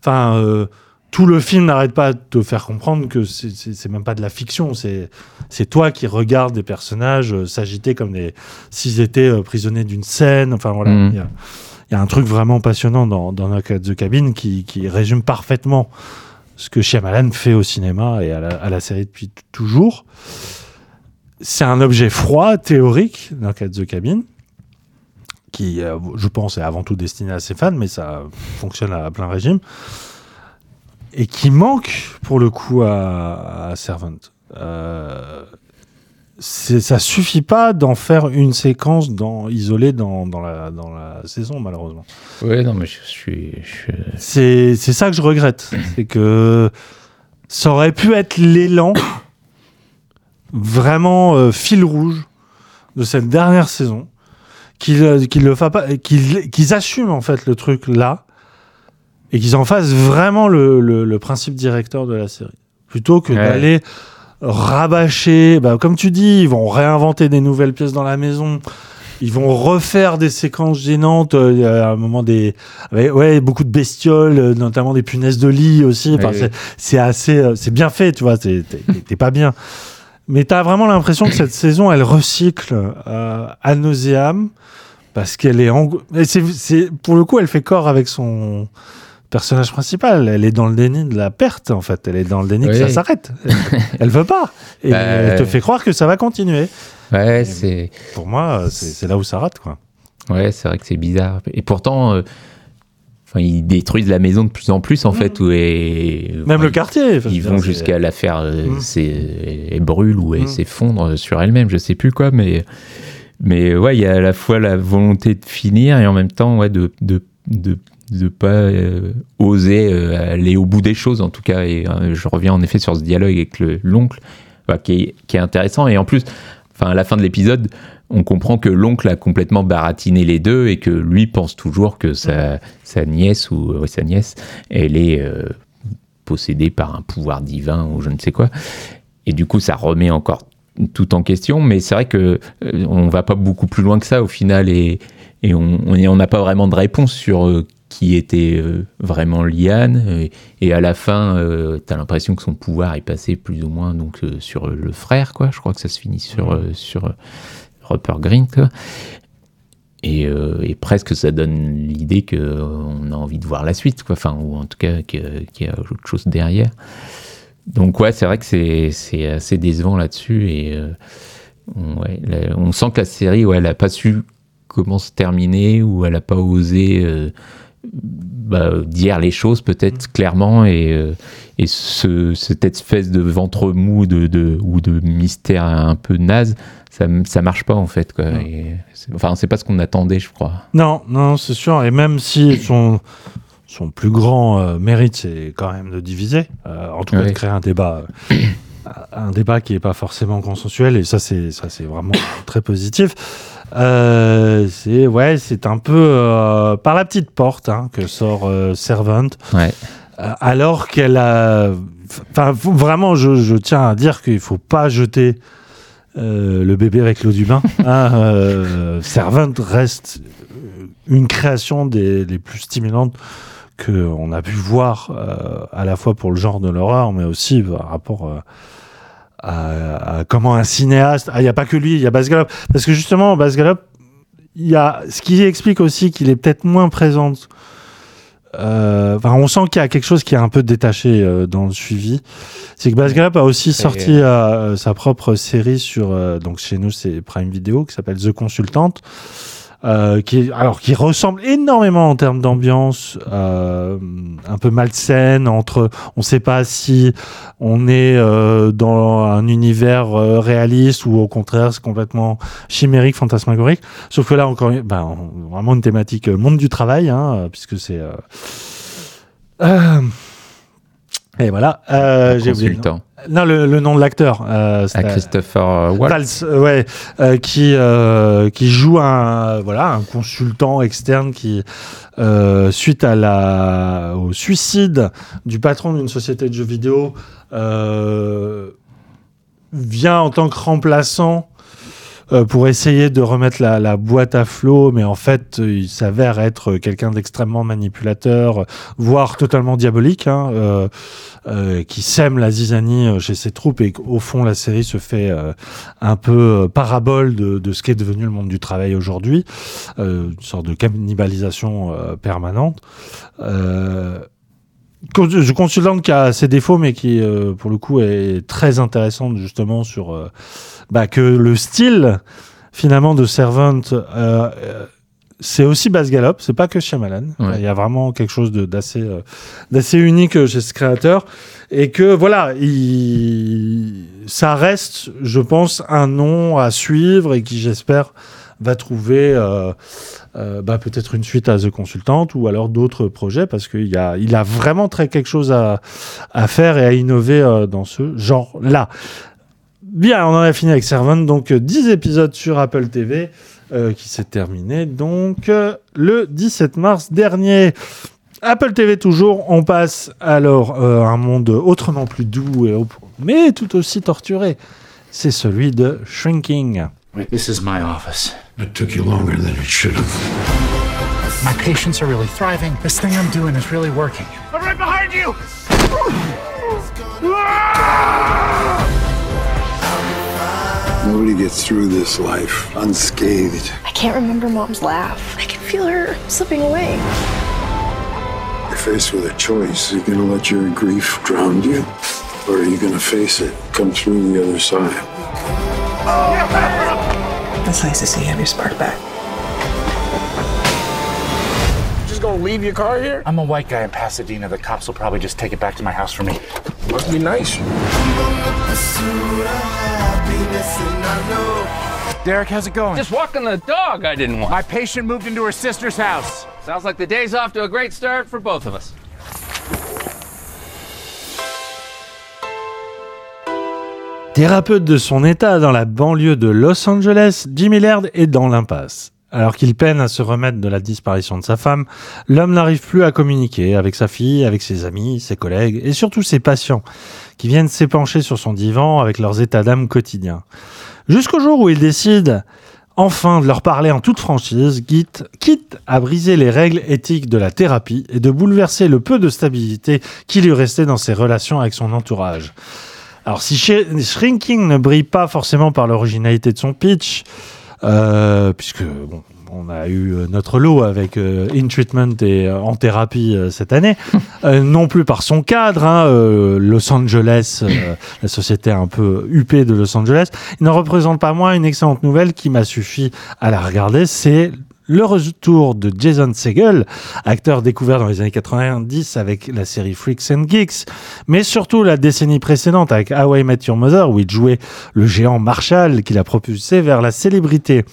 Enfin. euh, tout le film n'arrête pas de te faire comprendre que c'est- même pas de la fiction, c'est c'est toi qui regardes des personnages euh, s'agiter comme des s'ils étaient euh, prisonniers d'une scène. Enfin voilà, Mhm. il y a- il y, a un truc vraiment passionnant dans, the Cabin qui, qui résume parfaitement ce que Shyamalan fait au cinéma et à la, à la série depuis toujours. C'est un objet froid, théorique, Knock at the Cabin, qui, euh, je pense, est avant tout destiné à ses fans, mais ça fonctionne à plein régime et qui manque pour le coup à, à Servant. Euh, ça suffit pas d'en faire une séquence dans, isolée dans, dans, la, dans la saison, malheureusement. Ouais, non, mais je, suis. je- C'est c'est ça que je regrette. C'est que ça aurait pu être l'élan vraiment euh, fil rouge de cette dernière saison. Qu'ils euh, qu'ils le fa pas, qu'ils qu'ils assument en fait le truc là et qu'ils en fassent vraiment le, le- le principe directeur de la série. Plutôt que Ouais. d'aller rabâcher. Bah, comme tu dis, ils vont réinventer des nouvelles pièces dans la maison. Ils vont refaire des séquences gênantes. euh, Il y a un moment des, ouais, ouais, beaucoup de bestioles, euh, notamment des punaises de lit aussi. Enfin, Ouais, c'est- assez, c'est bien fait, tu vois. t'es pas bien. Mais t'as vraiment l'impression que cette saison, elle recycle euh, à nauseam parce qu'elle est, en... c'est, pour le coup, elle fait corps avec son personnage principal. Elle est dans le déni de la perte, en fait. Elle est dans le déni que ça s'arrête. Elle, elle veut pas. Et Bah, elle te fait croire que ça va continuer. Ouais, c'est. Pour moi, euh, c'est, c'est là où ça rate, quoi. Ouais, c'est vrai que c'est bizarre. Et pourtant, euh, enfin, ils détruisent la maison de plus en plus, en fait. Où et, Mmh. Même enfin, le quartier. Ils vont jusqu'à la faire euh, Mm. elle brûle ou elle Mm. s'effondre sur elle-même, je sais plus quoi, mais mais ouais, il y a à la fois la volonté de finir et en même temps ouais de de de de pas euh, oser euh, aller au bout des choses en tout cas et euh, je reviens en effet sur ce dialogue avec le- l'oncle bah, qui est qui est intéressant et en plus enfin à la fin de l'épisode on comprend que l'oncle a complètement baratiné les deux et que lui pense toujours que sa, sa nièce ou ouais, sa nièce elle est euh, possédée par un pouvoir divin ou je ne sais quoi. Et du coup, ça remet encore tout en question. Mais c'est vrai que euh, on va pas beaucoup plus loin que ça au final et, et on n'a pas vraiment de réponse sur euh, qui était euh, vraiment Liane. Et, et à la fin, tu as l'impression que son pouvoir est passé plus ou moins donc euh, sur le frère, quoi. Je crois que ça se finit sur euh, sur euh, Rupert. Et, euh, et presque ça donne l'idée que euh, on a envie de voir la suite, quoi. Enfin, ou en tout cas qu'il y a autre chose derrière. Donc ouais, c'est vrai que c'est assez décevant là-dessus et euh, on, sent que la série, ouais, elle a pas su comment se terminer ou elle a pas osé euh, bah, dire les choses peut-être clairement et, euh, et ce, cette espèce de ventre mou de, de, ou de mystère un peu naze, ça, ça marche pas en fait. Quoi. Et c'est- enfin, c'est pas ce qu'on attendait, je crois. Non, non, c'est sûr. Et même si son, son plus grand euh, mérite, c'est quand même de diviser, euh, en tout cas Ouais. de créer un débat, un débat qui n'est pas forcément consensuel. Et ça, c'est ça, c'est vraiment très positif. Euh, c'est ouais, c'est un peu euh, par la petite porte hein, que sort euh, Servant. Ouais. Euh, alors qu'elle a. Enfin, vraiment, je, je tiens à dire qu'il faut pas jeter le bébé avec l'eau du bain. hein, Servant reste une création des, les plus stimulantes qu'on a pu voir à la fois pour le genre de l'horreur, mais aussi par rapport à, à comment un cinéaste. Ah, il n'y a pas que lui, il y a Baz Gallup. Parce que justement, Baz Gallup, il y a ce qui explique aussi qu'il est peut-être moins présent. Euh, Enfin, on sent qu'il y a quelque chose qui est un peu détaché euh, dans le suivi. C'est que Baz Gallup a aussi sorti euh, sa propre série sur, euh, donc chez nous c'est Prime Video, qui s'appelle The Consultant, euh, qui alors qui ressemble énormément en termes d'ambiance, euh, un peu malsaine entre, on ne sait pas si on est euh, dans un univers euh, réaliste ou au contraire c'est complètement chimérique, fantasmagorique. Sauf que là encore, ben, vraiment une thématique euh, monde du travail, hein, puisque c'est euh, et voilà, euh, j'ai oublié. le nom. Consultant. Non, le, le nom de l'acteur. Euh, Christopher Waltz. Waltz, euh, ouais, euh, qui euh, qui joue un voilà un consultant externe qui euh, suite à la au suicide du patron d'une société de jeux vidéo euh, vient en tant que remplaçant euh, pour essayer de remettre la, boîte à flot, mais en fait, euh, il s'avère être quelqu'un d'extrêmement manipulateur, voire totalement diabolique, hein, euh, qui sème la zizanie chez ses troupes et qu'au fond, la série se fait un peu parabole de, ce qu'est devenu le monde du travail aujourd'hui, une sorte de cannibalisation permanente. Consultante qui a ses défauts, mais qui, euh, pour le coup, est très intéressante justement sur euh, bah, que le style finalement de Servant, euh, c'est aussi Baz Gallup, c'est pas que Shyamalan. Ouais. Il y a vraiment quelque chose d'assez d'assez unique chez ce créateur et que voilà, il, ça reste, je pense, un nom à suivre et qui, j'espère, va trouver euh, euh, bah, peut-être une suite à The Consultant ou alors d'autres projets parce qu'il a, vraiment très quelque chose à, faire et à innover euh, dans ce genre-là. Bien, on en a fini avec Servant, donc euh, 10 épisodes sur Apple TV qui s'est terminé donc le 17 mars dernier. Apple TV toujours, on passe alors à un monde autrement plus doux, et mais tout aussi torturé. C'est celui de Shrinking. This is my office. It took you longer than it should have. My patients are really thriving. This thing I'm doing is really working. I'm right behind you! Nobody gets through this life unscathed. I can't remember mom's laugh. I can feel her slipping away. You're faced with a choice. Are you gonna let your grief drown you? Or are you gonna face it, come through the other side? It's nice to see you have your spark back. Just gonna leave your car here? I'm a white guy in Pasadena. The cops will probably just take it back to my house for me. Must be nice. Derek, how's it going? Just walking the dog I didn't want. My patient moved into her sister's house. Sounds like the day's off to a great start for both of us. Thérapeute de son état dans la banlieue de Los Angeles, Jimmy Laird est dans l'impasse. Alors qu'il peine à se remettre de la disparition de sa femme, l'homme n'arrive plus à communiquer avec sa fille, avec ses amis, ses collègues et surtout ses patients, qui viennent s'épancher sur son divan avec leurs états d'âme quotidiens. Jusqu'au jour où il décide enfin de leur parler en toute franchise, quitte, quitte à briser les règles éthiques de la thérapie et de bouleverser le peu de stabilité qui lui restait dans ses relations avec son entourage. Alors, si Sh- Shrinking ne brille pas forcément par l'originalité de son pitch, euh, puisque bon, on a eu euh, notre lot avec euh, In Treatment et euh, En Thérapie cette année, non plus par son cadre, hein, Los Angeles, la société un peu huppée de Los Angeles, il ne représente pas moins une excellente nouvelle qui m'a suffi à la regarder, c'est le retour de Jason Segel, acteur découvert dans les années 90 avec la série Freaks and Geeks, mais surtout la décennie précédente avec How I Met Your Mother où il jouait le géant Marshall qui l'a propulsé vers la célébrité.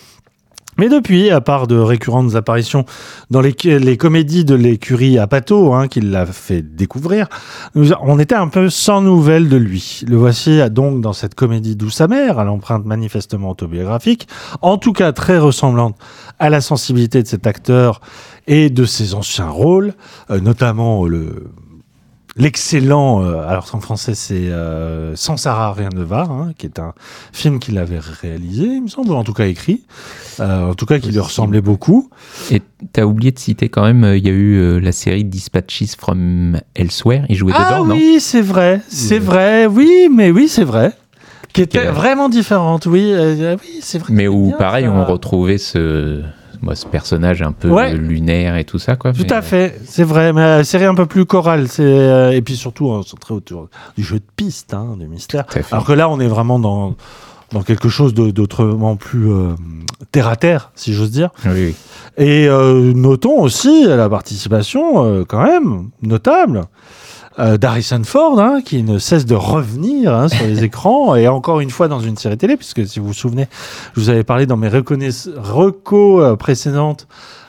Mais depuis, à part de récurrentes apparitions dans les, comédies de l'écurie Apato, hein, qu'il l'a fait découvrir, on était un peu sans nouvelles de lui. Le voici donc dans cette comédie douce amère, à l'empreinte manifestement autobiographique, en tout cas très ressemblante à la sensibilité de cet acteur et de ses anciens rôles, euh, notamment le l'excellent, euh, alors en français c'est euh, Sans Sarah rien ne va, hein, qui est un film qu'il avait réalisé, il me semble, ou en tout cas écrit, euh, en tout cas qui lui ressemblait beaucoup. Et t'as oublié de citer quand même, il y a eu la série Dispatches from Elsewhere. Il jouait Ah dedans, non? oui, c'est vrai, c'est vrai, oui, mais oui, c'est vrai. Qui était vraiment différente, oui, euh, oui, c'est vrai. Mais où, pareil, ça. on retrouvait ce, ce personnage un peu Ouais. euh, lunaire et tout ça, quoi. Tout mais, à fait, c'est vrai, mais la série un peu plus chorale, c'est euh, et puis surtout euh, centrée autour du jeu de piste, hein, du mystère. Alors que là, on est vraiment dans dans quelque chose d'autrement plus euh, terre à terre, si j'ose dire. Oui, oui. Et euh, notons aussi la participation, euh, quand même, notable, euh, d'Harrison Ford, hein, qui ne cesse de revenir hein, sur les écrans, et encore une fois dans une série télé, puisque si vous vous souvenez, je vous avais parlé dans mes recos euh, précédentes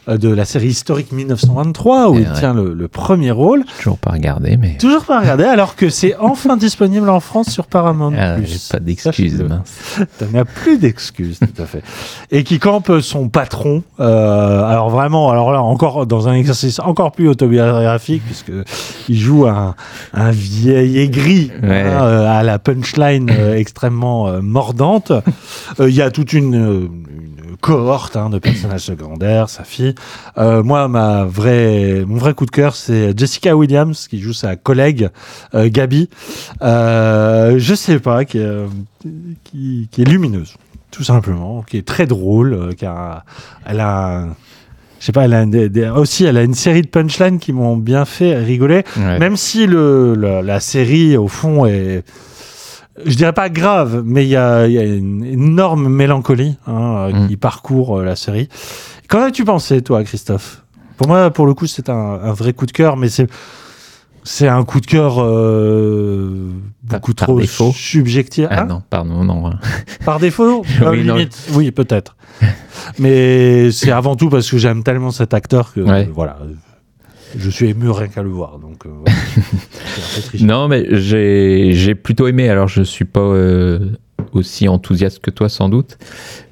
de la série historique 1923, où Et il ouais. tient le, le premier rôle. Toujours pas regardé, mais. Toujours pas regardé, alors que c'est enfin disponible en France sur Paramount+. Ah, j'ai pas d'excuses, mince. T'en as plus d'excuses, tout à fait. Et qui campe son patron. euh, alors vraiment, alors là encore dans un exercice encore plus autobiographique puisque il joue un, un vieil aigri Ouais. hein, euh, à la punchline euh, extrêmement euh, mordante. Euh, Il y a toute une, euh, une cohorte hein, de personnages secondaires, sa fille. Euh, moi, ma vraie, mon vrai coup de cœur, c'est Jessica Williams qui joue sa collègue euh, Gabi. Euh, je sais pas, qui, est, euh, qui, qui est lumineuse, tout simplement, qui est très drôle, euh, qui a, elle a, je sais pas, elle a un des- des- aussi, elle a une série de punchlines qui m'ont bien fait rigoler, Ouais. même si le, la série au fond est, je dirais pas grave, mais il y a, y a une énorme mélancolie hein, euh, Mm. qui parcourt euh, la série. Qu'en as-tu pensé, toi, Christophe? Pour moi, pour le coup, c'est un, un vrai coup de cœur, mais c'est c'est un coup de cœur euh, beaucoup Par- trop défaut subjectif. Ah Hein non, pardon, non. Par défaut Oui, limite, oui, peut-être. Mais c'est avant tout parce que j'aime tellement cet acteur que Ouais. euh, voilà, je suis ému rien qu'à le voir. Donc, euh, voilà. Non, mais j'ai j'ai plutôt aimé. Alors, je suis pas euh, aussi enthousiaste que toi, sans doute.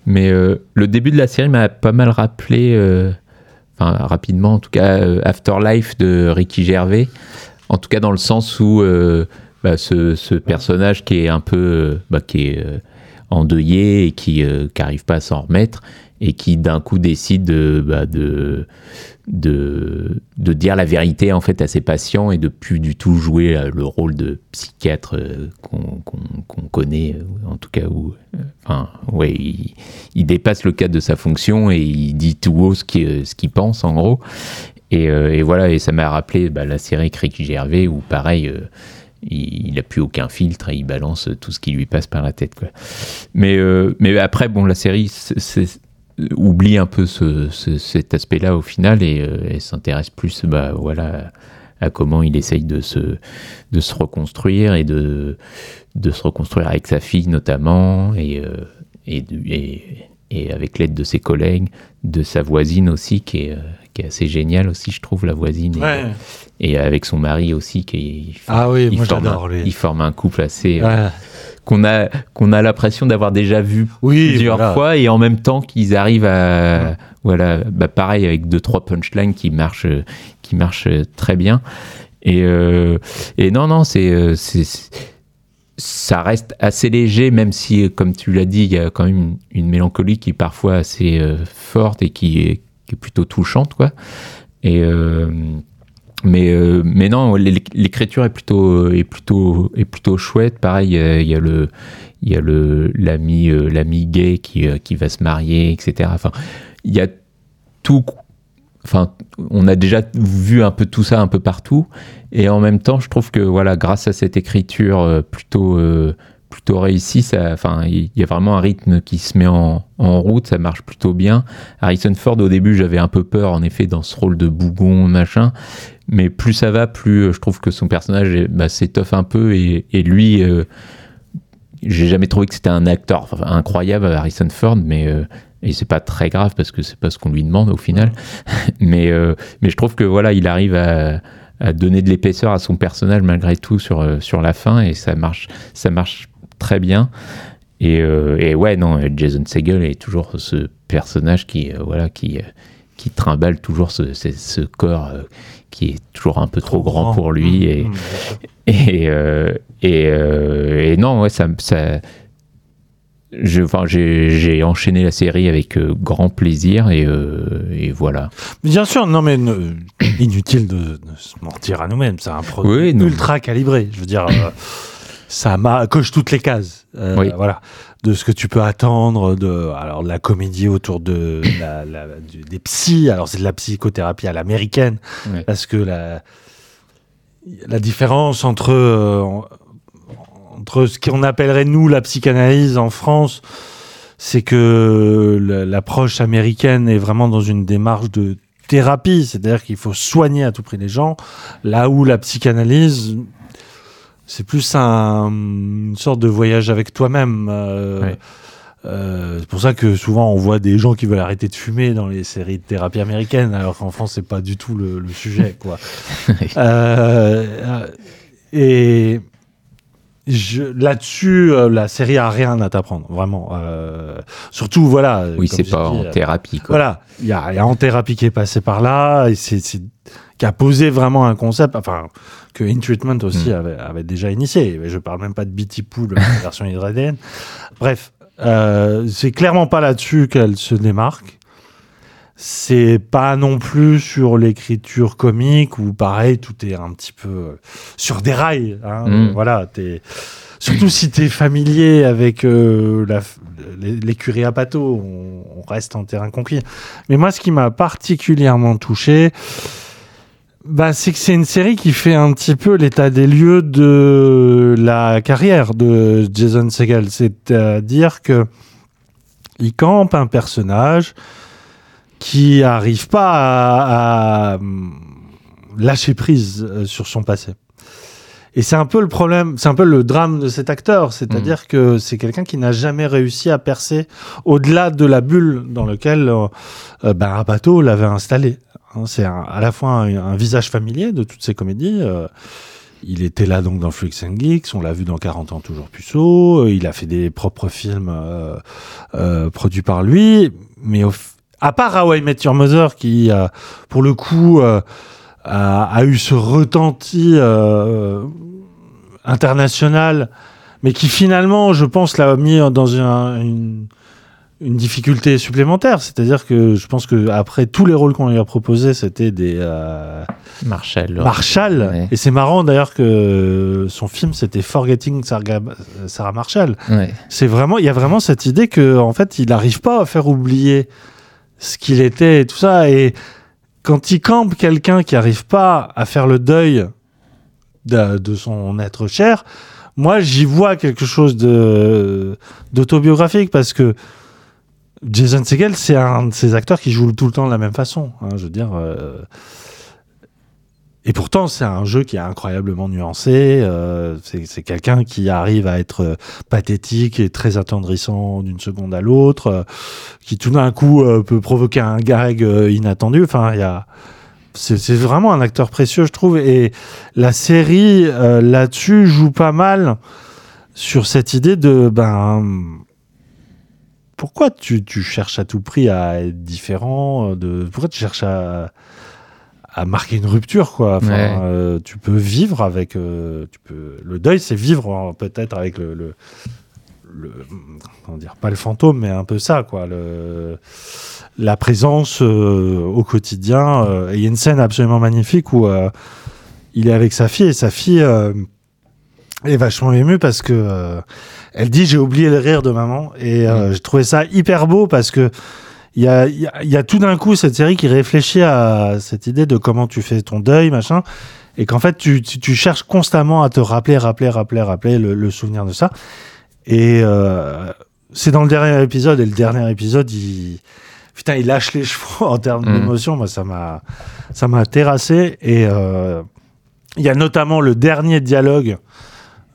Mais euh, le début de la série m'a pas mal rappelé. enfin rapidement en tout cas, Afterlife de Ricky Gervais. En tout cas dans le sens où bah, ce, ce personnage qui est un peu, bah, qui est endeuillé et qui n'arrive pas à s'en remettre et qui d'un coup décide de, bah, de, de, de dire la vérité en fait à ses patients et de plus du tout jouer euh, le rôle de psychiatre euh, qu'on qu'on- qu'on connaît, euh, en tout cas où, enfin, ouais, il, dépasse le cadre de sa fonction et il dit tout haut ce qu'il ce qu'il pense en gros. Et, voilà, et ça m'a rappelé bah, la série Ricky Gervais où pareil. il il a plus aucun filtre et il balance tout ce qui lui passe par la tête. Mais, mais après, bon, la série oublie un peu ce, ce- cet aspect-là au final et, euh, et s'intéresse plus bah, voilà, à comment il essaye de se, de se reconstruire et de, de se reconstruire avec sa fille notamment et, euh, et, et, et avec l'aide de ses collègues, de sa voisine aussi qui est, euh, qui est assez géniale aussi, je trouve, la voisine. Et, Ouais. et avec son mari aussi qui Ah oui, il moi forme j'adore un- il forme un couple assez euh. Qu'on a qu'on a l'impression d'avoir déjà vu Oui, plusieurs voilà. fois et en même temps qu'ils arrivent à voilà bah pareil avec deux trois punchlines qui marchent qui marchent très bien et euh, et non non c'est euh, c'est ça reste assez léger, même si, euh, comme tu l'as dit, il y a quand même une, une mélancolie qui est parfois assez euh, forte et qui est, qui est plutôt touchante, quoi. Et euh, mais euh, mais non, l'é- l'écriture est plutôt est plutôt est plutôt chouette. Pareil, il y a le il y a le l'ami euh, l'ami gay qui euh, qui va se marier, etc. Enfin, il y a tout. Enfin, on a déjà vu un peu tout ça un peu partout, et en même temps, je trouve que voilà, grâce à cette écriture plutôt euh, plutôt réussie, ça, enfin, il y a vraiment un rythme qui se met en, en route, ça marche plutôt bien. Harrison Ford, au début, j'avais un peu peur, en effet, dans ce rôle de bougon, machin, mais plus ça va, plus euh, je trouve que son personnage bah, s'étoffe un peu, et, lui. euh, j'ai jamais trouvé que c'était un acteur incroyable Harrison Ford mais euh, et c'est pas très grave parce que c'est pas ce qu'on lui demande au final mais euh, mais je trouve que voilà il arrive à, donner de l'épaisseur à son personnage malgré tout sur euh, la fin et ça marche très bien et, et ouais non Jason Segel est toujours ce personnage qui voilà qui qui trimballe toujours ce, ce, ce corps euh, qui est toujours un peu trop, grand, grand. pour lui Mmh, et, mmh, et, euh, et, euh, et non, ouais, ça, ça enfin, j'ai, j'ai enchaîné la série avec grand plaisir et, et voilà. Bien sûr, non mais ne- inutile de, de se mentir à nous-mêmes. C'est un produit Oui, ultra calibré. Je veux dire, ça m'a coche toutes les cases. Oui. Voilà, de ce que tu peux attendre de alors de la comédie autour de la, la- du- des psys. Alors c'est de la psychothérapie à l'américaine Ouais. parce que la la différence entre euh, entre ce qu'on appellerait nous la psychanalyse en France, c'est que l'approche américaine est vraiment dans une démarche de thérapie, c'est-à-dire qu'il faut soigner à tout prix les gens, là où la psychanalyse, c'est plus un, une sorte de voyage avec toi-même. euh, Ouais. euh, c'est pour ça que souvent on voit des gens qui veulent arrêter de fumer dans les séries de thérapie américaines, alors qu'en France c'est pas du tout le, le sujet, quoi. Euh, et là-dessus, euh, la série a rien à t'apprendre, vraiment. Surtout, voilà. Oui, c'est pas dit, en thérapie. Quoi. Voilà, il y a, il y a en thérapie qui est passé par là, et c'est, c'est- qui a posé vraiment un concept, enfin, que In Treatment aussi Mm. avait, avait déjà initié. Je parle même pas de Bitty Pool, la version israélienne. Bref, euh, c'est clairement pas là-dessus qu'elle se démarque. C'est pas non plus sur l'écriture comique où pareil tout est un petit peu euh, sur des rails. hein. Mm. Voilà, t'es surtout si t'es familier avec euh, curés à bateau, on, on reste en terrain conquis. Mais moi, ce qui m'a particulièrement touché, bah, c'est que c'est une série qui fait un petit peu l'état des lieux de la carrière de Jason Segel. C'est-à-dire que il campe un personnage qui arrive pas à, à, hum, lâcher prise euh, sur son passé. Et c'est un peu le problème, c'est un peu le drame de cet acteur, c'est-à-dire que c'est quelqu'un qui n'a jamais réussi à percer au-delà de la bulle dans laquelle euh, ben, l'avait installé. Hein, c'est à la fois un, un visage familier de toutes ces comédies. euh, il était là donc dans Flux and Geeks, on l'a vu dans 40 ans toujours puceau, euh, il a fait des propres films euh, euh, produits par lui, mais au à part How I Met Your Mother qui, pour le coup, euh, a, a eu ce retenti euh, international, mais qui finalement, je pense, l'a mis dans un- une, une difficulté supplémentaire. C'est-à-dire que je pense que après tous les rôles qu'on lui a proposés, c'était des euh, Marshall. Marshall. Ouais. Et c'est marrant d'ailleurs que son film c'était Forgetting Sarah, Sarah Marshall. Ouais. C'est vraiment, il y a vraiment cette idée que en fait, il n'arrive pas à faire oublier ce qu'il était et tout ça. Et quand il campe quelqu'un qui n'arrive pas à faire le deuil de, son être cher, moi j'y vois quelque chose d'autobiographique parce que Jason Segel, c'est un de ces acteurs qui joue tout le temps de la même façon. hein, je veux dire. euh, et pourtant, c'est un jeu qui est incroyablement nuancé. euh, c'est quelqu'un qui arrive à être euh, pathétique et très attendrissant d'une seconde à l'autre, euh, qui tout d'un coup peut provoquer un gag inattendu. Enfin, il a. C'est vraiment un acteur précieux, je trouve. Et la série là-dessus joue pas mal sur cette idée de ben pourquoi tu, tu cherches à tout prix à être différent de pourquoi tu cherches à à marquer une rupture quoi. Enfin, Ouais. euh, tu peux vivre avec euh, tu peux le deuil c'est vivre euh, peut-être avec le, le, le- comment dire pas le fantôme mais un peu ça quoi. Le la présence euh, au quotidien il y a une scène absolument magnifique où il est avec sa fille et sa fille est vachement émue parce que elle dit j'ai oublié le rire de maman et euh, j'ai trouvé ça hyper beau parce que il y a, y a- y a tout d'un coup cette série qui réfléchit à cette idée de comment tu fais ton deuil machin et qu'en fait tu, tu, tu cherches constamment à te rappeler rappeler rappeler rappeler le, le souvenir de ça. Et euh, c'est dans le dernier épisode et le dernier épisode il putain il lâche les chevaux en termes Mhm. d'émotion. Moi ça m'a ça m'a terrassé. Et euh, il y a notamment le dernier dialogue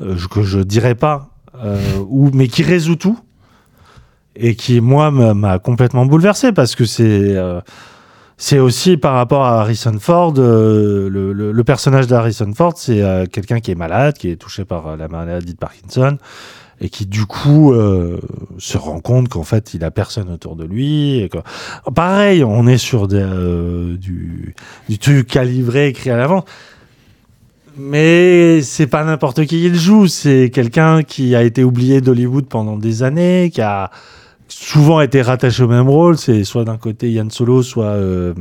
euh, que je dirais pas, euh, où, mais qui résout tout et qui moi m'a- complètement bouleversé parce que c'est euh, c'est aussi par rapport à Harrison Ford, euh, le, personnage d'Harrison Ford, c'est euh, quelqu'un qui est malade, qui est touché par la maladie de Parkinson et qui du coup se rend compte qu'en fait il a personne autour de lui. Pareil, on est sur du, du truc calibré, écrit à l'avance. Mais c'est pas n'importe qui le joue, c'est quelqu'un qui a été oublié d'Hollywood pendant des années, qui a souvent été rattaché au même rôle. C'est soit d'un côté Yann Solo, soit euh,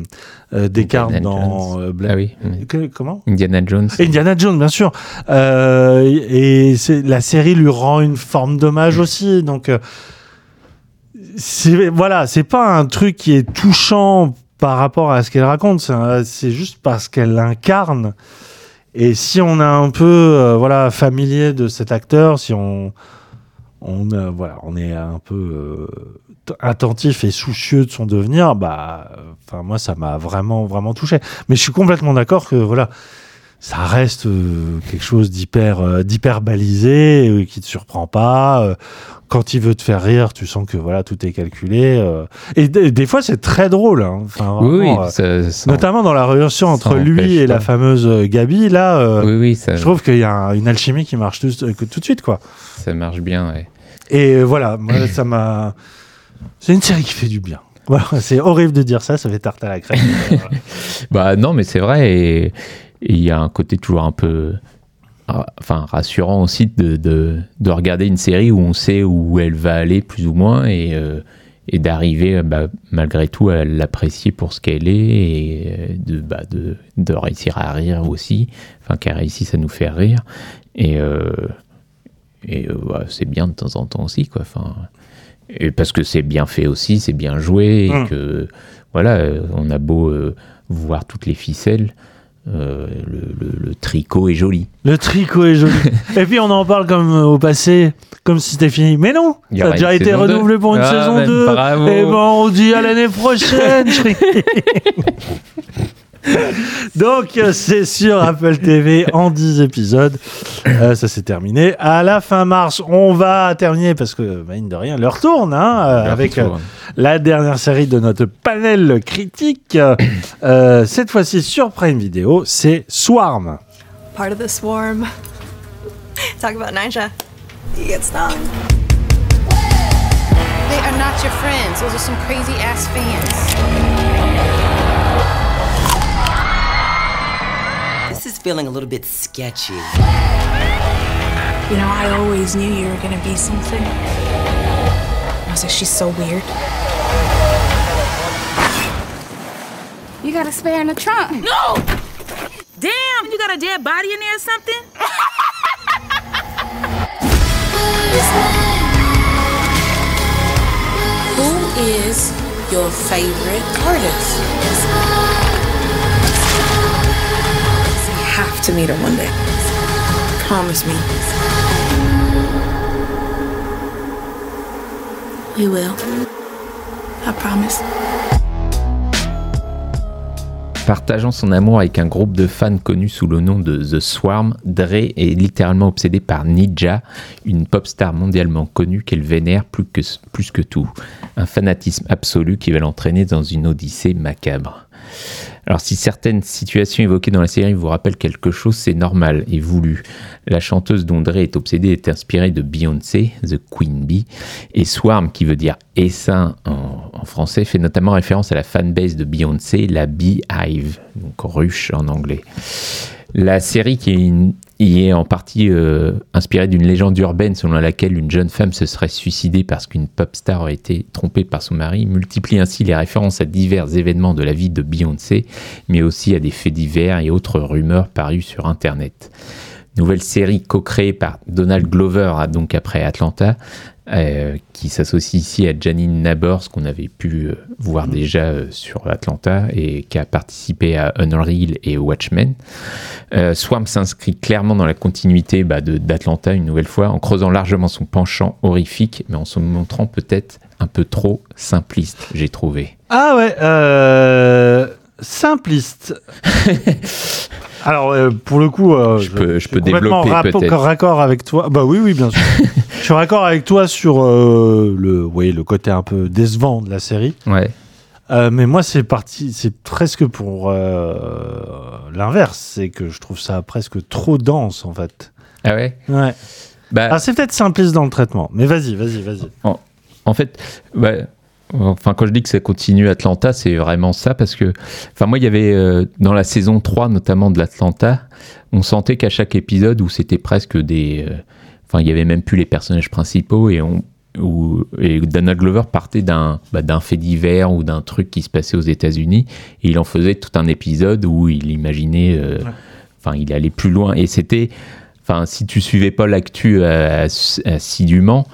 euh, Descartes Indiana dans euh, Black- Ah oui, oui. Que- comment? Indiana Jones. Indiana Jones, bien sûr. Euh, et c'est la série lui rend une forme d'hommage aussi. Donc, voilà, c'est pas un truc qui est touchant par rapport à ce qu'elle raconte. C'est juste parce qu'elle l'incarne. Et si on est un peu voilà familier de cet acteur, si on on euh, voilà, on est un peu euh, attentif et soucieux de son devenir, bah, enfin moi ça m'a vraiment vraiment touché. Mais je suis complètement d'accord que voilà, ça reste euh, quelque chose d'hyper euh, d'hyper balisé, qui te surprend pas. quand il veut te faire rire, tu sens que voilà tout est calculé. et des, fois c'est très drôle. hein. Enfin, Oui, oui, vraiment, ça- ça- notamment dans la relation entre lui et la fameuse Gabi. Là, Oui, oui, ça, je trouve qu'il y a un- une alchimie qui marche tout de suite, quoi. ça marche bien. ouais. Et euh, voilà, moi, ça m'a. C'est une série qui fait du bien. Voilà, c'est horrible de dire ça, ça fait tarte à la crème. Voilà. Bah non, mais c'est vrai. Et il y a un côté toujours un peu, ra- enfin rassurant aussi de, de, de regarder une série où on sait où elle va aller plus ou moins et, euh, et d'arriver bah, malgré tout à l'apprécier pour ce qu'elle est et euh, de, bah, de, de réussir à rire aussi. Enfin qu'elle réussisse à nous faire rire et euh, et euh, bah, c'est bien de temps en temps aussi quoi. Enfin et parce que c'est bien fait aussi, c'est bien joué, et Mm. que voilà, euh, on a beau euh, voir toutes les ficelles, euh, le, le- le tricot est joli. Le tricot est joli. Et puis on en parle comme au passé, comme si c'était fini. Mais non, ça a déjà été renouvelé deux. pour une Ah, saison ben, 2. bravo. Et ben on dit à l'année prochaine. Donc euh, c'est sur Apple TV en 10 épisodes. Euh, ça s'est terminé. À la fin mars, on va terminer parce que bah, mine de rien, l'heure tourne hein, euh, avec euh, la dernière série de notre panel critique. Euh, cette fois-ci sur Prime Video, c'est Swarm. Part of the swarm. Talk about Nisha. You get stung. They are not your friends. Those are some crazy ass fans. Feeling a little bit sketchy. You know, I always knew you were gonna be something. I was like, she's so weird. You got a spare in the trunk. No! Damn, you got a dead body in there or something? Who is your favorite artist? You have to meet her one day. Promise me. We will. I promise. Partageant son amour avec un groupe de fans connus sous le nom de The Swarm, Dre est littéralement obsédé par Nija, une pop star mondialement connue qu'elle vénère plus que, plus que tout. Un fanatisme absolu qui va l'entraîner dans une odyssée macabre. Alors si certaines situations évoquées dans la série vous rappellent quelque chose, c'est normal et voulu. La chanteuse dont Dre est obsédée est inspirée de Beyoncé, The Queen Bee, et Swarm, qui veut dire essaim en, en français, fait notamment référence à la fanbase de Beyoncé, la Beehive, donc ruche en anglais. La série qui est y est en partie euh, inspirée d'une légende urbaine selon laquelle une jeune femme se serait suicidée parce qu'une pop star aurait été trompée par son mari, multiplie ainsi les références à divers événements de la vie de Beyoncé, mais aussi à des faits divers et autres rumeurs parues sur Internet. Nouvelle série co-créée par Donald Glover, ah, donc après Atlanta, euh, qui s'associe ici à Janine Nabors, qu'on avait pu euh, voir déjà euh, sur Atlanta et qui a participé à Unreal et Watchmen. Swarm s'inscrit clairement dans la continuité bah, de- d'Atlanta une nouvelle fois, en creusant largement son penchant horrifique, mais en se montrant peut-être un peu trop simpliste, j'ai trouvé. Ah ouais, simpliste. Alors, euh, pour le coup, euh, Je peux- je peux complètement développer, peut-être. raccord avec toi. Bah oui, oui, bien sûr. je suis raccord avec toi sur euh, le, oui, le côté un peu décevant de la série. Ouais. Mais moi, c'est parti, c'est presque pour l'inverse. C'est que je trouve ça presque trop dense, en fait. Ah ouais? Ouais. Bah, Ah, c'est peut-être simpliste dans le traitement. Mais vas-y, vas-y, vas-y. En, en fait, bah, enfin, quand je dis que ça continue Atlanta, c'est vraiment ça parce que, enfin, moi, il y avait euh, dans la saison 3, notamment de l'Atlanta, on sentait qu'à chaque épisode où c'était presque des. euh, Enfin, il y avait même plus les personnages principaux et on. Où, et Donald Glover partait d'un bah, d'un fait divers ou d'un truc qui se passait aux États-Unis et il en faisait tout un épisode où il imaginait, euh, enfin, il allait plus loin et c'était, enfin, si tu suivais pas l'actu ass- assidûment,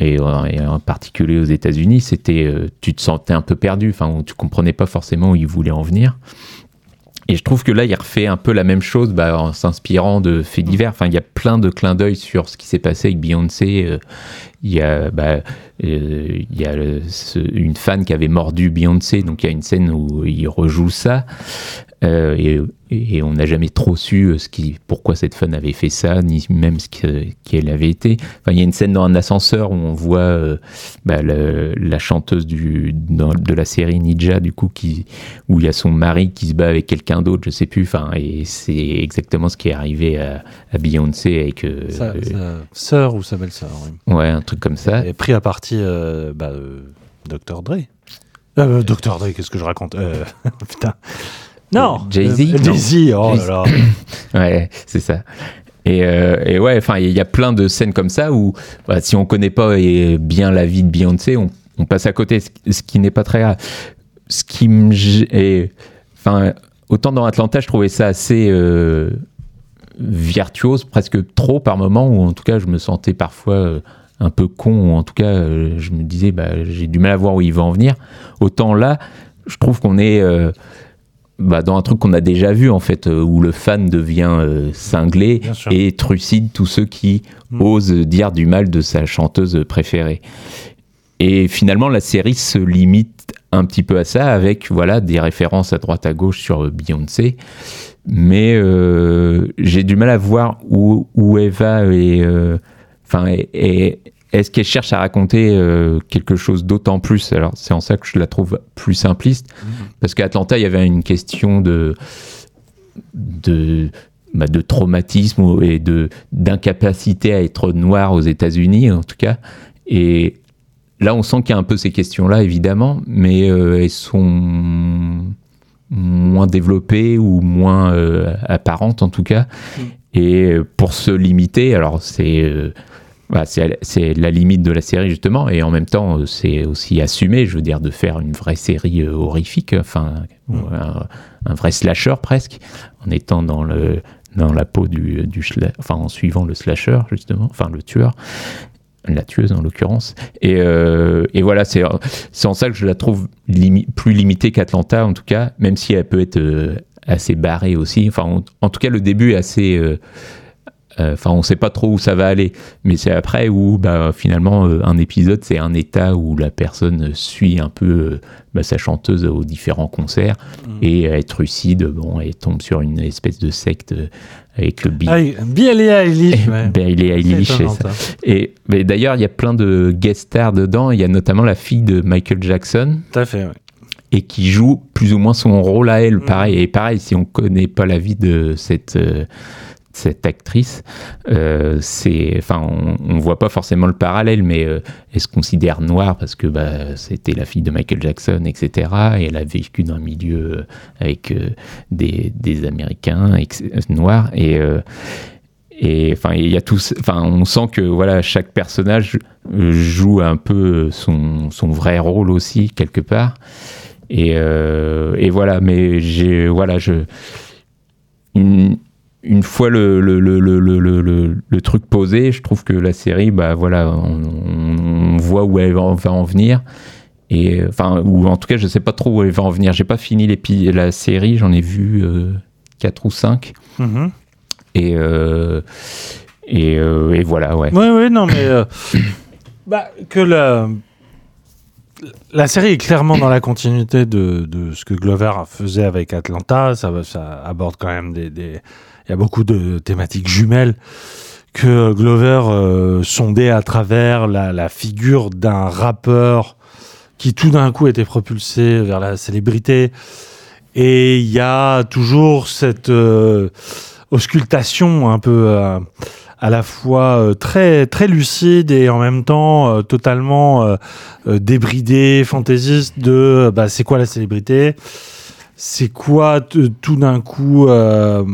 et en particulier aux États-Unis, c'était, euh, tu te sentais un peu perdu, enfin, tu comprenais pas forcément où il voulait en venir. Et je trouve que là, il refait un peu la même chose bah, en s'inspirant de faits divers. Enfin, il y a plein de clins d'œil sur ce qui s'est passé avec Beyoncé. Euh, Il y a, bah, euh, une fan qui avait mordu Beyoncé, donc il y a une scène où il rejoue ça. Euh, et, et on n'a jamais trop su euh, ce qui, pourquoi cette fan avait fait ça, ni même ce que- qui elle avait été. Enfin, il y a une scène dans un ascenseur où on voit euh, bah, le- la chanteuse du, dans- de la série Ninja, du coup, qui, où il y a son mari qui se bat avec quelqu'un d'autre, je sais plus. Enfin, et c'est exactement ce qui est arrivé à, à Beyoncé avec. euh, Sa, sœur ou sa belle-sœur, oui. ouais, un truc comme ça. Et pris à partie bah, Dr. Dre. Dr. Dre, qu'est-ce que je raconte? Putain. Non Jay-Z Euh. Jay-Z, oh là là. ouais, c'est ça. Et, euh, et ouais, enfin, il y a plein de scènes comme ça où, bah, si on connaît pas eh, bien la vie de Beyoncé, on, on passe à côté, ce qui- n'est pas très grave. Ce qui me, et, enfin, autant dans Atlanta, je trouvais ça assez euh, virtuose, presque trop par moment, ou en tout cas, je me sentais parfois euh, un peu con, ou en tout cas, je me disais, bah, j'ai du mal à voir où il va en venir. Autant là, je trouve qu'on est bah, dans un truc qu'on a déjà vu en fait, euh, où le fan devient euh, cinglé et trucide tous ceux qui osent dire du mal de sa chanteuse préférée. Et finalement, la série se limite un petit peu à ça, avec voilà des références à droite à gauche sur Beyoncé. Mais euh, j'ai du mal à voir où, où elle va et euh, enfin et, et est-ce qu'elle cherche à raconter euh, quelque chose d'autant plus Alors c'est en ça que je la trouve plus simpliste, parce qu'à Atlanta il y avait une question de de bah, de traumatisme et de d'incapacité à être noir aux États-Unis en tout cas et là, on sent qu'il y a un peu ces questions-là, évidemment, mais euh, elles sont moins développées ou moins euh, apparentes, en tout cas. Et euh, pour se limiter, alors c'est. euh, voilà, c'est la limite de la série justement et en même temps c'est aussi assumé je veux dire de faire une vraie série euh, horrifique enfin un, un vrai slasher presque en étant dans le dans la peau du, enfin en suivant le slasher justement enfin le tueur la tueuse en l'occurrence. Et, euh, et voilà c'est en ça que je la trouve limi- plus limitée qu'Atlanta en tout cas même si elle peut être euh, assez barrée aussi. Enfin en, en tout cas le début est assez euh, Enfin, on sait pas trop où ça va aller, mais c'est après où, bah, finalement, euh, un épisode, c'est un état où la personne suit un peu euh, bah, sa chanteuse aux différents concerts et être lucide, bon, elle tombe sur une espèce de secte euh, avec le Bi- Ah, Billie Eilish, ouais. Eilish. Et d'ailleurs, il y a plein de guest stars dedans. Il y a notamment la fille de Michael Jackson Tout à fait, ouais. et qui joue plus ou moins son rôle à elle. Pareil, et pareil, si on connaît pas la vie de cette euh, cette actrice, euh, c'est, enfin, on, on voit pas forcément le parallèle, mais euh, elle se considère noire parce que bah, c'était la fille de Michael Jackson, etc. Et elle a vécu dans un milieu euh, avec des, des Américains noirs et et il y a enfin on sent que voilà chaque personnage joue un peu son, son vrai rôle aussi quelque part et, et voilà mais j'ai voilà je une fois le, le, le, le, truc posé je trouve que la série bah voilà on, voit où elle va en venir et enfin ou en tout cas je sais pas trop où elle va en venir j'ai pas fini la série j'en ai vu euh, 4 ou 5 Mhm. et, euh, et, euh, et voilà, ouais. Oui, oui, non, mais euh, bah, que la, la série est clairement dans la continuité de, de ce que Glover faisait avec Atlanta. Ça, ça aborde quand même des, des- Il y a beaucoup de thématiques jumelles que Glover euh, sondait à travers la, figure d'un rappeur qui tout d'un coup était propulsé vers la célébrité. Et il y a toujours cette euh, auscultation un peu euh, à la fois euh, très très lucide et en même temps totalement euh, euh, débridé, fantaisiste de bah, c'est quoi la célébrité? C'est quoi tout d'un coup euh,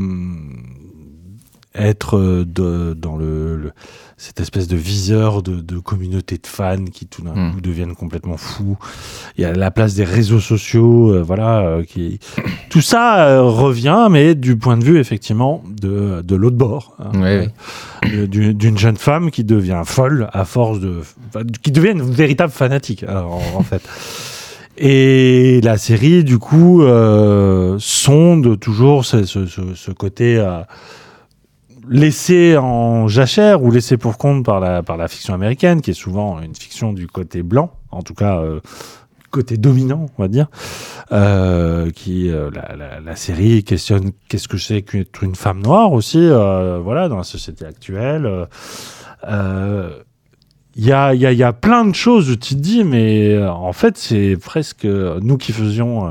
être euh, de, dans le, le- cette espèce de viseur de, de communauté de fans qui tout d'un Mm. coup deviennent complètement fous? Il y a la place des réseaux sociaux, euh, voilà, euh, qui tout ça revient, mais du point de vue effectivement de, de l'autre bord, hein, Ouais, d'une jeune femme qui devient folle à force de, qui devient une véritable fanatique en, en fait. Et la série, du coup, euh, sonde toujours ce, ce- ce- côté euh, laissé en jachère ou laissé pour compte par la, par la fiction américaine, qui est souvent une fiction du côté blanc, en tout cas euh, côté dominant, on va dire, euh, qui euh, la, la- la série questionne qu'est-ce que c'est qu'être une femme noire aussi, euh, voilà, dans la société actuelle. euh, il y a, il y, a, il y a plein de choses où tu te dis, mais euh, en fait, c'est presque euh, nous qui faisions euh,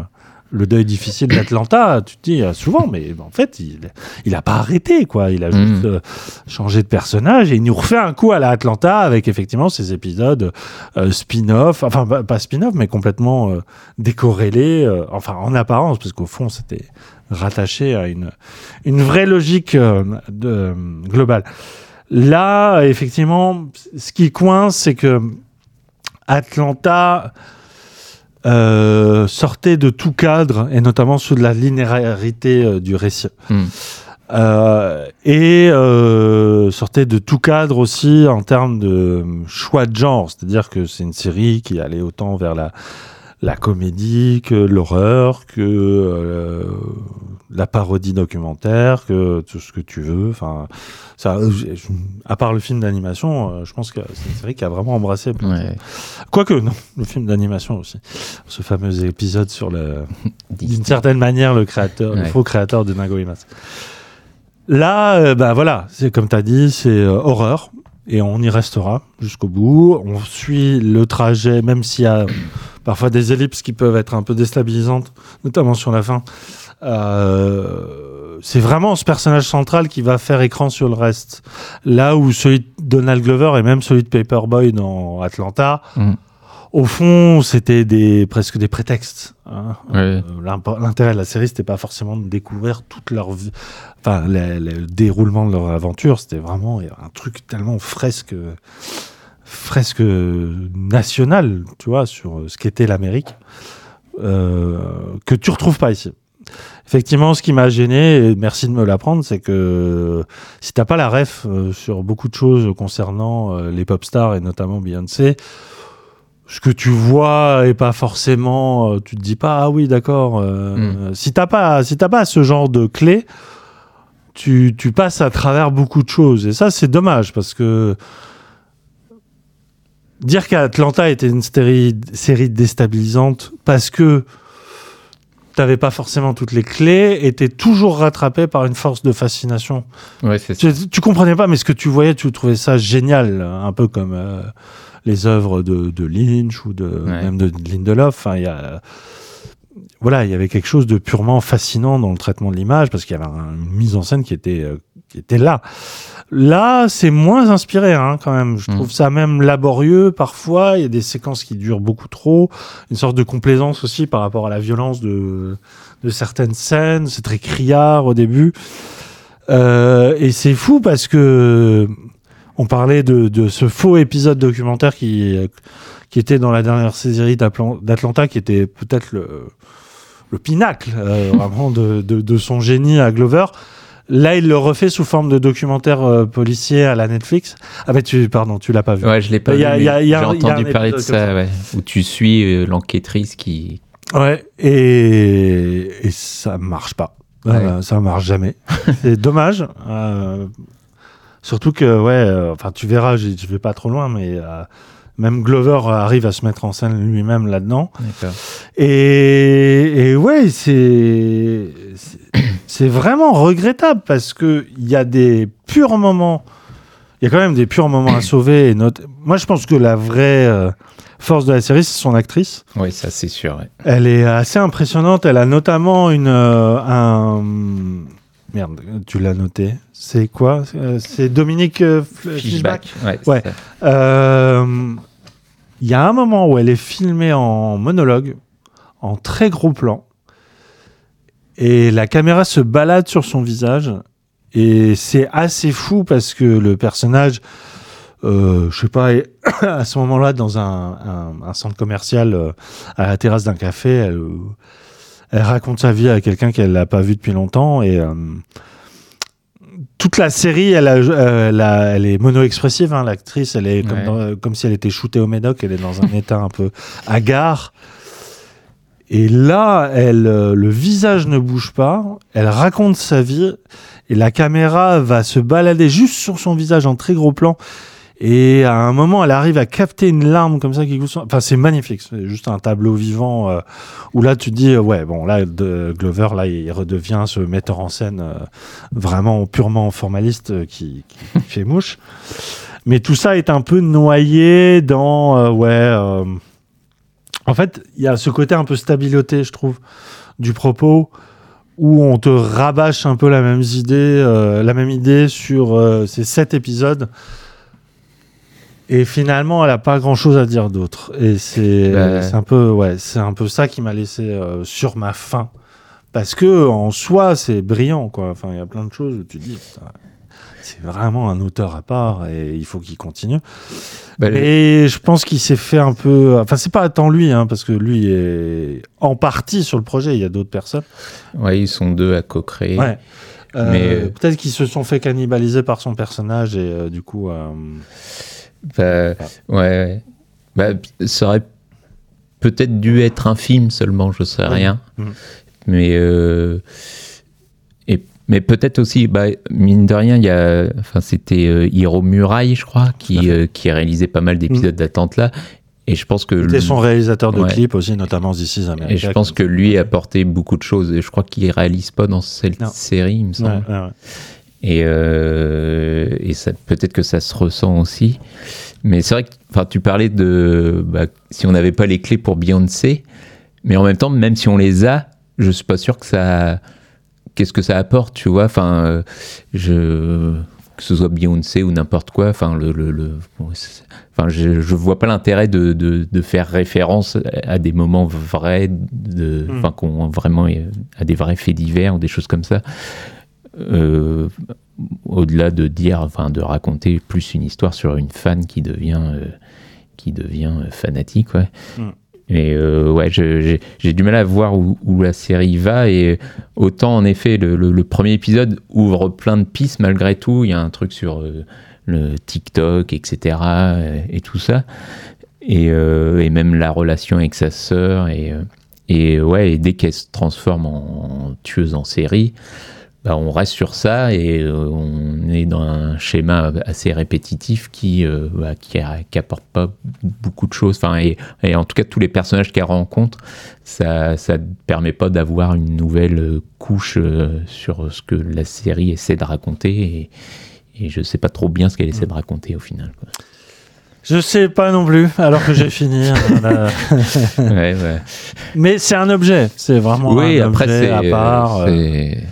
le deuil difficile d'Atlanta. Tu te dis euh, souvent, mais en fait, il il a pas arrêté, quoi. Il a juste euh, changé de personnage et il nous refait un coup à la Atlanta avec effectivement ces épisodes euh, spin-off, enfin pas, pas spin-off, mais complètement euh, décorrélés, euh, enfin en apparence, parce qu'au fond, c'était rattaché à une, une vraie logique euh, de, euh, globale. Là, effectivement, ce qui coince, c'est que Atlanta euh, sortait de tout cadre, et notamment sous de la linéarité euh, du récit. Hmm. Euh, et euh, sortait de tout cadre aussi en termes de choix de genre, c'est-à-dire que c'est une série qui allait autant vers la, la comédie que l'horreur, que euh, la parodie documentaire, que tout ce que tu veux. Enfin, ça, à part le film d'animation, euh, je pense que c'est une série qui a vraiment embrassé. Ouais. Quoique, non, le film d'animation aussi. Ce fameux épisode sur le, d'une certaine manière, le créateur, le faux créateur de Nago Imas. Là, euh, bah voilà, c'est comme tu as dit, c'est euh, horreur. Et on y restera jusqu'au bout. On suit le trajet, même s'il y a parfois des ellipses qui peuvent être un peu déstabilisantes, notamment sur la fin. Euh, c'est vraiment ce personnage central qui va faire écran sur le reste. Là où celui de Donald Glover et même celui de Paperboy dans Atlanta, Mm. au fond, c'était des presque des prétextes. hein. Euh, L'intérêt de la série, c'était pas forcément de découvrir toute leur vie, enfin le, le déroulement de leur aventure. C'était vraiment un truc tellement fresque, fresque national, tu vois, sur ce qu'était l'Amérique, euh, que tu retrouves pas ici. Effectivement, ce qui m'a gêné, et merci de me l'apprendre, c'est que si t'as pas la ref euh, sur beaucoup de choses concernant euh, les pop stars et notamment Beyoncé, ce que tu vois est pas forcément, euh, tu te dis pas ah oui d'accord. euh, Si t'as pas, si t'as pas ce genre de clé, tu, tu passes à travers beaucoup de choses et ça c'est dommage parce que dire qu'Atlanta était une série, série déstabilisante parce que t'avais pas forcément toutes les clés, était toujours rattrapé par une force de fascination. Ouais. Tu, tu comprenais pas, mais ce que tu voyais, tu trouvais ça génial, un peu comme euh, les œuvres de, de Lynch ou de même de Lindelof. Enfin, il y a voilà, il y avait quelque chose de purement fascinant dans le traitement de l'image parce qu'il y avait un- une mise en scène qui était euh, qui était là. Là, c'est moins inspiré hein, quand même. Je trouve ça même laborieux parfois. Il y a des séquences qui durent beaucoup trop. Une sorte de complaisance aussi par rapport à la violence de, de certaines scènes. C'est très criard au début. Euh, et c'est fou parce que on parlait de, de ce faux épisode documentaire qui, qui était dans la dernière série d'Atlanta, qui était peut-être le, le pinacle euh, vraiment de, de, de son génie à Glover. Là, il le refait sous forme de documentaire euh, policier à la Netflix. Ah bah tu, pardon, tu l'as pas vu. Ouais, je l'ai pas y a- vu. J'ai y a entendu parler de ça, comme ouais, où tu suis euh, l'enquêtrice qui. Ouais, et, et ça marche pas. Ouais. Euh, ça marche jamais. C'est dommage. Euh, surtout que, ouais, euh, enfin, tu verras, je vais pas trop loin, mais euh, même Glover arrive à se mettre en scène lui-même là-dedans. Et, et ouais, c'est c'est- vraiment regrettable parce que il y a des purs moments. Il y a quand même des purs moments à sauver. Et Moi, je pense que la vraie euh, force de la série, c'est son actrice. Oui, ça c'est sûr. ouais. Elle est assez impressionnante. Elle a notamment une euh, un merde. Tu l'as noté. C'est quoi? Euh, C'est Dominique euh. Ouais, Il y a un moment où elle est filmée en monologue, en très gros plan, et la caméra se balade sur son visage. Et c'est assez fou parce que le personnage, euh, je sais pas, est à ce moment-là dans un, un- un centre commercial euh, à la terrasse d'un café, elle, euh, elle raconte sa vie à quelqu'un qu'elle n'a pas vu depuis longtemps et euh, toute la série, elle, a, elle, a- elle est mono-expressive. hein, L'actrice, elle est comme, Ouais. dans- comme si elle était shootée au médoc. Elle est dans un état un peu hagard. Et là, elle, euh, le visage ne bouge pas. Elle raconte sa vie. Et la caméra va se balader juste sur son visage en très gros plan. Et à un moment, elle arrive à capter une larme comme ça qui coule. Enfin, c'est magnifique. C'est juste un tableau vivant euh, où là, tu te dis, euh, ouais, bon, là, de, Glover, là, il redevient ce metteur en scène euh, vraiment purement formaliste qui, qui fait mouche. Mais tout ça est un peu noyé dans, euh, ouais. En fait, il y a ce côté un peu stabiloté, je trouve, du propos où on te rabâche un peu la même idée, euh, la même idée sur euh, ces sept épisodes. Et finalement, elle a pas grand chose à dire d'autre. Et c'est Bah. un peu, ouais, c'est un peu ça qui m'a laissé euh, sur ma faim. Parce que en soi, c'est brillant, quoi. Enfin, il y a plein de choses où tu te dis, putain, c'est vraiment un auteur à part et il faut qu'il continue. Bah, et je pense qu'il s'est fait un peu. Enfin, c'est pas tant lui, hein, parce que lui est en partie sur le projet. Il y a d'autres personnes. Ouais, ils sont deux à co-créer. Ouais. Euh, Mais euh, peut-être qu'ils se sont fait cannibaliser par son personnage et euh, du coup. euh, bah, ouais. Bah, ça aurait peut-être dû être un film seulement, je sais Mhm. rien. Mhm. Mais mais peut-être aussi, bah, mine de rien, il y a, enfin, c'était euh, Hiro Murai, je crois, qui euh, qui a réalisé pas mal d'épisodes d'attente là. Et je pense que C'était son réalisateur de Ouais. clips aussi, notamment This is America. Et je pense que lui a apporté beaucoup de choses. Et je crois qu'il réalise pas dans cette Non. série, il me semble. Ouais, ouais, ouais. Et, euh, et peut-être que ça se ressent aussi. Mais c'est vrai que enfin, tu parlais de bah, si on n'avait pas les clés pour Beyoncé, mais en même temps, même si on les a, je suis pas sûr que ça. Qu'est-ce que ça apporte, tu vois Enfin, euh, je. que ce soit Beyoncé ou n'importe quoi. Enfin, le, le, le- bon, c'est- enfin, je, je vois pas l'intérêt de, de, de faire référence à des moments vrais, de, Mm. enfin, qu'on vraiment à des vrais faits divers ou des choses comme ça. Euh, au-delà de dire, enfin, de raconter plus une histoire sur une fan qui devient, euh, qui devient fanatique, ouais. Mm. Et euh, ouais, j'ai du mal à voir où, la série va. Et autant, en effet, le, premier épisode ouvre plein de pistes malgré tout. Il y a un truc sur euh, le TikTok, etc. euh, et tout ça. Et, même la relation avec sa sœur. Et ouais, et dès qu'elle se transforme en, tueuse en série, bah, on reste sur ça et euh, on est dans un schéma assez répétitif qui euh, bah, qui, a- qui apporte pas beaucoup de choses. Enfin, et, et en tout cas, tous les personnages qu'elle rencontre, ça ça ne permet pas d'avoir une nouvelle euh, couche euh, sur ce que la série essaie de raconter. Et, et je sais pas trop bien ce qu'elle essaie de raconter au final. quoi. Je sais pas non plus, alors que j'ai fini. hein, voilà. Ouais, ouais. Mais c'est un objet, c'est vraiment oui, un après, objet c'est, à part. c'est-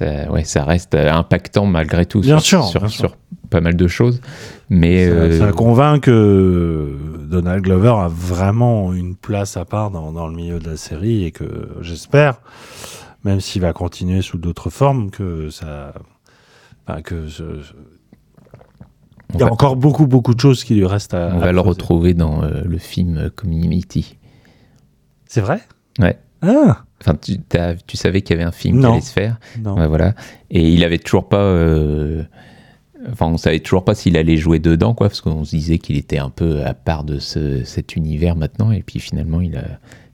ça, ouais, ça reste euh, impactant malgré tout Bien sur, sûr, sur, bien sûr. sur pas mal de choses. Mais ça, euh, ça convainc que Donald Glover a vraiment une place à part dans, dans le milieu de la série et que j'espère, même s'il va continuer sous d'autres formes, que ça. enfin, que ce- ce- on Il y a va- encore beaucoup, beaucoup de choses qui lui restent à. on à va le retrouver dans euh, le film Community. C'est vrai? Ouais. Ah Enfin, tu, tu savais qu'il y avait un film qui Non. allait se faire. Non. Voilà. Et il avait toujours pas. euh, Enfin, on savait toujours pas s'il allait jouer dedans, quoi, parce qu'on se disait qu'il était un peu à part de ce- cet univers maintenant. Et puis finalement, il a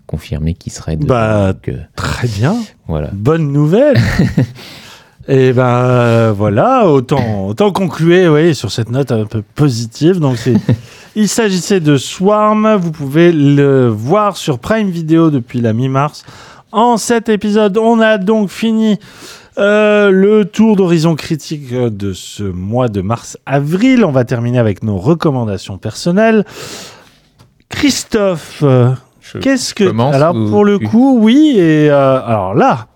confirmé qu'il serait dedans. Bah, donc, euh, Très bien. voilà. Bonne nouvelle. Et ben euh, voilà, autant, autant conclure oui, sur cette note un peu positive. Donc il s'agissait de Swarm. Vous pouvez le voir sur Prime Video depuis la mi-mars. En cet épisode, on a donc fini euh, le tour d'horizon critique de ce mois de mars-avril. On va terminer avec nos recommandations personnelles. Christophe, euh, qu'est-ce que alors ou pour le coup, oui. Et euh, alors là,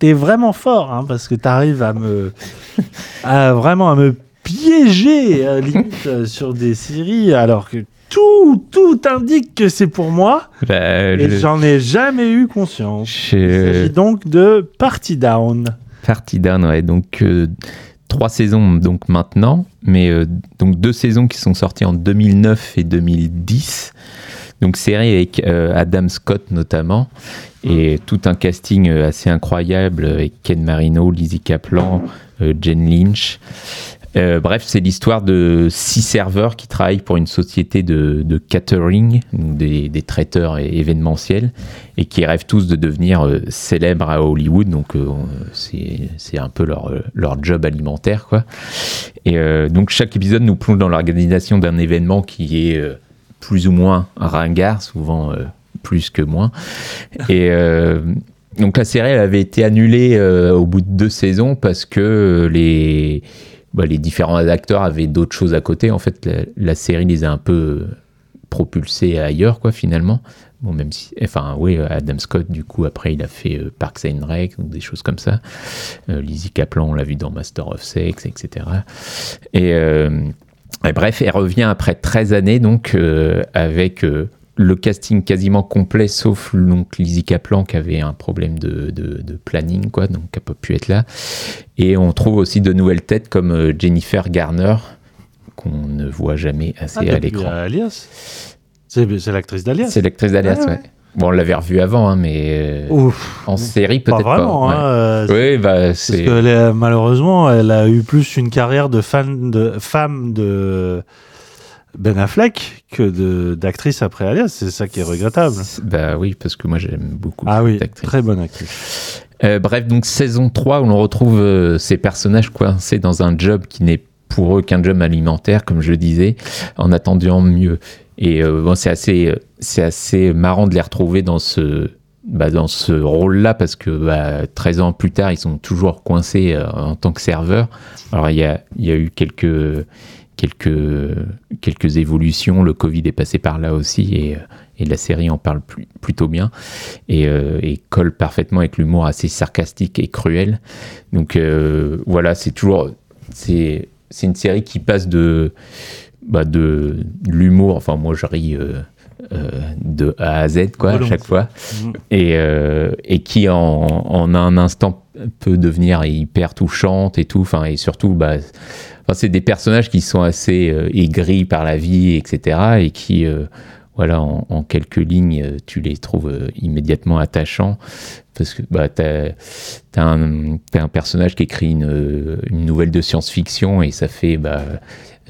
t'es vraiment fort hein, parce que t'arrives à me, à vraiment à me piéger euh, limite euh, sur des séries alors que tout tout indique que c'est pour moi Bah, et je- j'en ai jamais eu conscience. je- Il s'agit donc de Party Down. Party Down, ouais. Donc, euh, trois saisons donc maintenant, mais euh, donc deux saisons qui sont sorties en 2009 et 2010. Donc, série avec euh, Adam Scott notamment, et tout un casting assez incroyable avec Ken Marino, Lizzie Kaplan, Jen Lynch. Euh, bref, c'est l'histoire de six serveurs qui travaillent pour une société de, catering, des, traiteurs événementiels, et qui rêvent tous de devenir euh, célèbres à Hollywood. Donc, euh, c'est un peu leur, leur job alimentaire, quoi. Et donc, chaque épisode nous plonge dans l'organisation d'un événement qui est plus ou moins ringard, souvent plus que moins. Et donc la série avait été annulée au bout de deux saisons parce que les, bah, les différents acteurs avaient d'autres choses à côté. En fait, la, série les a un peu euh, propulsés ailleurs, quoi, finalement. Bon, même si, enfin, oui, Adam Scott, du coup, après, il a fait euh, Parks and Rec, des choses comme ça. Euh, Lizzie Kaplan, on l'a vu dans Master of Sex, etc. Et, euh, et bref, elle revient après 13 années, donc, euh, avec le casting quasiment complet, sauf donc, Lizzie Kaplan qui avait un problème de, de- de planning, quoi, donc qui n'a pas pu être là. Et on trouve aussi de nouvelles têtes comme euh, Jennifer Garner, qu'on ne voit jamais assez Ah, à l'écran. Alias. C'est l'actrice d'Alias. C'est l'actrice d'Alias, Ah, ouais. ouais. Bon, on l'avait revu avant, hein, mais euh, Ouf. en série Pas peut-être pas. vraiment. ouais. hein, euh, oui, bah Parce c'est. que elle est- malheureusement, elle a eu plus une carrière de fan de femme de Ben Affleck que d'actrice après Alias. C'est ça qui est regrettable. Bah oui, parce que moi j'aime beaucoup Ah oui, très bonne actrice. Euh, bref, donc saison 3 où l'on retrouve euh, ces personnages coincés dans un job qui n'est pour eux qu'un job alimentaire, comme je disais, en attendant mieux. Et euh, bon, c'est assez, c'est assez marrant de les retrouver dans ce, bah, dans ce rôle-là parce que bah, 13 ans plus tard, ils sont toujours coincés en tant que serveurs. Alors il y a, il y a eu quelques, quelques, quelques évolutions. Le Covid est passé par là aussi et, et la série en parle plus- plutôt bien et, euh, et colle parfaitement avec l'humour assez sarcastique et cruel. Donc euh, voilà, c'est toujours c'est c'est une série qui passe de bah, de, de l'humour. Enfin moi je ris. euh, euh, de A à Z quoi à chaque fois Mhm. et, euh, et qui en, en un instant peut devenir hyper touchante et tout enfin et surtout bah c'est des personnages qui sont assez euh, aigris par la vie etc et qui euh, voilà en, quelques lignes euh, tu les trouves immédiatement attachants parce que bah t'as t'as un, personnage qui écrit une, nouvelle de science-fiction et ça fait bah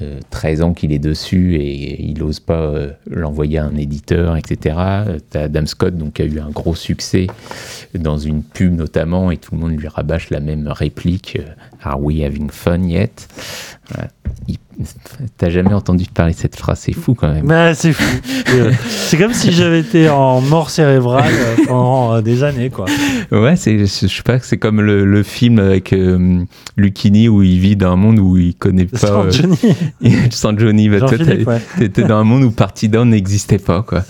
euh, 13 ans qu'il est dessus et il n'ose pas l'envoyer à un éditeur, etc. Euh, T'as Adam Scott donc, qui a eu un gros succès dans une pub notamment et tout le monde lui rabâche la même réplique Are we having fun yet Voilà. T'as jamais entendu parler de cette phrase, c'est fou quand même. Mais c'est fou. C'est comme si j'avais été en mort cérébrale euh, pendant euh, des années, quoi. Ouais, c'est, je sais pas, c'est comme le, le film avec euh, Lucchini où il vit dans un monde où il connaît pas. Sans euh, Johnny. sans Johnny. Bah, toi, t'as- ouais. t'étais dans un monde où Party Down n'existait pas, quoi.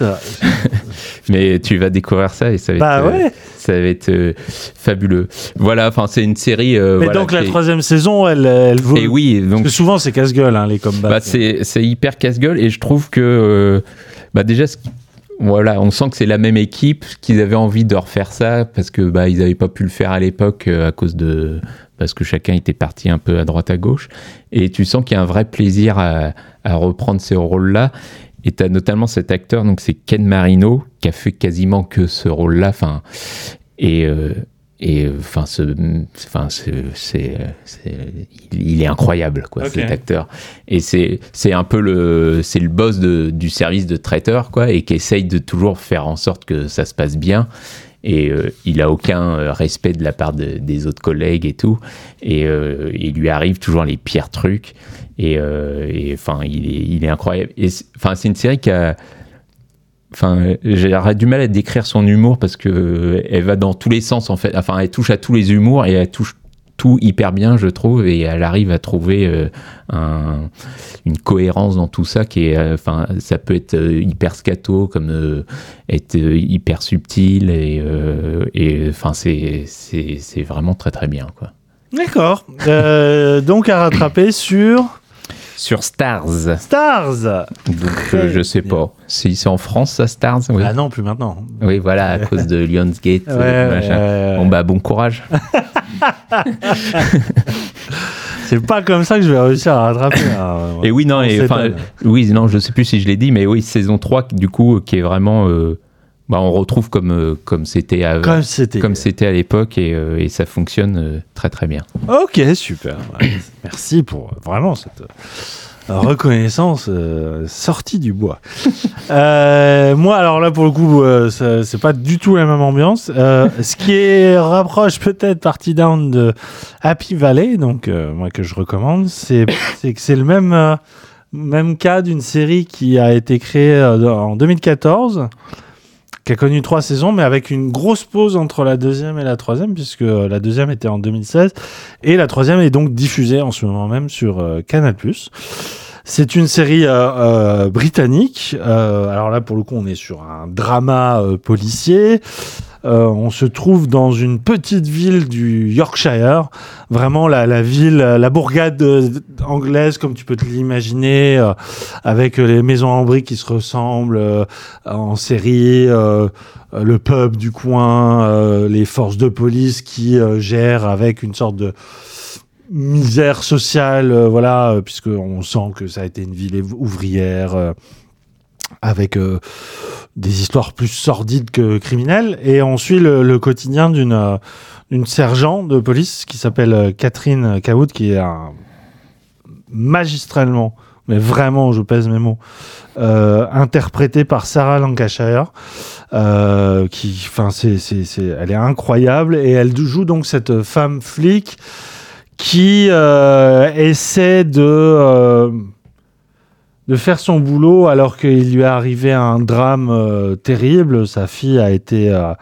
Mais tu vas découvrir ça et ça va Bah être, euh, ouais. ça va être euh, fabuleux. Voilà, enfin, c'est une série. euh, Mais voilà, donc la troisième saison, elle, elle vaut. Et oui, donc Parce que souvent c'est casse-gueule, hein, les combats. bah, c'est c'est hyper casse-gueule et je trouve que euh, bah déjà voilà on sent que c'est la même équipe qu'ils avaient envie de refaire ça parce que bah ils n'avaient pas pu le faire à l'époque à cause de parce que chacun était parti un peu à droite à gauche et tu sens qu'il y a un vrai plaisir à, à reprendre ces rôles là et tu as notamment cet acteur donc c'est Ken Marino qui a fait quasiment que ce rôle là enfin et euh, et enfin ce enfin ce- c'est il, il est incroyable quoi cet acteur. Et c'est c'est un peu le c'est le boss de, du service de traiteur quoi et qui essaye de toujours faire en sorte que ça se passe bien et euh, il a aucun euh, respect de la part de- des autres collègues et tout. Et euh, il lui arrive toujours les pires trucs. Et enfin il est incroyable. Enfin c'est une série qui a Enfin, j'aurais du mal à décrire son humour parce que elle va dans tous les sens en fait. Enfin, elle touche à tous les humours et elle touche tout hyper bien, je trouve, et elle arrive à trouver euh, un- une cohérence dans tout ça qui est, euh, enfin, ça peut être euh, hyper scato comme être hyper subtil et, euh, et enfin, c'est vraiment très très bien quoi. D'accord. Donc à rattraper sur Sur Stars. Stars. Donc, euh, je sais pas. Si c'est en France, ça, Stars oui. Ah non, plus maintenant. Oui, voilà, à cause de Lionsgate. euh, Ouais, ouais. Bon, bah, bon courage. C'est pas comme ça que je vais réussir à rattraper. hein. Et oui, non, On et, s'étonne. oui, non, je sais plus si je l'ai dit, mais oui, saison 3, du coup, qui est vraiment. euh, bah, on retrouve comme euh, comme c'était à, Comme c'était. comme c'était à l'époque et, euh, et ça fonctionne euh, très très bien. Ok, super. Merci pour vraiment cette reconnaissance euh, sortie du bois. Euh, moi, alors là, pour le coup, euh, c'est pas du tout la même ambiance. Ce qui est rapproche peut-être Party Down de Happy Valley, donc moi que je recommande, c'est que c'est le même même cas d'une série qui a été créée en 2014 qui a connu trois saisons, mais avec une grosse pause entre la deuxième et la troisième, puisque euh, la deuxième était en 2016, et la troisième est donc diffusée en ce moment même sur euh, Canal+. C'est une série euh, euh, britannique. Euh, alors là, pour le coup, on est sur un drama euh, policier. Euh, on se trouve dans une petite ville du Yorkshire, vraiment la, ville, la bourgade euh, anglaise comme tu peux te l'imaginer, euh, avec les maisons en briques qui se ressemblent en série, le pub du coin, les forces de police qui gèrent avec une sorte de misère sociale, voilà, puisque on sent que ça a été une ville ouvrière. Avec euh, des histoires plus sordides que criminelles. Et on suit le, le quotidien d'une euh, sergent de police qui s'appelle euh, Catherine Cawood, qui est un, magistralement, mais vraiment, je pèse mes mots, euh, interprétée par Sarah Lancashire, euh, qui, enfin, c'est, elle est incroyable et elle joue donc cette femme flic qui essaie de de faire son boulot alors qu'il lui est arrivé un drame euh, terrible. Sa fille a été euh,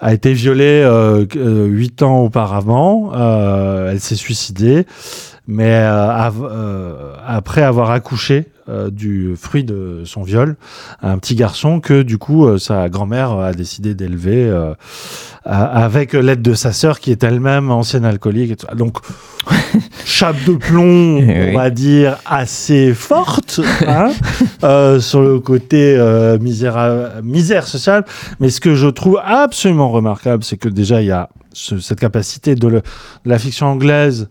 a été violée euh, huit ans auparavant. Elle s'est suicidée, mais après avoir accouché euh, du fruit de son viol, un petit garçon que du coup euh, sa grand-mère a décidé d'élever euh, avec l'aide de sa sœur qui est elle-même ancienne alcoolique. Et tout. Donc chape de plomb, on va dire assez forte hein, sur le côté misère sociale. Mais ce que je trouve absolument remarquable, c'est que déjà il y a ce- cette capacité de, le- de la fiction anglaise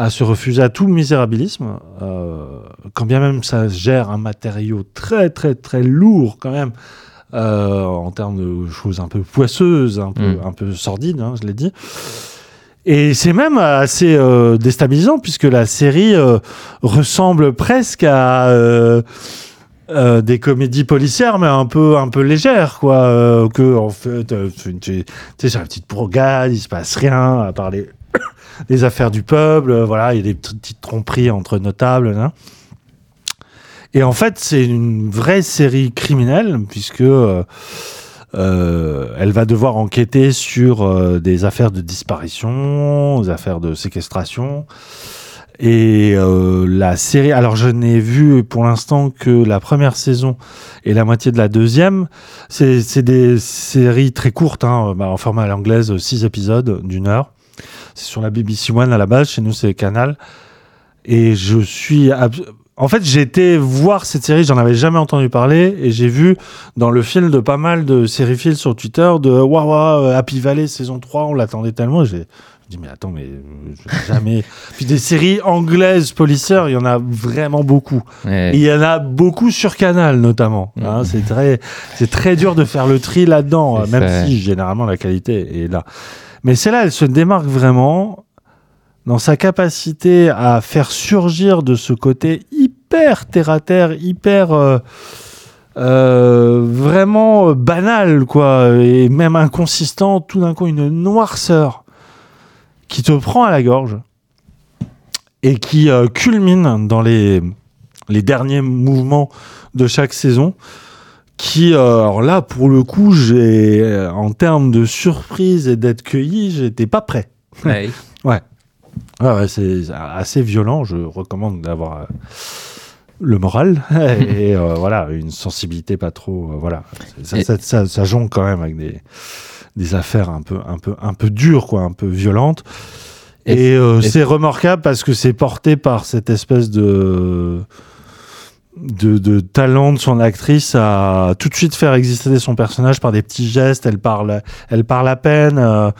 à se refuser à tout misérabilisme, euh, quand bien même ça gère un matériau très très très lourd quand même, euh, en termes de choses un peu poisseuses, un peu, Mm. un peu sordides, hein, je l'ai dit. Et c'est même assez euh, déstabilisant puisque la série ressemble presque à euh, des comédies policières, mais un peu un peu légères, quoi. euh, que en fait, euh, tu sais, c'est une petite bourgade, il se passe rien à part les, les affaires du peuple. euh, voilà, il y a des petites tromperies entre notables. hein. Et en fait, c'est une vraie série criminelle puisque euh, euh, elle va devoir enquêter sur des affaires de disparition, des affaires de séquestration. Et la série, alors je n'ai vu pour l'instant que la première saison et la moitié de la deuxième. C'est c'est des séries très courtes, hein, bah, en format à l'anglaise, six épisodes d'une heure. C'est sur la BBC One à la base, chez nous c'est Canal. Et je suis... En fait, j'ai été voir cette série, j'en avais jamais entendu parler, et j'ai vu dans le fil de pas mal de sériphiles sur Twitter de Waouh, waouh, Happy Valley saison 3, on l'attendait tellement. J'ai dis, mais attends, mais euh, jamais. Puis des séries anglaises policières, il y en a vraiment beaucoup. Ouais. Et il y en a beaucoup sur Canal, notamment. hein. c'est très, c'est très dur de faire le tri là-dedans, même ça. si généralement la qualité est là. Mais celle-là, elle se démarque vraiment dans sa capacité à faire surgir de ce côté hyper terre à terre, hyper euh, euh, vraiment euh, banal, quoi, et même inconsistant, tout d'un coup une noirceur qui te prend à la gorge et qui culmine dans les derniers mouvements de chaque saison. Qui, euh, alors là, pour le coup, j'ai, euh, en termes de surprise et d'être cueilli, j'étais pas prêt. Ouais. ouais. Ouais, ouais, c'est assez violent. Je recommande d'avoir euh, le moral et euh, voilà une sensibilité pas trop. euh, voilà, ça, Et- ça, ça, ça jongle quand même avec des, des affaires un peu, un peu, un peu dures, quoi, un peu violentes. Et, Et- euh, et- c'est remarquable parce que c'est porté par cette espèce de de, de talent de son actrice à tout de suite faire exister son personnage par des petits gestes. Elle parle, elle parle à peine. euh,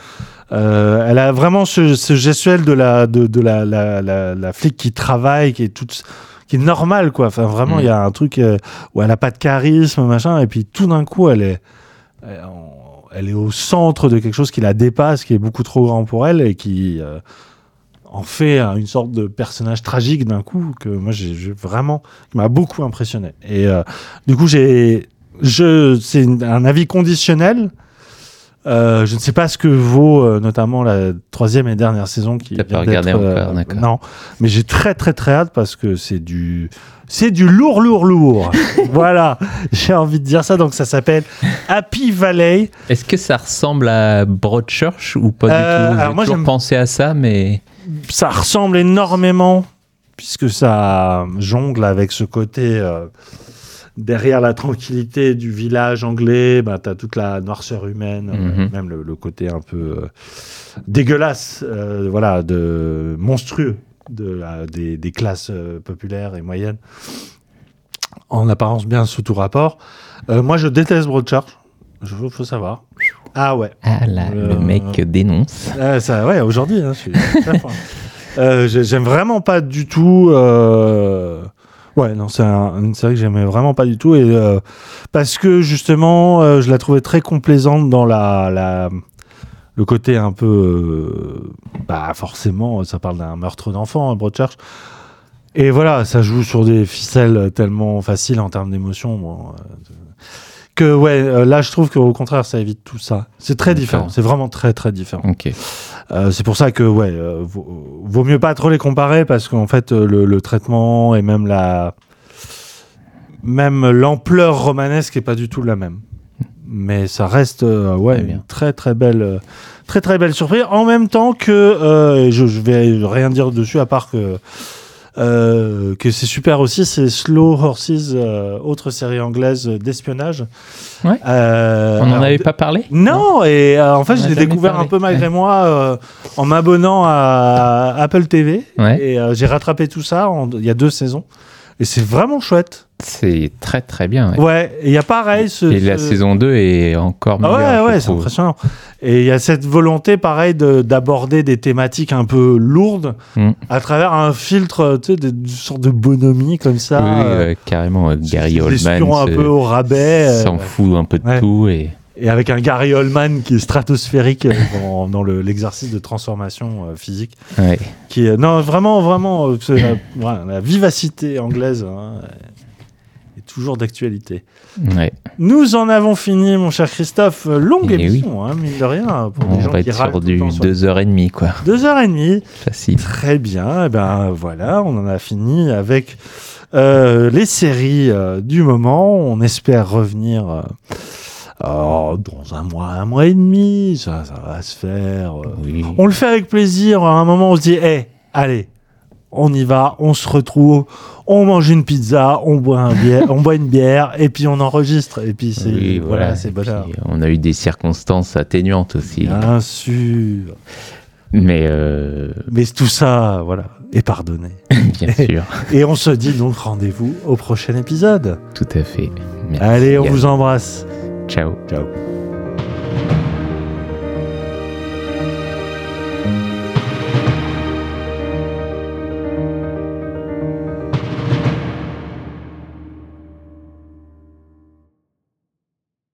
euh, elle a vraiment ce, ce gestuel de la de, de la, la, la, la flic qui travaille, qui est toute qui est normale quoi. Enfin vraiment, il y a un truc euh, où elle a pas de charisme machin, et puis tout d'un coup elle est elle, est au centre de quelque chose qui la dépasse, qui est beaucoup trop grand pour elle et qui en fait une sorte de personnage tragique d'un coup que moi j'ai vraiment qui m'a beaucoup impressionné. Et euh, du coup j'ai je c'est un avis conditionnel. Euh, je ne sais pas ce que vaut euh, notamment la troisième et dernière saison qui T'as pas vient regardé encore, d'accord. non, mais j'ai très très très hâte parce que c'est du c'est du lourd lourd lourd. voilà, j'ai envie de dire ça. Donc ça s'appelle Happy Valley. Est-ce que ça ressemble à Broadchurch ou pas du tout? J'ai toujours pensé à ça, mais ça ressemble énormément puisque ça jongle avec ce côté euh, derrière la tranquillité du village anglais, bah, tu as toute la noirceur humaine, euh, Mhm. même le, le côté un peu euh, dégueulasse, euh, voilà, de monstrueux de la- des, des classes populaires et moyennes. En apparence bien sous tout rapport. Moi, je déteste Broadchurch. Il faut savoir. Ah ouais. ah là, Euh, le mec dénonce. euh, ça, ouais, aujourd'hui, hein, je suis très fort. Euh, j'ai- J'aime vraiment pas du tout. euh, Ouais, non, c'est un- une série que j'aimais vraiment pas du tout. Et, euh, parce que justement, euh, je la trouvais très complaisante dans la, la, le côté un peu. euh, bah, forcément, ça parle d'un meurtre d'enfant, hein, Broadchurch. Et voilà, ça joue sur des ficelles tellement faciles en termes d'émotion. bon, euh, que ouais, euh, là, je trouve qu'au contraire, ça évite tout ça. C'est très différent. C'est vraiment très, très différent. Ok. Euh, c'est pour ça que ouais, euh, vaut, vaut mieux pas trop les comparer parce qu'en fait euh, le, le traitement et même la même l'ampleur romanesque est pas du tout la même. Mais ça reste euh, ouais une très très belle très très belle surprise en même temps que je, je vais rien dire dessus à part que Euh, que c'est super aussi, c'est Slow Horses, euh, autre série anglaise d'espionnage. Ouais. Euh, On n'en avait pas parlé Non, et euh, en fait, On je l'ai découvert parlé. un peu malgré Ouais. moi euh, en m'abonnant à Apple TV. Ouais. Et euh, j'ai rattrapé tout ça. Il y a deux saisons. Et c'est vraiment chouette. C'est très très bien. ouais. Ouais, et il y a pareil. Ce, Et la ce- saison 2 est encore Ah meilleure. ouais, ouais, c'est impressionnant. Et il y a cette volonté, pareil, de- d'aborder des thématiques un peu lourdes Mm. à travers un filtre, tu sais, de- d'une sorte de bonhomie comme ça. Oui, euh, ouais, carrément. euh, Gary Oldman un peu au rabais. euh, s'en fout un peu de ouais. tout. Et... Et avec un Gary Oldman qui est stratosphérique euh, dans, dans le- l'exercice de transformation euh, physique. Ouais. Qui est, non, vraiment, vraiment, euh, la, voilà, la vivacité anglaise hein, est toujours d'actualité. Ouais. Nous en avons fini, mon cher Christophe. Longue Eh oui. émission, hein, mine de rien, pour On gens va qui être râlent sur du temps sur- 2h30, quoi. Deux heures et demie. Facile. Très bien. Et ben voilà, on en a fini avec euh, les séries du moment. On espère revenir oh, dans un mois, un mois et demi. Ça, ça va se faire. euh. Oui. On le fait avec plaisir. À un moment, on se dit, hé, allez, on y va, on se retrouve, on mange une pizza, on boit, un bière, on boit une bière, et puis on enregistre. Et puis c'est Oui, voilà, voilà. c'est bonheur. puis, on a eu des circonstances atténuantes aussi. Bien sûr. Mais euh, Mais tout ça, voilà, est pardonné. bien sûr, Et on se dit donc rendez-vous au prochain épisode. tout à fait. Merci. Allez, on vous embrasse. Ciao. Ciao.